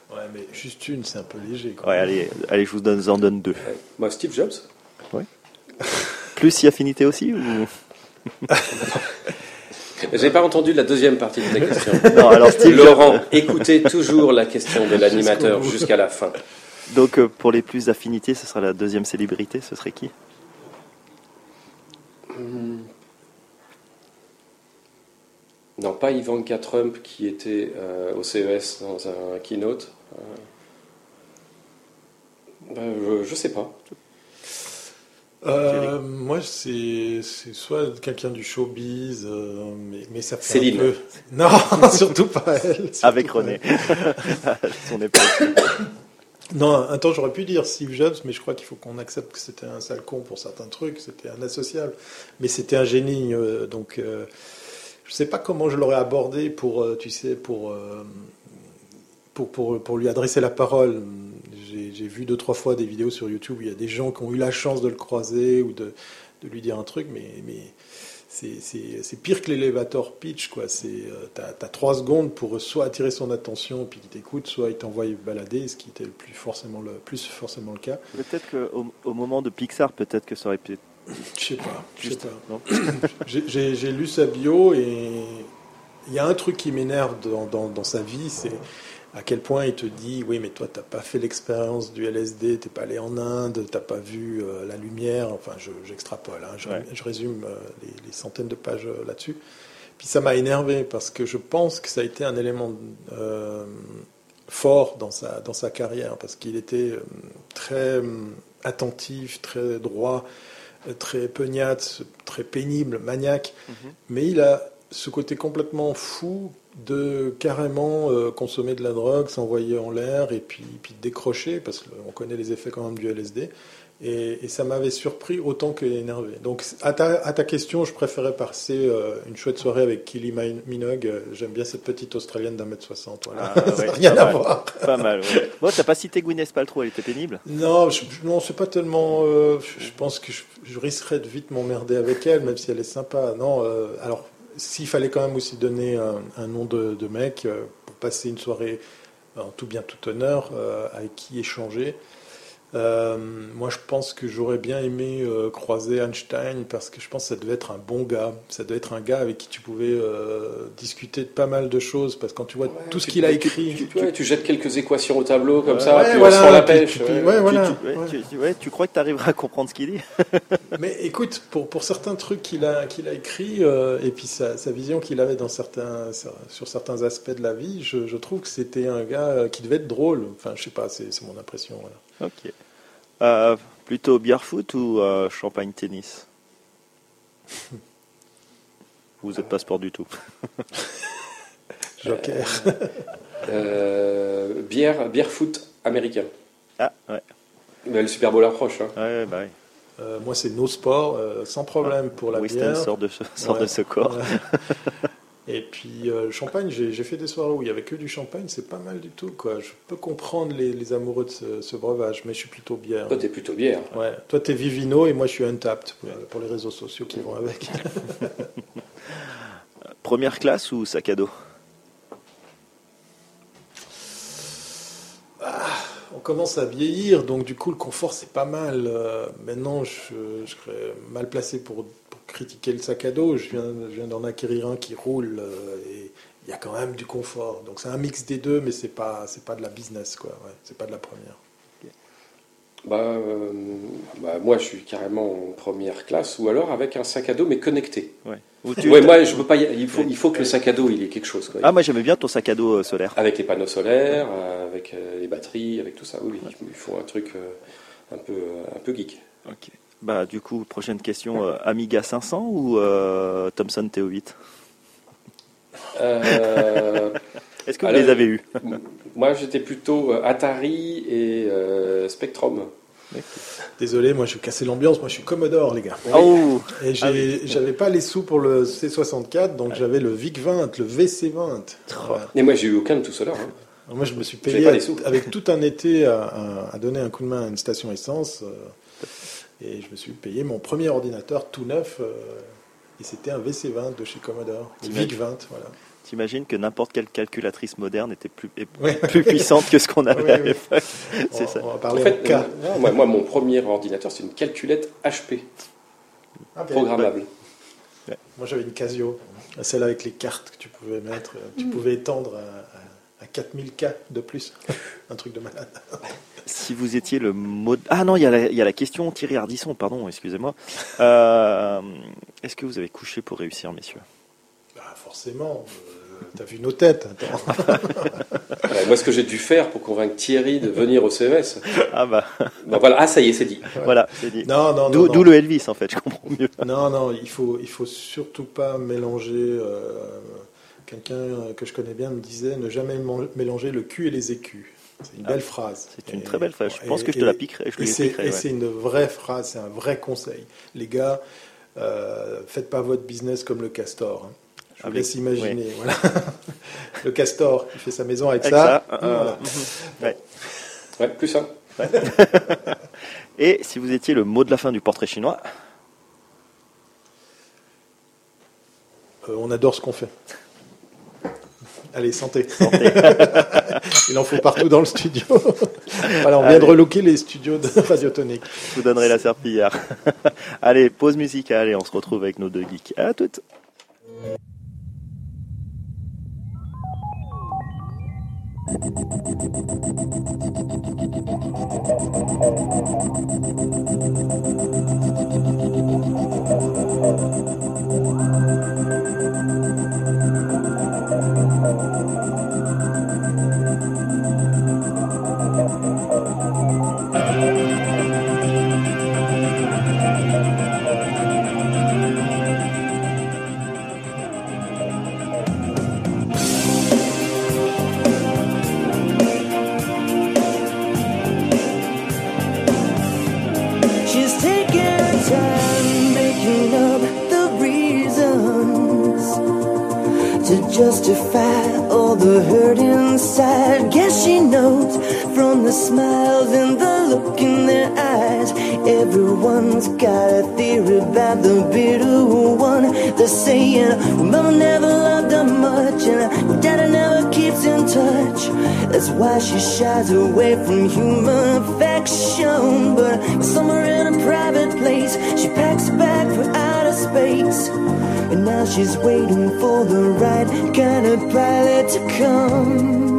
Ouais, mais juste une, c'est un peu léger. Quoi. Ouais, allez, allez, je vous donne, en donne deux. Ouais. Moi, Steve Jobs. Plus si affinité aussi ou... J'ai pas entendu la deuxième partie de ta question. Non, alors Steve. Laurent, écoutez toujours la question de l'animateur jusqu'à la fin. Donc euh, pour les plus affinités, ce sera la deuxième célébrité, ce serait qui? Non, pas Ivanka Trump qui était euh, au CES dans un keynote. Euh, ben, je, je sais pas. Euh, moi, c'est soit quelqu'un du showbiz, euh, mais, mais ça fait Céline. un peu... Non, surtout pas elle. surtout Avec René. son époque. Non, un temps j'aurais pu dire Steve Jobs, mais je crois qu'il faut qu'on accepte que c'était un sale con pour certains trucs, c'était un associable, mais c'était un génie, euh, donc euh, je sais pas comment je l'aurais abordé pour, euh, tu sais, pour, pour, pour, pour lui adresser la parole. J'ai vu deux, trois fois des vidéos sur YouTube où il y a des gens qui ont eu la chance de le croiser ou de, de lui dire un truc, mais c'est- pire que l'élévateur pitch, quoi. C'est euh, t'as as trois secondes pour soit attirer son attention puis qu'il t'écoute, soit il t'envoie balader, ce qui était le plus forcément le plus forcément le cas. Peut-être qu'au au moment de Pixar, peut-être que ça aurait pu être Je sais pas, juste. j'ai lu sa bio et il y a un truc qui m'énerve dans, dans, dans sa vie, c'est à quel point il te dit oui mais toi t'as pas fait l'expérience du LSD, t'es pas allé en Inde, t'as pas vu euh, la lumière, enfin je- j'extrapole, hein, je, Ouais. je résume euh, les, les centaines de pages euh, là-dessus. Puis ça m'a énervé parce que je pense que ça a été un élément fort dans sa, dans sa carrière parce qu'il était très attentif, très droit, très pugnace, très pénible, maniaque. Mais il a ce côté complètement fou de carrément euh, consommer de la drogue, s'envoyer en l'air et puis, puis décrocher, parce qu'on connaît les effets quand même du LSD. Et, et ça m'avait surpris autant que énervé. Donc à ta, à ta question, je préférais passer euh, une chouette soirée avec Kylie Min- Minogue. J'aime bien cette petite Australienne d'un mètre soixante. Voilà. Ah, ça ouais, n'a rien à mal. voir. Pas mal. ouais. Bon, t'as pas cité Gwyneth Paltrow, elle était pénible. Non, je, non, c'est pas tellement. euh, je, je pense que je, je risquerais de vite m'emmerder avec elle, même si elle est sympa. Non, alors s'il fallait quand même aussi donner un, nom de, mec euh, pour passer une soirée en tout bien tout honneur euh, avec qui échanger. Euh, moi, je pense que j'aurais bien aimé euh, croiser Einstein parce que je pense que ça devait être un bon gars. Ça devait être un gars avec qui tu pouvais euh, discuter de pas mal de choses parce que quand tu vois tout ce qu'il a écrit. Tu, tu- ouais, tu jettes quelques équations au tableau comme Ouais, ça, ouais, puis voilà, on se rend la pêche. Tu- crois que tu arriveras à comprendre ce qu'il dit Mais écoute, pour, pour certains trucs qu'il a, qu'il a écrits, euh, et puis sa, sa vision qu'il avait dans certains, sur certains aspects de la vie, je, je trouve que c'était un gars qui devait être drôle. Enfin, je sais pas, c'est c'est mon impression. Voilà. Ok. Euh, plutôt bière foot ou euh, champagne tennis? Vous n'êtes pas sport du tout. Joker. Euh, bière, bière foot américain. Ah, ouais. Mais le Super Bowl approche. Hein. Ouais, bah ouais. Euh, moi, c'est no sport, euh, sans problème pour la Winston bière. sort de, ce- sort Ouais. de ce corps. Et puis, euh, le champagne, j'ai fait des soirées où il y avait que du champagne, c'est pas mal du tout. Quoi. Je peux comprendre les, les amoureux de ce, ce breuvage, mais je suis plutôt bière. Toi, t'es plutôt bière. Ouais. Toi, t'es Vivino et moi, je suis Untapped pour, pour les réseaux sociaux qui vont avec. Première classe ou sac à dos? On commence à vieillir, donc du coup, le confort, c'est pas mal. Euh, maintenant, je, je serais mal placé pour critiquer le sac à dos. Je viens, je viens d'en acquérir un qui roule euh, et il y a quand même du confort. Donc, c'est un mix des deux, mais c'est pas, c'est pas de la business, quoi. Ouais, c'est pas de la première. Bah, euh, bah, moi, je suis carrément en première classe, ou alors avec un sac à dos, mais connecté. Ouais. Ou tu- Ouais, moi, je peux pas. y- Il faut, il faut que le sac à dos, il ait quelque chose. Quoi. Ah, moi j'aimais bien ton sac à dos euh, solaire. Avec les panneaux solaires, avec euh, les batteries, avec tout ça. Oui, il faut un truc euh, un peu, un peu geek. Ok. Bah, du coup, prochaine question euh, Amiga 500 ou euh, Thomson TO8 Euh, Est-ce que vous Alors, les avez eus? moi, j'étais plutôt euh, Atari et euh, Spectrum. Désolé, moi, je vais casser l'ambiance. Moi, je suis Commodore, les gars. Oh Et Ah oui. j'avais pas les sous pour le C64, donc j'avais le VIC-20, le VC20. Voilà. Et moi, j'ai eu aucun de tout cela. hein. Moi, je me suis payé pas les sous. avec tout un été à, à- à donner un coup de main à une station essence. Et je me suis payé mon premier ordinateur tout neuf. euh, et c'était un VC20 de chez Commodore. Le T'imagines- VIC-20, voilà. T'imagines que n'importe quelle calculatrice moderne était plus, Ouais. plus puissante que ce qu'on avait Ouais, à ouais. l'époque. C'est ça. on va En parler fait, en cas. euh, moi, moi, mon premier ordinateur, c'est une calculette HP Ok. programmable. Moi, j'avais une Casio, celle avec les cartes que tu pouvais mettre. euh, Tu pouvais étendre à, à- à 4000K de plus. un truc de malade. Si vous étiez le mode. Ah non, il y, a la- il y a la question Thierry Ardisson, pardon, excusez-moi. Euh, Est-ce que vous avez couché pour réussir, messieurs? Bah, forcément. euh, T'as vu nos têtes. Attends. Ouais, moi, ce que j'ai dû faire pour convaincre Thierry de venir au CES. Ah bah, voilà, ah, ça y est, c'est dit. voilà, c'est dit. Non, non, non. D'où non. d'où le Elvis, en fait, je comprends mieux. Non, non, il faut, il faut surtout pas mélanger. euh, Quelqu'un euh, que je connais bien me disait ne jamais mélanger le cul et les écus. C'est une Ah, belle phrase. C'est une Et- très belle phrase. Je et- pense que je te et- la piquerai. Je Et c'est ouais. une vraie phrase, c'est un vrai conseil. Les gars, euh, faites pas votre business comme le castor. hein. Je vous Avec- laisse imaginer. Voilà. le castor, il fait sa maison avec, Avec ça. ça, euh, Voilà. Ouais, plus simple. Et si vous étiez le mot de la fin du portrait chinois, Euh, on adore ce qu'on fait. Allez, santé. Il en faut partout dans le studio. voilà, on vient de relooker les studios de Radiotonique. je vous donnerai la serpillière. Allez, pause musicale et on se retrouve avec nos deux geeks. À toutes. Justify all the hurt inside. Guess she knows from the smiles and the look in their eyes. Everyone's got a theory about the bitter one. They're saying, well, Mama never loved her much, and Daddy never keeps in touch. That's why she shies away from human affection. But somewhere in a private place, she packs a bag for outer space. And now she's waiting for the right kind of pilot to come.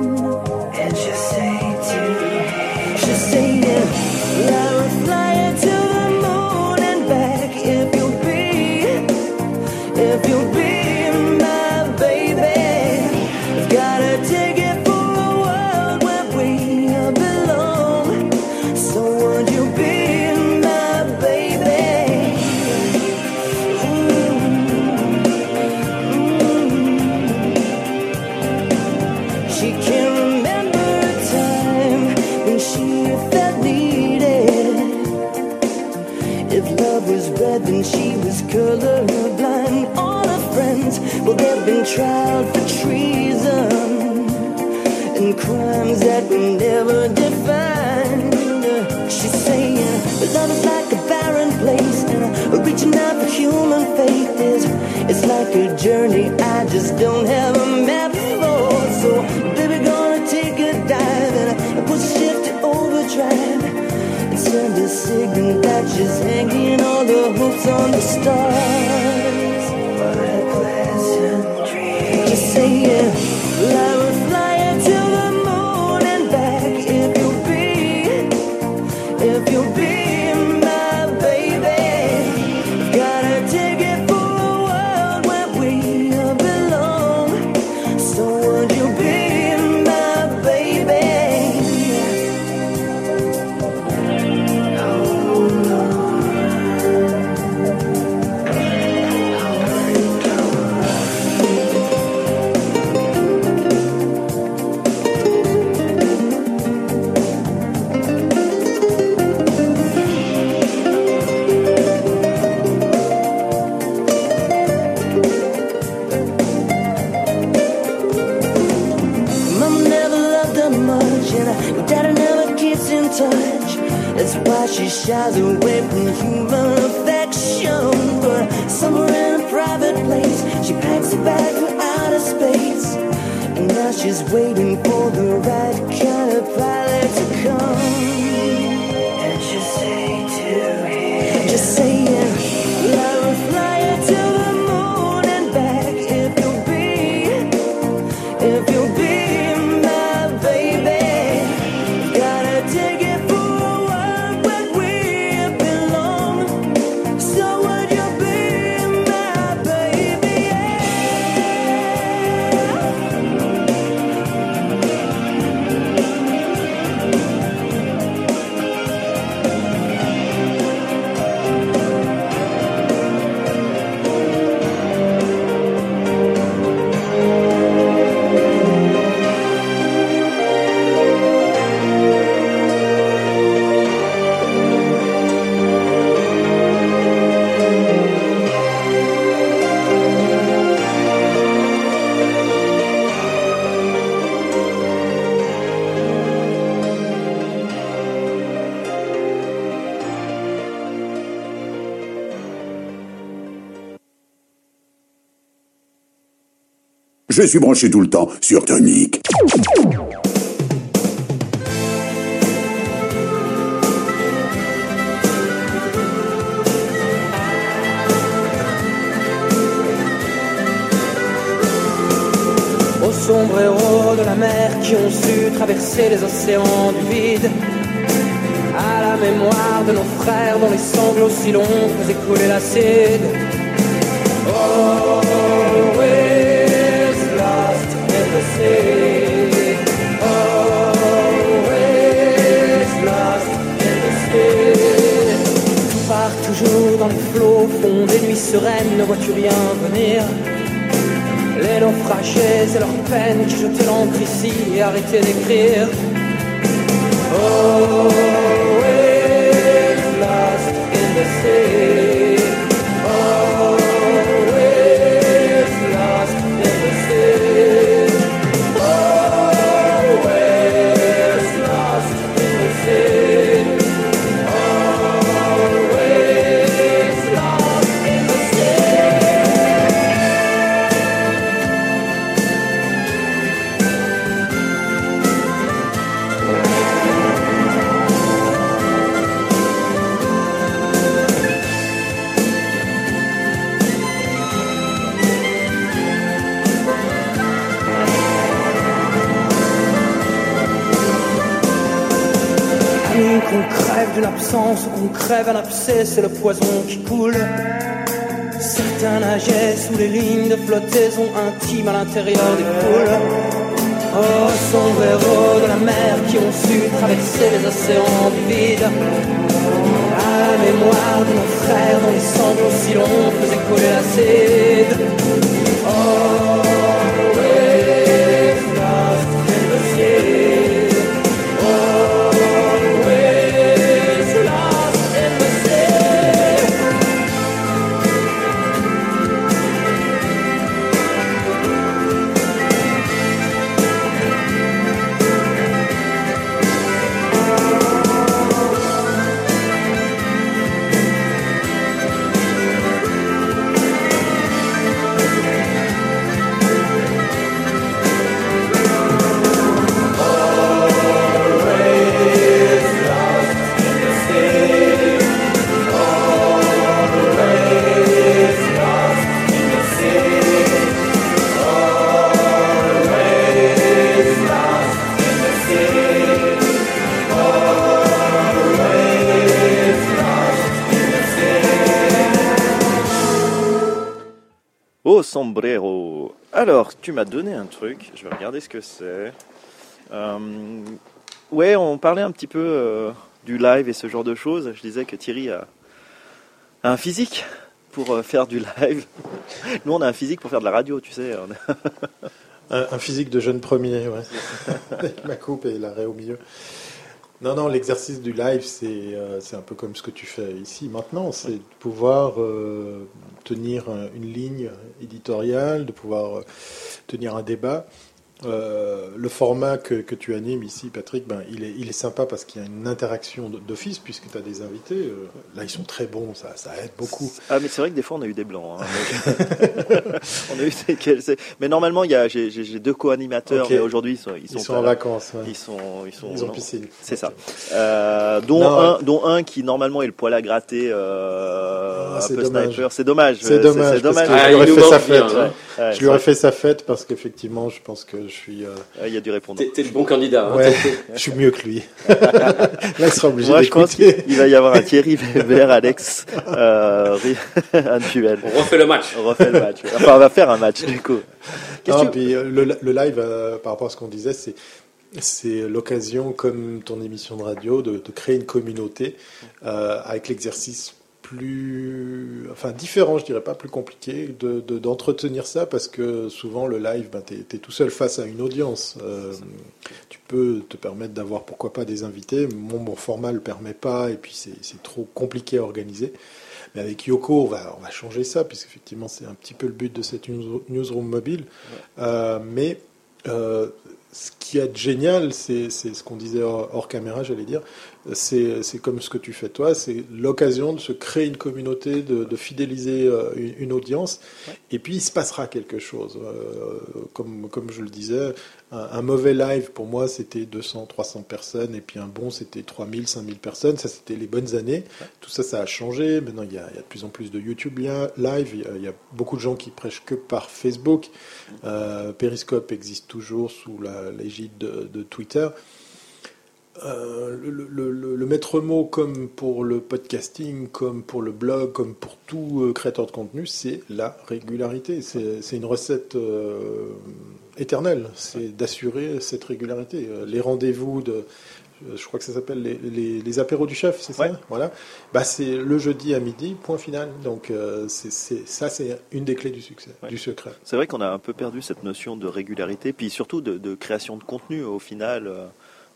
Love was red, then she was colorblind. All her friends, well, they've been tried for treason and crimes that we never defined. She's saying love is like a barren place, and reaching out for human faith is it's like a journey I just don't have a map A signal that she's hanging all the hopes on the stars. Shies away from human affection. But somewhere in a private place, she packs a bag for outer space. And now she's waiting for the right kind Je suis branché tout le temps sur Tonic. Aux sombres héros de la mer qui ont su traverser les océans du vide. À la mémoire de nos frères dont les sanglots si longs faisaient couler l'acide. Sereines, ne vois-tu rien venir? Les naufragés et leurs peines qui jetaient l'encre ici et arrêtaient d'écrire. Sea. C'est le poison qui coule. Certains nageaient sous les lignes de flottaison intime à l'intérieur des poules. Oh, sombres héros de la mer qui ont su traverser les océans du vide. À la mémoire de nos frères dont les sanglots si longs faisaient couler l'acide. Alors, tu m'as donné un truc. Je vais regarder ce que c'est. Euh, ouais, on parlait un petit peu euh, du live et ce genre de choses. Je disais que Thierry a, un physique pour euh, faire du live. Nous, on a un physique pour faire de la radio, tu sais. Un, physique de jeune premier, ouais. Ma coupe et l'arrêt au milieu. Non, non, l'exercice du live, c'est euh, c'est un peu comme ce que tu fais ici maintenant. C'est de pouvoir euh, tenir un- une ligne éditoriale, de pouvoir euh, tenir un débat. Euh, le format que, que tu animes ici, Patrick, ben, il, est, il est sympa parce qu'il y a une interaction d'office puisque tu as des invités. Euh, là, ils sont très bons, ça, ça aide beaucoup. Ah, mais c'est vrai que des fois, on a eu des blancs. hein. Donc, on a eu des- Mais normalement, il y a- j'ai deux co-animateurs, Ok. mais aujourd'hui, ils sont, ils Ils sont, en là. vacances. ouais. Ils sont, ils sont, Ils ont piscine. C'est ça. Euh, dont, Non, un, ouais. dont un qui normalement est le poil à gratter, euh, Ah, un c'est peu dommage. sniper. C'est dommage. C'est dommage. Ah, je lui aurais il nous fait sa bien, fête. hein. Ouais, je lui aurais fait sa fête parce qu'effectivement, je pense que je suis, euh, ouais, Il y a du répondant. T'es le bon candidat. hein. ouais, je suis mieux que lui. Là, il sera obligé Moi, je pense qu'il va y avoir un Thierry Weber, Alex, euh, un duel. On refait le match. On refait le match. Enfin, on va faire un match du coup. Non, tu- puis, euh, le, le live, euh, par rapport à ce qu'on disait, c'est c'est l'occasion, comme ton émission de radio, de, de créer une communauté euh, avec l'exercice plus, enfin différent, je dirais pas plus compliqué, de de- d'entretenir ça parce que souvent le live, ben, tu es, tout seul face à une audience. Euh, tu peux te permettre d'avoir pourquoi pas des invités. Mon, mon format le permet pas et puis c'est c'est trop compliqué à organiser. Mais avec Yoko, on va, on va changer ça, puisqu'effectivement, c'est un petit peu le but de cette news- newsroom mobile. Euh, mais euh, ce qui est génial, c'est c'est ce qu'on disait hors, hors caméra, j'allais dire, c'est c'est comme ce que tu fais toi, c'est l'occasion de se créer une communauté, de, de fidéliser euh, une, une audience, et puis il se passera quelque chose. Euh, comme, comme je le disais, un, un mauvais live pour moi c'était 200, 300 personnes, et puis un bon c'était 3000, 5000 personnes, ça c'était les bonnes années. Tout ça, ça a changé. Maintenant il y a, il y a de plus en plus de YouTube li- live, il y a, il y a beaucoup de gens qui prêchent que par Facebook. Euh, Periscope existe toujours sous la- l'égide de, de Twitter. Euh, le, le- le- le maître mot, comme pour le podcasting, comme pour le blog, comme pour tout euh, créateur de contenu, c'est la régularité. C'est une recette euh, éternelle. C'est d'assurer cette régularité. Les rendez-vous de, je crois que ça s'appelle les, les, les apéros du chef, c'est ça Voilà. Bah, c'est le jeudi à midi, point final. Donc c'est ça, c'est une des clés du succès, du secret. C'est vrai qu'on a un peu perdu cette notion de régularité, puis surtout de, de création de contenu. Au final,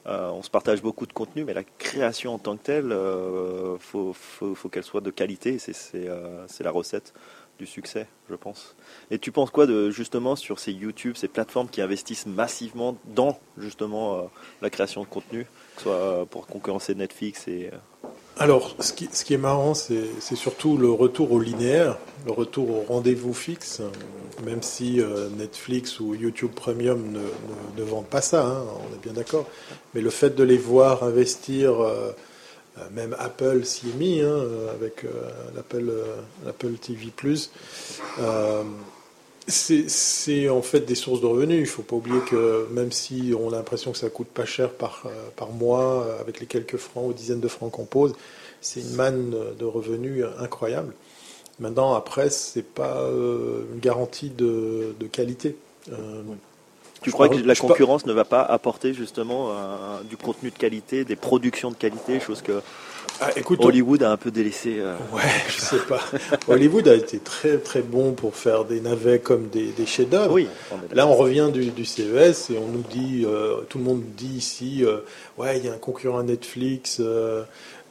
euh, on se partage beaucoup de contenu, mais la création en tant que telle, euh, faut, qu'elle soit de qualité. Euh, c'est la recette du succès, je pense. Et tu penses quoi de justement sur ces YouTube, ces plateformes qui investissent massivement dans justement la création de contenu, que ce soit pour concurrencer Netflix et Alors, ce qui, ce qui est marrant, c'est surtout le retour au linéaire, le retour au rendez-vous fixe, même si euh, Netflix ou YouTube Premium ne, vendent pas ça, hein, on est bien d'accord. Mais le fait de les voir investir, euh, euh, même Apple s'y hein, avec euh, l'Apple TV+, euh, c'est en fait des sources de revenus. Il ne faut pas oublier que même si on a l'impression que ça coûte pas cher par, euh, par mois, euh, avec les quelques francs ou dizaines de francs qu'on pose, c'est une manne de revenus incroyable. Maintenant, après, c'est pas euh, une garantie de, de qualité. Euh, Tu crois parle- que la par- concurrence ne va pas apporter justement du contenu de qualité, des productions de qualité, chose que Ah, écoute, on- Hollywood a un peu délaissé euh, Ouais, je sais pas. Hollywood a été très très bon pour faire des navets comme des, des chefs-d'œuvre. Oui. Là, on revient du, du CES et on nous dit, euh, tout le monde dit ici, euh, ouais, il y a un concurrent à Netflix.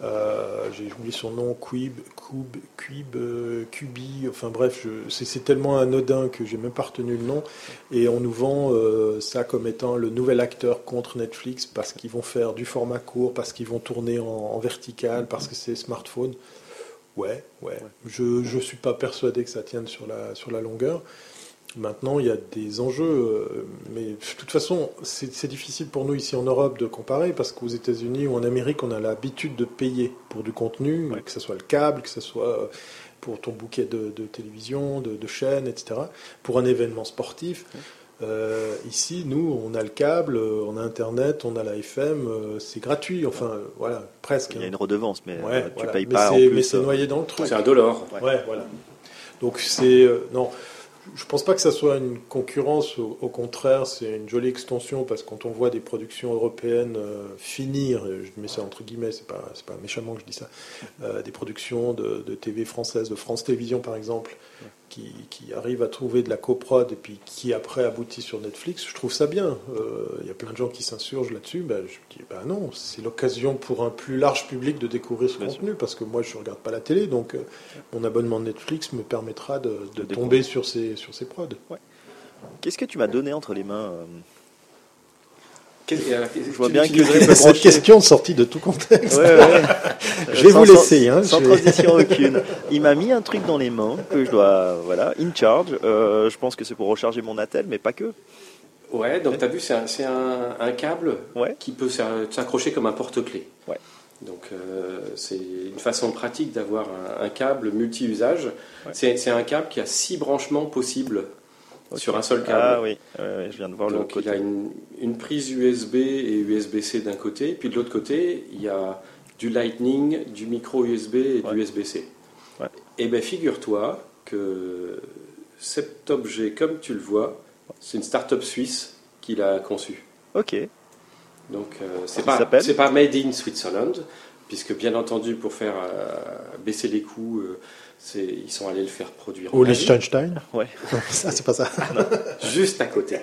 Euh, J'ai oublié son nom, Quib, Cube, Quib, euh, Cubi. Enfin bref, c'est tellement anodin que j'ai même pas retenu le nom. Et on nous vend euh, ça comme étant le nouvel acteur contre Netflix parce qu'ils vont faire du format court, parce qu'ils vont tourner en, en vertical, parce que c'est smartphone. Ouais, ouais. Je je suis pas persuadé que ça tienne sur la sur la longueur. Maintenant, il y a des enjeux, euh, mais de toute façon, c'est difficile pour nous ici en Europe de comparer parce qu'aux États-Unis ou en Amérique, on a l'habitude de payer pour du contenu, que ce soit le câble, que ce soit euh, pour ton bouquet de, de télévision, de, de chaînes, etc. Pour un événement sportif. Euh, ici, nous, on a le câble, on a Internet, on a la FM, euh, c'est gratuit, enfin, euh, voilà, presque. Il y a une redevance, mais Ouais, tu voilà. payes Mais pas en plus. Mais c'est noyé dans le truc. C'est un dollar. Ouais, voilà. Donc c'est euh, non, je pense pas que ça soit une concurrence. Au, contraire, c'est une jolie extension parce que quand on voit des productions européennes euh, finir, je mets ça entre guillemets, c'est pas pas méchamment que je dis ça, euh, des productions de, de TV françaises, de France Télévisions par exemple, qui, qui arrivent à trouver de la coprod et puis qui après aboutit sur Netflix, je trouve ça bien. Euh, Il y a plein de gens qui s'insurgent là-dessus. Ben, je dis, ben non, c'est l'occasion pour un plus large public de découvrir ce contenu parce que moi je regarde pas la télé, donc euh, mon abonnement Netflix me permettra de, de tomber sur ces, sur ces prods. Qu'est-ce que tu m'as donné entre les mains euh, Je vois bien que Cette brancher- question sortie de tout contexte. Ouais, ouais. je vais Sans- vous laisser. Hein, sans vais- transition aucune. Il m'a mis un truc dans les mains que je dois, voilà, in charge. Euh, je pense que c'est pour recharger mon attel, mais pas que. Ouais, donc tu as vu, c'est un, c'est un- un câble qui peut s'a- s'accrocher comme un porte-clés. Ouais. Donc euh, c'est une façon pratique d'avoir un, un câble multi-usage. C'est un câble qui a six branchements possibles sur un seul câble. Ah oui, je viens de voir le Donc côté. il a une, une prise USB et USB-C d'un côté, puis de l'autre côté, il y a du Lightning, du micro USB et du USB-C. Et bien figure-toi que cet objet, comme tu le vois, c'est une start-up suisse qui l'a conçu. Ok. Donc euh, c'est pas pas made in Switzerland, puisque bien entendu pour faire euh, baisser les coûts, euh, ils sont allés le faire produire. Au. Liechtenstein Ouais. ça, c'est pas ça. juste à côté.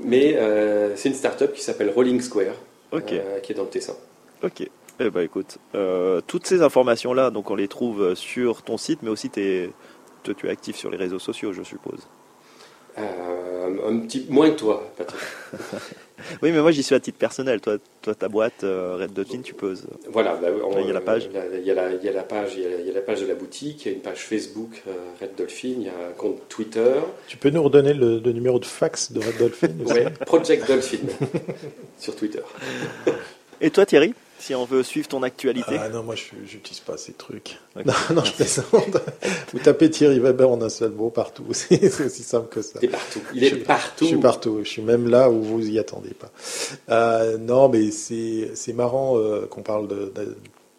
Mais euh, c'est une start-up qui s'appelle Rolling Square, euh, qui est dans le Tessin. Ok. Eh ben écoute, euh, toutes ces informations-là, donc on les trouve sur ton site, mais aussi tu es actif sur les réseaux sociaux, je suppose. Euh, un petit moins que toi, Patrick. Oui, mais moi j'y suis à titre personnel. Toi, toi ta boîte euh, Red Dolphin, tu poses. Voilà, bah, on- Il y a la page. Il y a la, il y a la page, il y a la, il y a la page de la boutique, il y a une page Facebook euh, Red Dolphin, il y a un compte Twitter, Tu peux nous redonner le, le numéro de fax de Red Dolphin ouais, Project Dolphin sur Twitter. Et toi, Thierry, si on veut suivre ton actualité Ah non, moi je j'utilise pas ces trucs. Non, non, je plaisante. Vous tapez Thierry Weber en un seul mot partout. C'est aussi simple que ça. Il est partout. Il est Je- partout. Je suis partout. Je suis même là où vous y attendez pas. Euh, non, mais c'est marrant euh, qu'on parle de- de-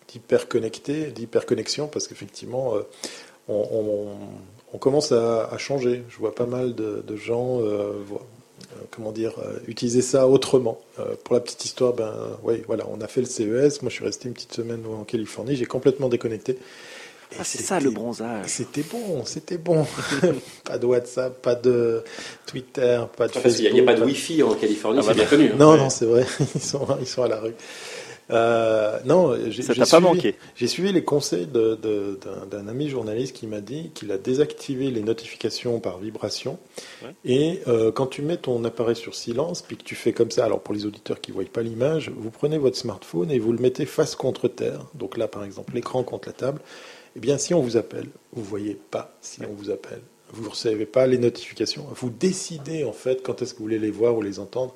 d'hyperconnecté, d'hyperconnexion, parce qu'effectivement, euh, on, on- on commence à, à changer. Je vois pas mal de, de gens, comment dire, euh, utiliser ça autrement. Euh, pour la petite histoire, ben, oui, voilà, on a fait le CES. Moi, je suis resté une petite semaine en Californie. J'ai complètement déconnecté. Ah, c'est ça le bronzage. C'était bon, c'était bon. pas de WhatsApp, pas de Twitter, pas de Ah, parce qu'il n'y a, il pas de Wi-Fi en Californie, Ah, c'est voilà. bien connu. hein. Non, Ouais. non, c'est vrai. Ils sont, ils sont à la rue. Euh, non, j'ai Ça j'ai t'a pas suivi- manqué. J'ai suivi les conseils d'un ami journaliste qui m'a dit qu'il a désactivé les notifications par vibration. Ouais. Et euh, quand tu mets ton appareil sur silence, puis que tu fais comme ça, alors pour les auditeurs qui ne voient pas l'image, vous prenez votre smartphone et vous le mettez face contre terre. Donc là, par exemple, l'écran contre la table. Eh bien, si on vous appelle, vous voyez pas si on vous appelle. Vous ne recevez pas les notifications. Vous décidez en fait quand est-ce que vous voulez les voir ou les entendre.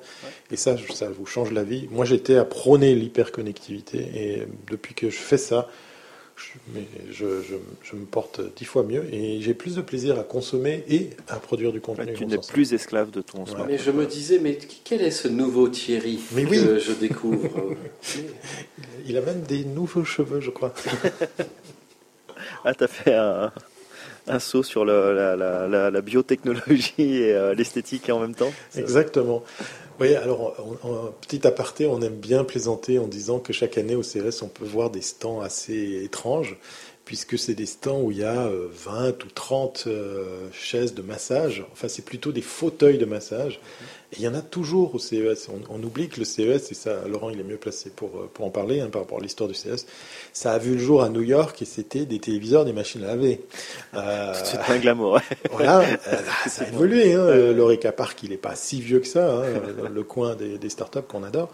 Et ça, ça vous change la vie. Moi, j'étais à prôner l'hyperconnectivité. Et depuis que je fais ça, je, mais je, je- je me porte dix fois mieux. Et j'ai plus de plaisir à consommer et à produire du contenu. tu n'es plus esclave de ton smartphone. Mais je me disais, mais quel est ce nouveau Thierry Mais que oui. je découvre Il a même des nouveaux cheveux, je crois. Ah, t'as fait un, un saut sur la, biotechnologie et euh, l'esthétique en même temps. Exactement. Oui, alors, petit aparté, on aime bien plaisanter en disant que chaque année au CES, on peut voir des stands assez étranges, puisque c'est des stands où il y a euh, 20 ou 30 euh, chaises de massage. Enfin, c'est plutôt des fauteuils de massage. Et il y en a toujours au CES. On, on oublie que le CES, et ça, Laurent, il est mieux placé pour, euh, pour en parler hein, par rapport à l'histoire du CES, ça a vu le jour à New York et c'était des téléviseurs, des machines à laver. Euh, C'est un glamour. ouais. voilà, euh, ça a évolué. Hein. L'Oreca Park, il n'est pas si vieux que ça, hein, dans le coin des, des startups qu'on adore.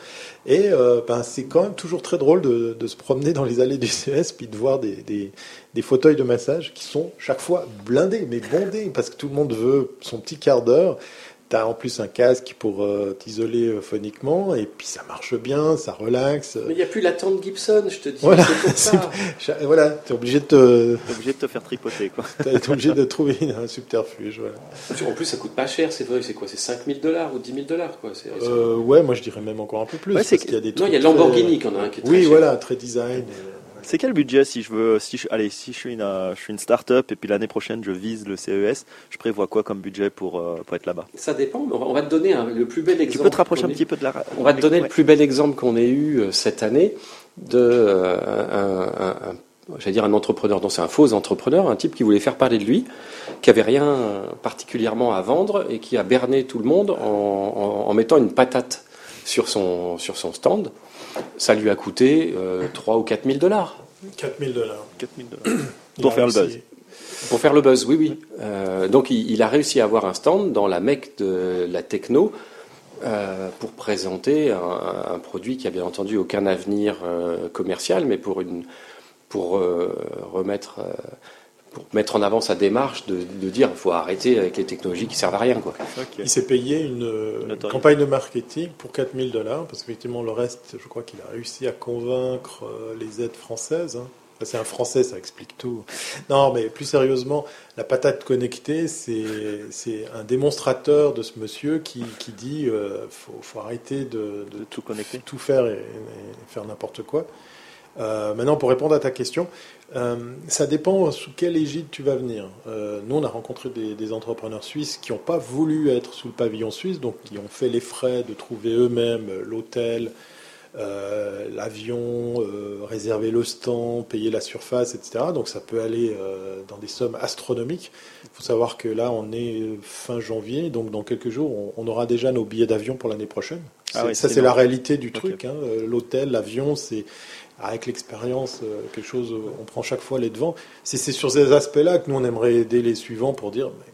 Et euh, ben, c'est quand même toujours très drôle de, de se promener dans les allées du CS puis de voir des, des, des fauteuils de massage qui sont chaque fois blindés, mais bondés, parce que tout le monde veut son petit quart d'heure. Tu as en plus un casque pour euh, t'isoler euh, phoniquement, et puis ça marche bien, ça relaxe. Mais il n'y a plus la tente Gibson, je te dis. Voilà, tu es obligé de te, obligé de te faire tripoter, quoi. t'es obligé de trouver un subterfuge. Voilà. En plus, ça coûte pas cher, c'est vrai. C'est quoi C'est 5000 dollars ou 10 000 dollars, quoi. C'est- c'est- Euh, ouais, moi je dirais même encore un peu plus. Ouais, c'est parce qu'il y a des Non, il y a trucs Lamborghini très- qui en a un qui est très Oui, cher. voilà, très design. C'est quel budget si je veux, si je, allez, si je suis une, euh, je suis une start-up et puis l'année prochaine je vise le CES, je prévois quoi comme budget pour, euh, pour être là-bas? Ça dépend, mais on va, on va te donner le plus bel exemple. Tu peux te rapprocher un petit peu de la. On va te donner Ouais. le plus bel exemple qu'on ait eu euh, cette année de euh, un, un- un- j'allais dire un entrepreneur, non c'est un faux entrepreneur, un type qui voulait faire parler de lui, qui avait rien particulièrement à vendre et qui a berné tout le monde en, en- en mettant une patate sur son, sur son stand. Ça lui a coûté euh, 3 ou 4 000 dollars 4000 dollars. 4000 dollars. Pour faire le buzz. pour faire le buzz. Oui, oui. Euh, donc il, il a réussi à avoir un stand dans la mecque de la techno euh, pour présenter un, un produit qui a bien entendu aucun avenir euh, commercial, mais pour une pour euh, remettre euh, pour mettre en avant sa démarche de, de dire il faut arrêter avec les technologies qui servent à rien quoi. Il s'est payé une campagne de marketing pour 4000 dollars, parce qu'effectivement, le reste, je crois qu'il a réussi à convaincre euh, les aides françaises. hein. Enfin, C'est un français, ça explique tout. Non, mais plus sérieusement, la patate connectée, c'est c'est un démonstrateur de ce monsieur qui, qui dit euh, faut, faut arrêter de, de De tout connecter. tout faire et, et faire n'importe quoi. Euh, maintenant, pour répondre à ta question, euh, ça dépend sous quelle égide tu vas venir. Euh, nous, on a rencontré des, des entrepreneurs suisses qui n'ont pas voulu être sous le pavillon suisse, donc qui ont fait les frais de trouver eux-mêmes l'hôtel, euh, l'avion, euh, réserver le stand, payer la surface, etc. Donc ça peut aller dans des sommes astronomiques. Il faut savoir que là, on est fin janvier, donc dans quelques jours, on, on aura déjà nos billets d'avion pour l'année prochaine. Ah ça, c'est la réalité du truc. hein. L'hôtel, l'avion, c'est avec l'expérience euh, quelque chose. On prend chaque fois les devants. C'est c'est sur ces aspects-là que nous on aimerait aider les suivants pour dire mais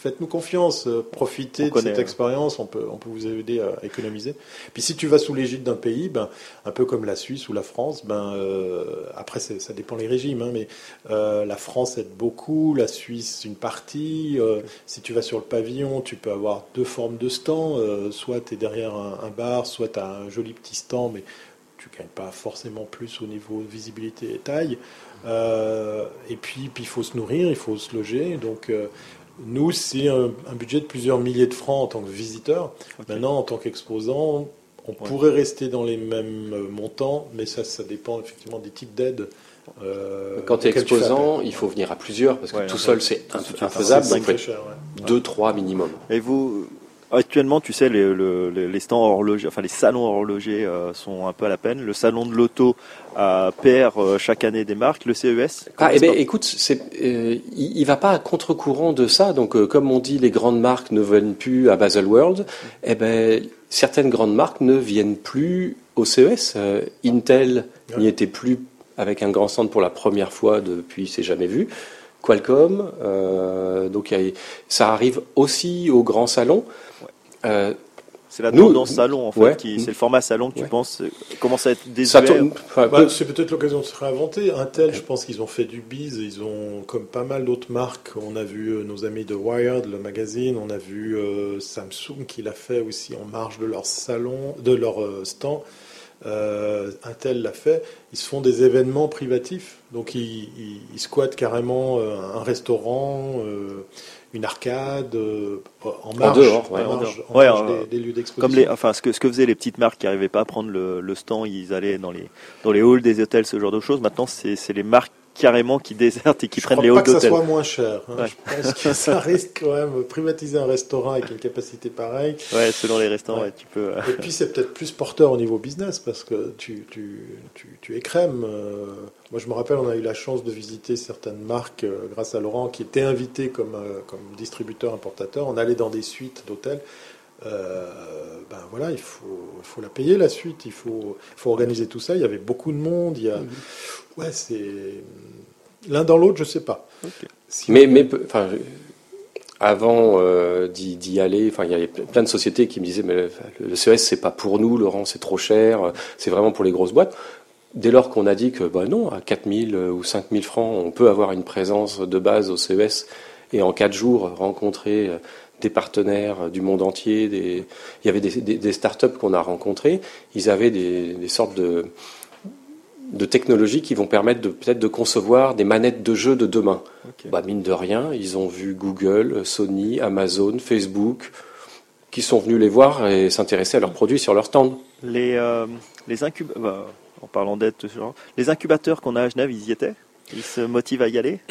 faites-nous confiance, euh, profitez On de connaît, cette ouais. expérience, on peut, on peut vous aider à économiser. Puis si tu vas sous l'égide d'un pays, ben, un peu comme la Suisse ou la France, ben, euh, après c'est- ça dépend les régimes, hein, mais euh, la France aide beaucoup, la Suisse une partie. euh, si tu vas sur le pavillon, tu peux avoir deux formes de stands, soit tu es derrière un, un bar, soit tu as un joli petit stand, mais pas forcément plus au niveau visibilité et taille. Euh, et puis, puis il faut se nourrir, il faut se loger. Donc, euh, nous, c'est un, un budget de plusieurs milliers de francs en tant que visiteur. Maintenant, en tant qu'exposant, on pourrait rester dans les mêmes euh, montants, mais ça, ça dépend effectivement des types d'aides. euh, Quand tu es exposant, il faut venir à plusieurs parce que Ouais, tout seul c'est infaisable. Donc, cher, ouais. deux, trois minimum. Et vous, actuellement, tu sais, les, le- les- les stands horlogers, enfin les salons horlogers euh, sont un peu à la peine. Le salon de l'auto euh, perd euh, chaque année des marques. Le CES. Ah, eh ben, écoute, c'est, euh, il, il va pas à contre-courant de ça. Donc, euh, comme on dit, les grandes marques ne viennent plus à Basel World. Eh ben, certaines grandes marques ne viennent plus au CES. Euh, Intel n'y était plus avec un grand stand pour la première fois depuis c'est jamais vu. Qualcomm, euh, donc a- ça arrive aussi au grand salon. Euh, C'est la Nous- tendance salon en fait. Ouais. qui- C'est le format salon que tu Ouais. penses euh, commence à être désuet. tourne- enfin, Bah, c'est peut-être l'occasion de se réinventer. Intel, je pense qu'ils ont fait du bise. Ils ont, comme pas mal d'autres marques, on a vu nos amis de Wired, le magazine, on a vu euh, Samsung qui l'a fait aussi en marge de leur salon, de leur euh, stand. Euh, Intel l'a fait. Ils se font des événements privatifs. Donc ils, ils- ils squattent carrément euh, un restaurant, euh, une arcade, euh, en marge, dehors, ouais, en en marge- dehors. en Ouais, marge des, des lieux d'exposition. Comme les, enfin, ce que, ce que faisaient les petites marques qui n'arrivaient pas à prendre le, le stand, ils allaient dans les, dans les halls des hôtels, ce genre de choses. Maintenant, c'est les marques carrément qui désertent et qui je prennent crois les pas halls que ça soit moins cher. hein. Ouais. Je pense que ça risque quand même privatiser un restaurant avec une capacité pareille. Ouais, selon les restaurants, Ouais. ouais, tu peux. euh, Et puis c'est peut-être plus porteur au niveau business parce que tu, tu, tu, tu écrèmes. euh, moi je me rappelle, on a eu la chance de visiter certaines marques euh, grâce à Laurent qui était invité comme, euh, comme distributeur importateur. On allait dans des suites d'hôtels. Euh, ben voilà, il faut, il faut la payer la suite, il faut, il faut organiser tout ça. Il y avait beaucoup de monde. Il y a, ouais, c'est l'un dans l'autre, je sais pas. Si- Mais, mais enfin, avant euh, d'y aller, enfin, il y avait plein de sociétés qui me disaient mais le, le CES c'est pas pour nous, Laurent, c'est trop cher, c'est vraiment pour les grosses boîtes. Dès lors qu'on a dit que bah non, à 4000 ou 5000 francs, on peut avoir une présence de base au CES et en quatre jours rencontrer euh, des partenaires du monde entier, des... il y avait des, des, des startups qu'on a rencontrés, ils avaient des, des sortes de de technologies qui vont permettre de peut-être de concevoir des manettes de jeux de demain. Bah, mine de rien, ils ont vu Google, Sony, Amazon, Facebook, qui sont venus les voir et s'intéresser à leurs produits sur leur stand. Les, euh, les incub- bah, en parlant d'aide, les incubateurs qu'on a à Genève, ils y étaient? Ils se motivent à y aller?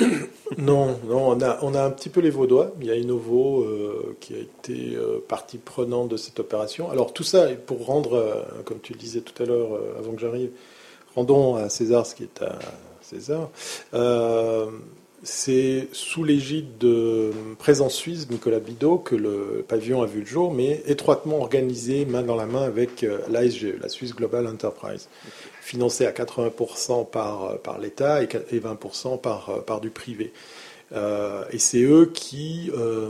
Non, non, on a, on a un petit peu les vaudois. Il y a Innovo euh, qui a été euh, partie prenante de cette opération. Alors tout ça, pour rendre, euh, comme tu le disais tout à l'heure, euh, avant que j'arrive, rendons à César ce qui est à César. Euh, c'est sous l'égide de Présence Suisse, Nicolas Bidot, que le pavillon a vu le jour, mais étroitement organisé, main dans la main avec euh, l'ASGE, la Swiss Global Enterprise, financé à 80% par, par l'État et 20% par, par du privé. Euh, et c'est eux qui euh,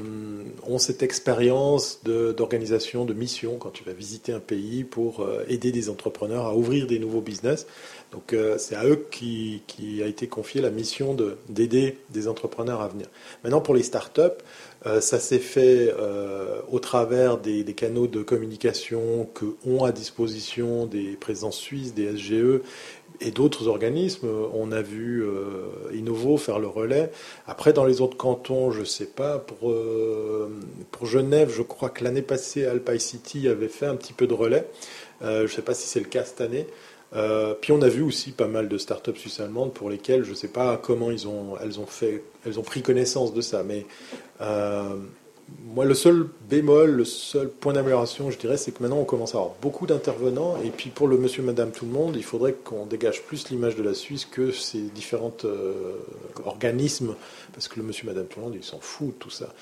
ont cette expérience d'organisation, de, mission quand tu vas visiter un pays pour euh, aider des entrepreneurs à ouvrir des nouveaux business. Donc euh, c'est à eux qui, a été confiée la mission de- d'aider des entrepreneurs à venir. Maintenant pour les startups, euh, ça s'est fait euh, au travers des, canaux de communication que ont à disposition des présences suisses, des SGE et d'autres organismes. On a vu Innovo faire le relais. Après, dans les autres cantons, je ne sais pas. Pour, pour Genève, je crois que l'année passée, Alpine City avait fait un petit peu de relais. Je ne sais pas si c'est le cas cette année. Euh, puis on a vu aussi pas mal de startups suisses-allemandes pour lesquelles je ne sais pas comment elles ont fait, elles ont pris connaissance de ça. Mais euh, moi, le seul bémol, le seul point d'amélioration, je dirais, c'est que maintenant on commence à avoir beaucoup d'intervenants. Et puis pour le monsieur, madame, tout le monde, il faudrait qu'on dégage plus l'image de la Suisse que ces différents organismes. Parce que le monsieur, madame, tout le monde, il s'en fout de tout ça.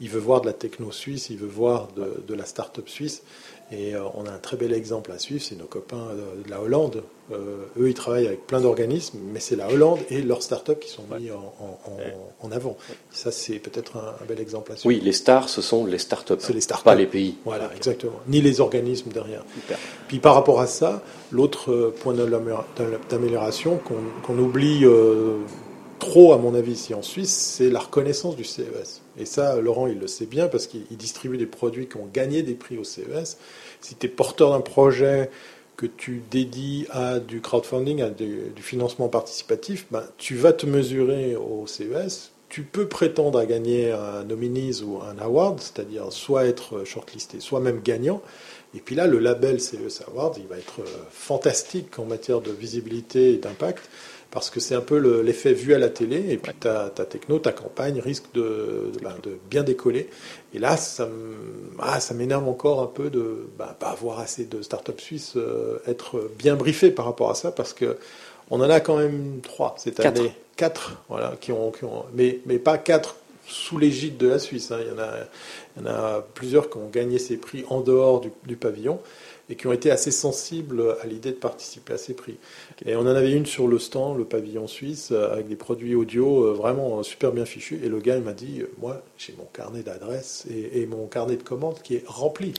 Il veut voir de la techno suisse, il veut voir de la start-up suisse. Et euh, on a un très bel exemple à suivre, c'est nos copains de, de la Hollande. Euh, eux, ils travaillent avec plein d'organismes, mais c'est la Hollande et leurs startups qui sont mis en, en- en- en avant. Ça, c'est peut-être un, un bel exemple à suivre. Oui, les stars, ce sont les startups, C'est les startups. pas les pays. Voilà, exactement. Ni les organismes derrière. Puis par rapport à ça, l'autre euh, point d'amélioration- qu'on oublie euh, trop, à mon avis, ici en Suisse, c'est la reconnaissance du CES. Et ça, Laurent, il le sait bien parce qu'il il distribue des produits qui ont gagné des prix au CES. Si tu es porteur d'un projet que tu dédies à du crowdfunding, à du, du financement participatif, ben, tu vas te mesurer au CES. Tu peux prétendre à gagner un nominees ou un award, c'est-à-dire soit être shortlisté, soit même gagnant. Et puis là, le label CES Award, il va être euh, fantastique en matière de visibilité et d'impact, parce que c'est un peu le- l'effet vu à la télé, et puis ta, ta techno, ta campagne risque de, de- ben, de bien décoller. Et là, ça ah, ça m'énerve encore un peu de ben, pas avoir assez de startups suisses, euh, être bien briefé par rapport à ça, parce que on en a quand même trois cette Quatre. année. Quatre, voilà, qui ont, qui ont mais, mais pas quatre sous l'égide de la Suisse. hein. Il, y en a, il y en a plusieurs qui ont gagné ces prix en dehors du, du pavillon et qui ont été assez sensibles à l'idée de participer à ces prix. Et on en avait une sur le stand, le pavillon suisse, euh, avec des produits audio euh, vraiment euh, super bien fichus. Et le gars, il m'a dit, moi, j'ai mon carnet d'adresses et, et mon carnet de commandes qui est rempli.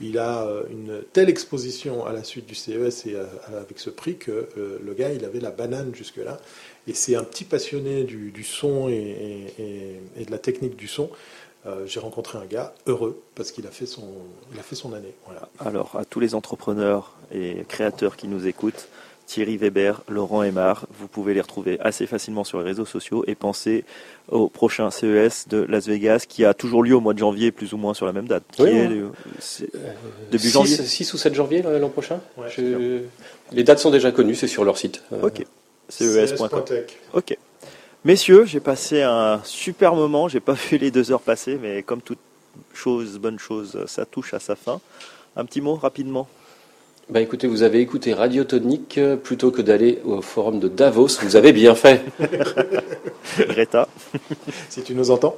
Il a une telle exposition à la suite du CES et avec ce prix que le gars, il avait la banane jusque-là. Et c'est un petit passionné du, du son et, et- et- et de la technique du son. Euh, j'ai rencontré un gars heureux parce qu'il a fait son, il a fait son année. Voilà. Alors, à tous les entrepreneurs et créateurs qui nous écoutent, Thierry Weber, Laurent Aymar, vous pouvez les retrouver assez facilement sur les réseaux sociaux et pensez au prochain CES de Las Vegas qui a toujours lieu au mois de janvier, plus ou moins sur la même date. qui Oui, est oui. c'est début 6, janvier 6 ou 7 janvier l'an prochain Ouais, Je- Les dates sont déjà connues, c'est sur leur site. Euh, Ok. CES.com. CES.tech. Ok. Messieurs, j'ai passé un super moment. J'ai pas vu les deux heures passer, mais comme toute chose, bonne chose, ça touche à sa fin. Un petit mot rapidement. Bah écoutez, vous avez écouté Radio Tonique euh, plutôt que d'aller au forum de Davos. Vous avez bien fait. Greta. Si tu nous entends.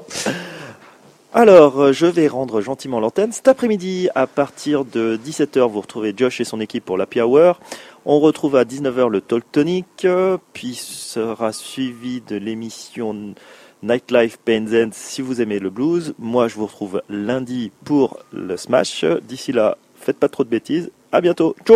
Alors, euh, je vais rendre gentiment l'antenne. Cet après-midi, à partir de 17h, vous retrouvez Josh et son équipe pour l'Happy Hour. On retrouve à 19h le Talk Tonic, euh, puis sera suivi de l'émission Nightlife Pains si vous aimez le blues. Moi, je vous retrouve lundi pour le Smash. D'ici là, faites pas trop de bêtises. À bientôt. Ciao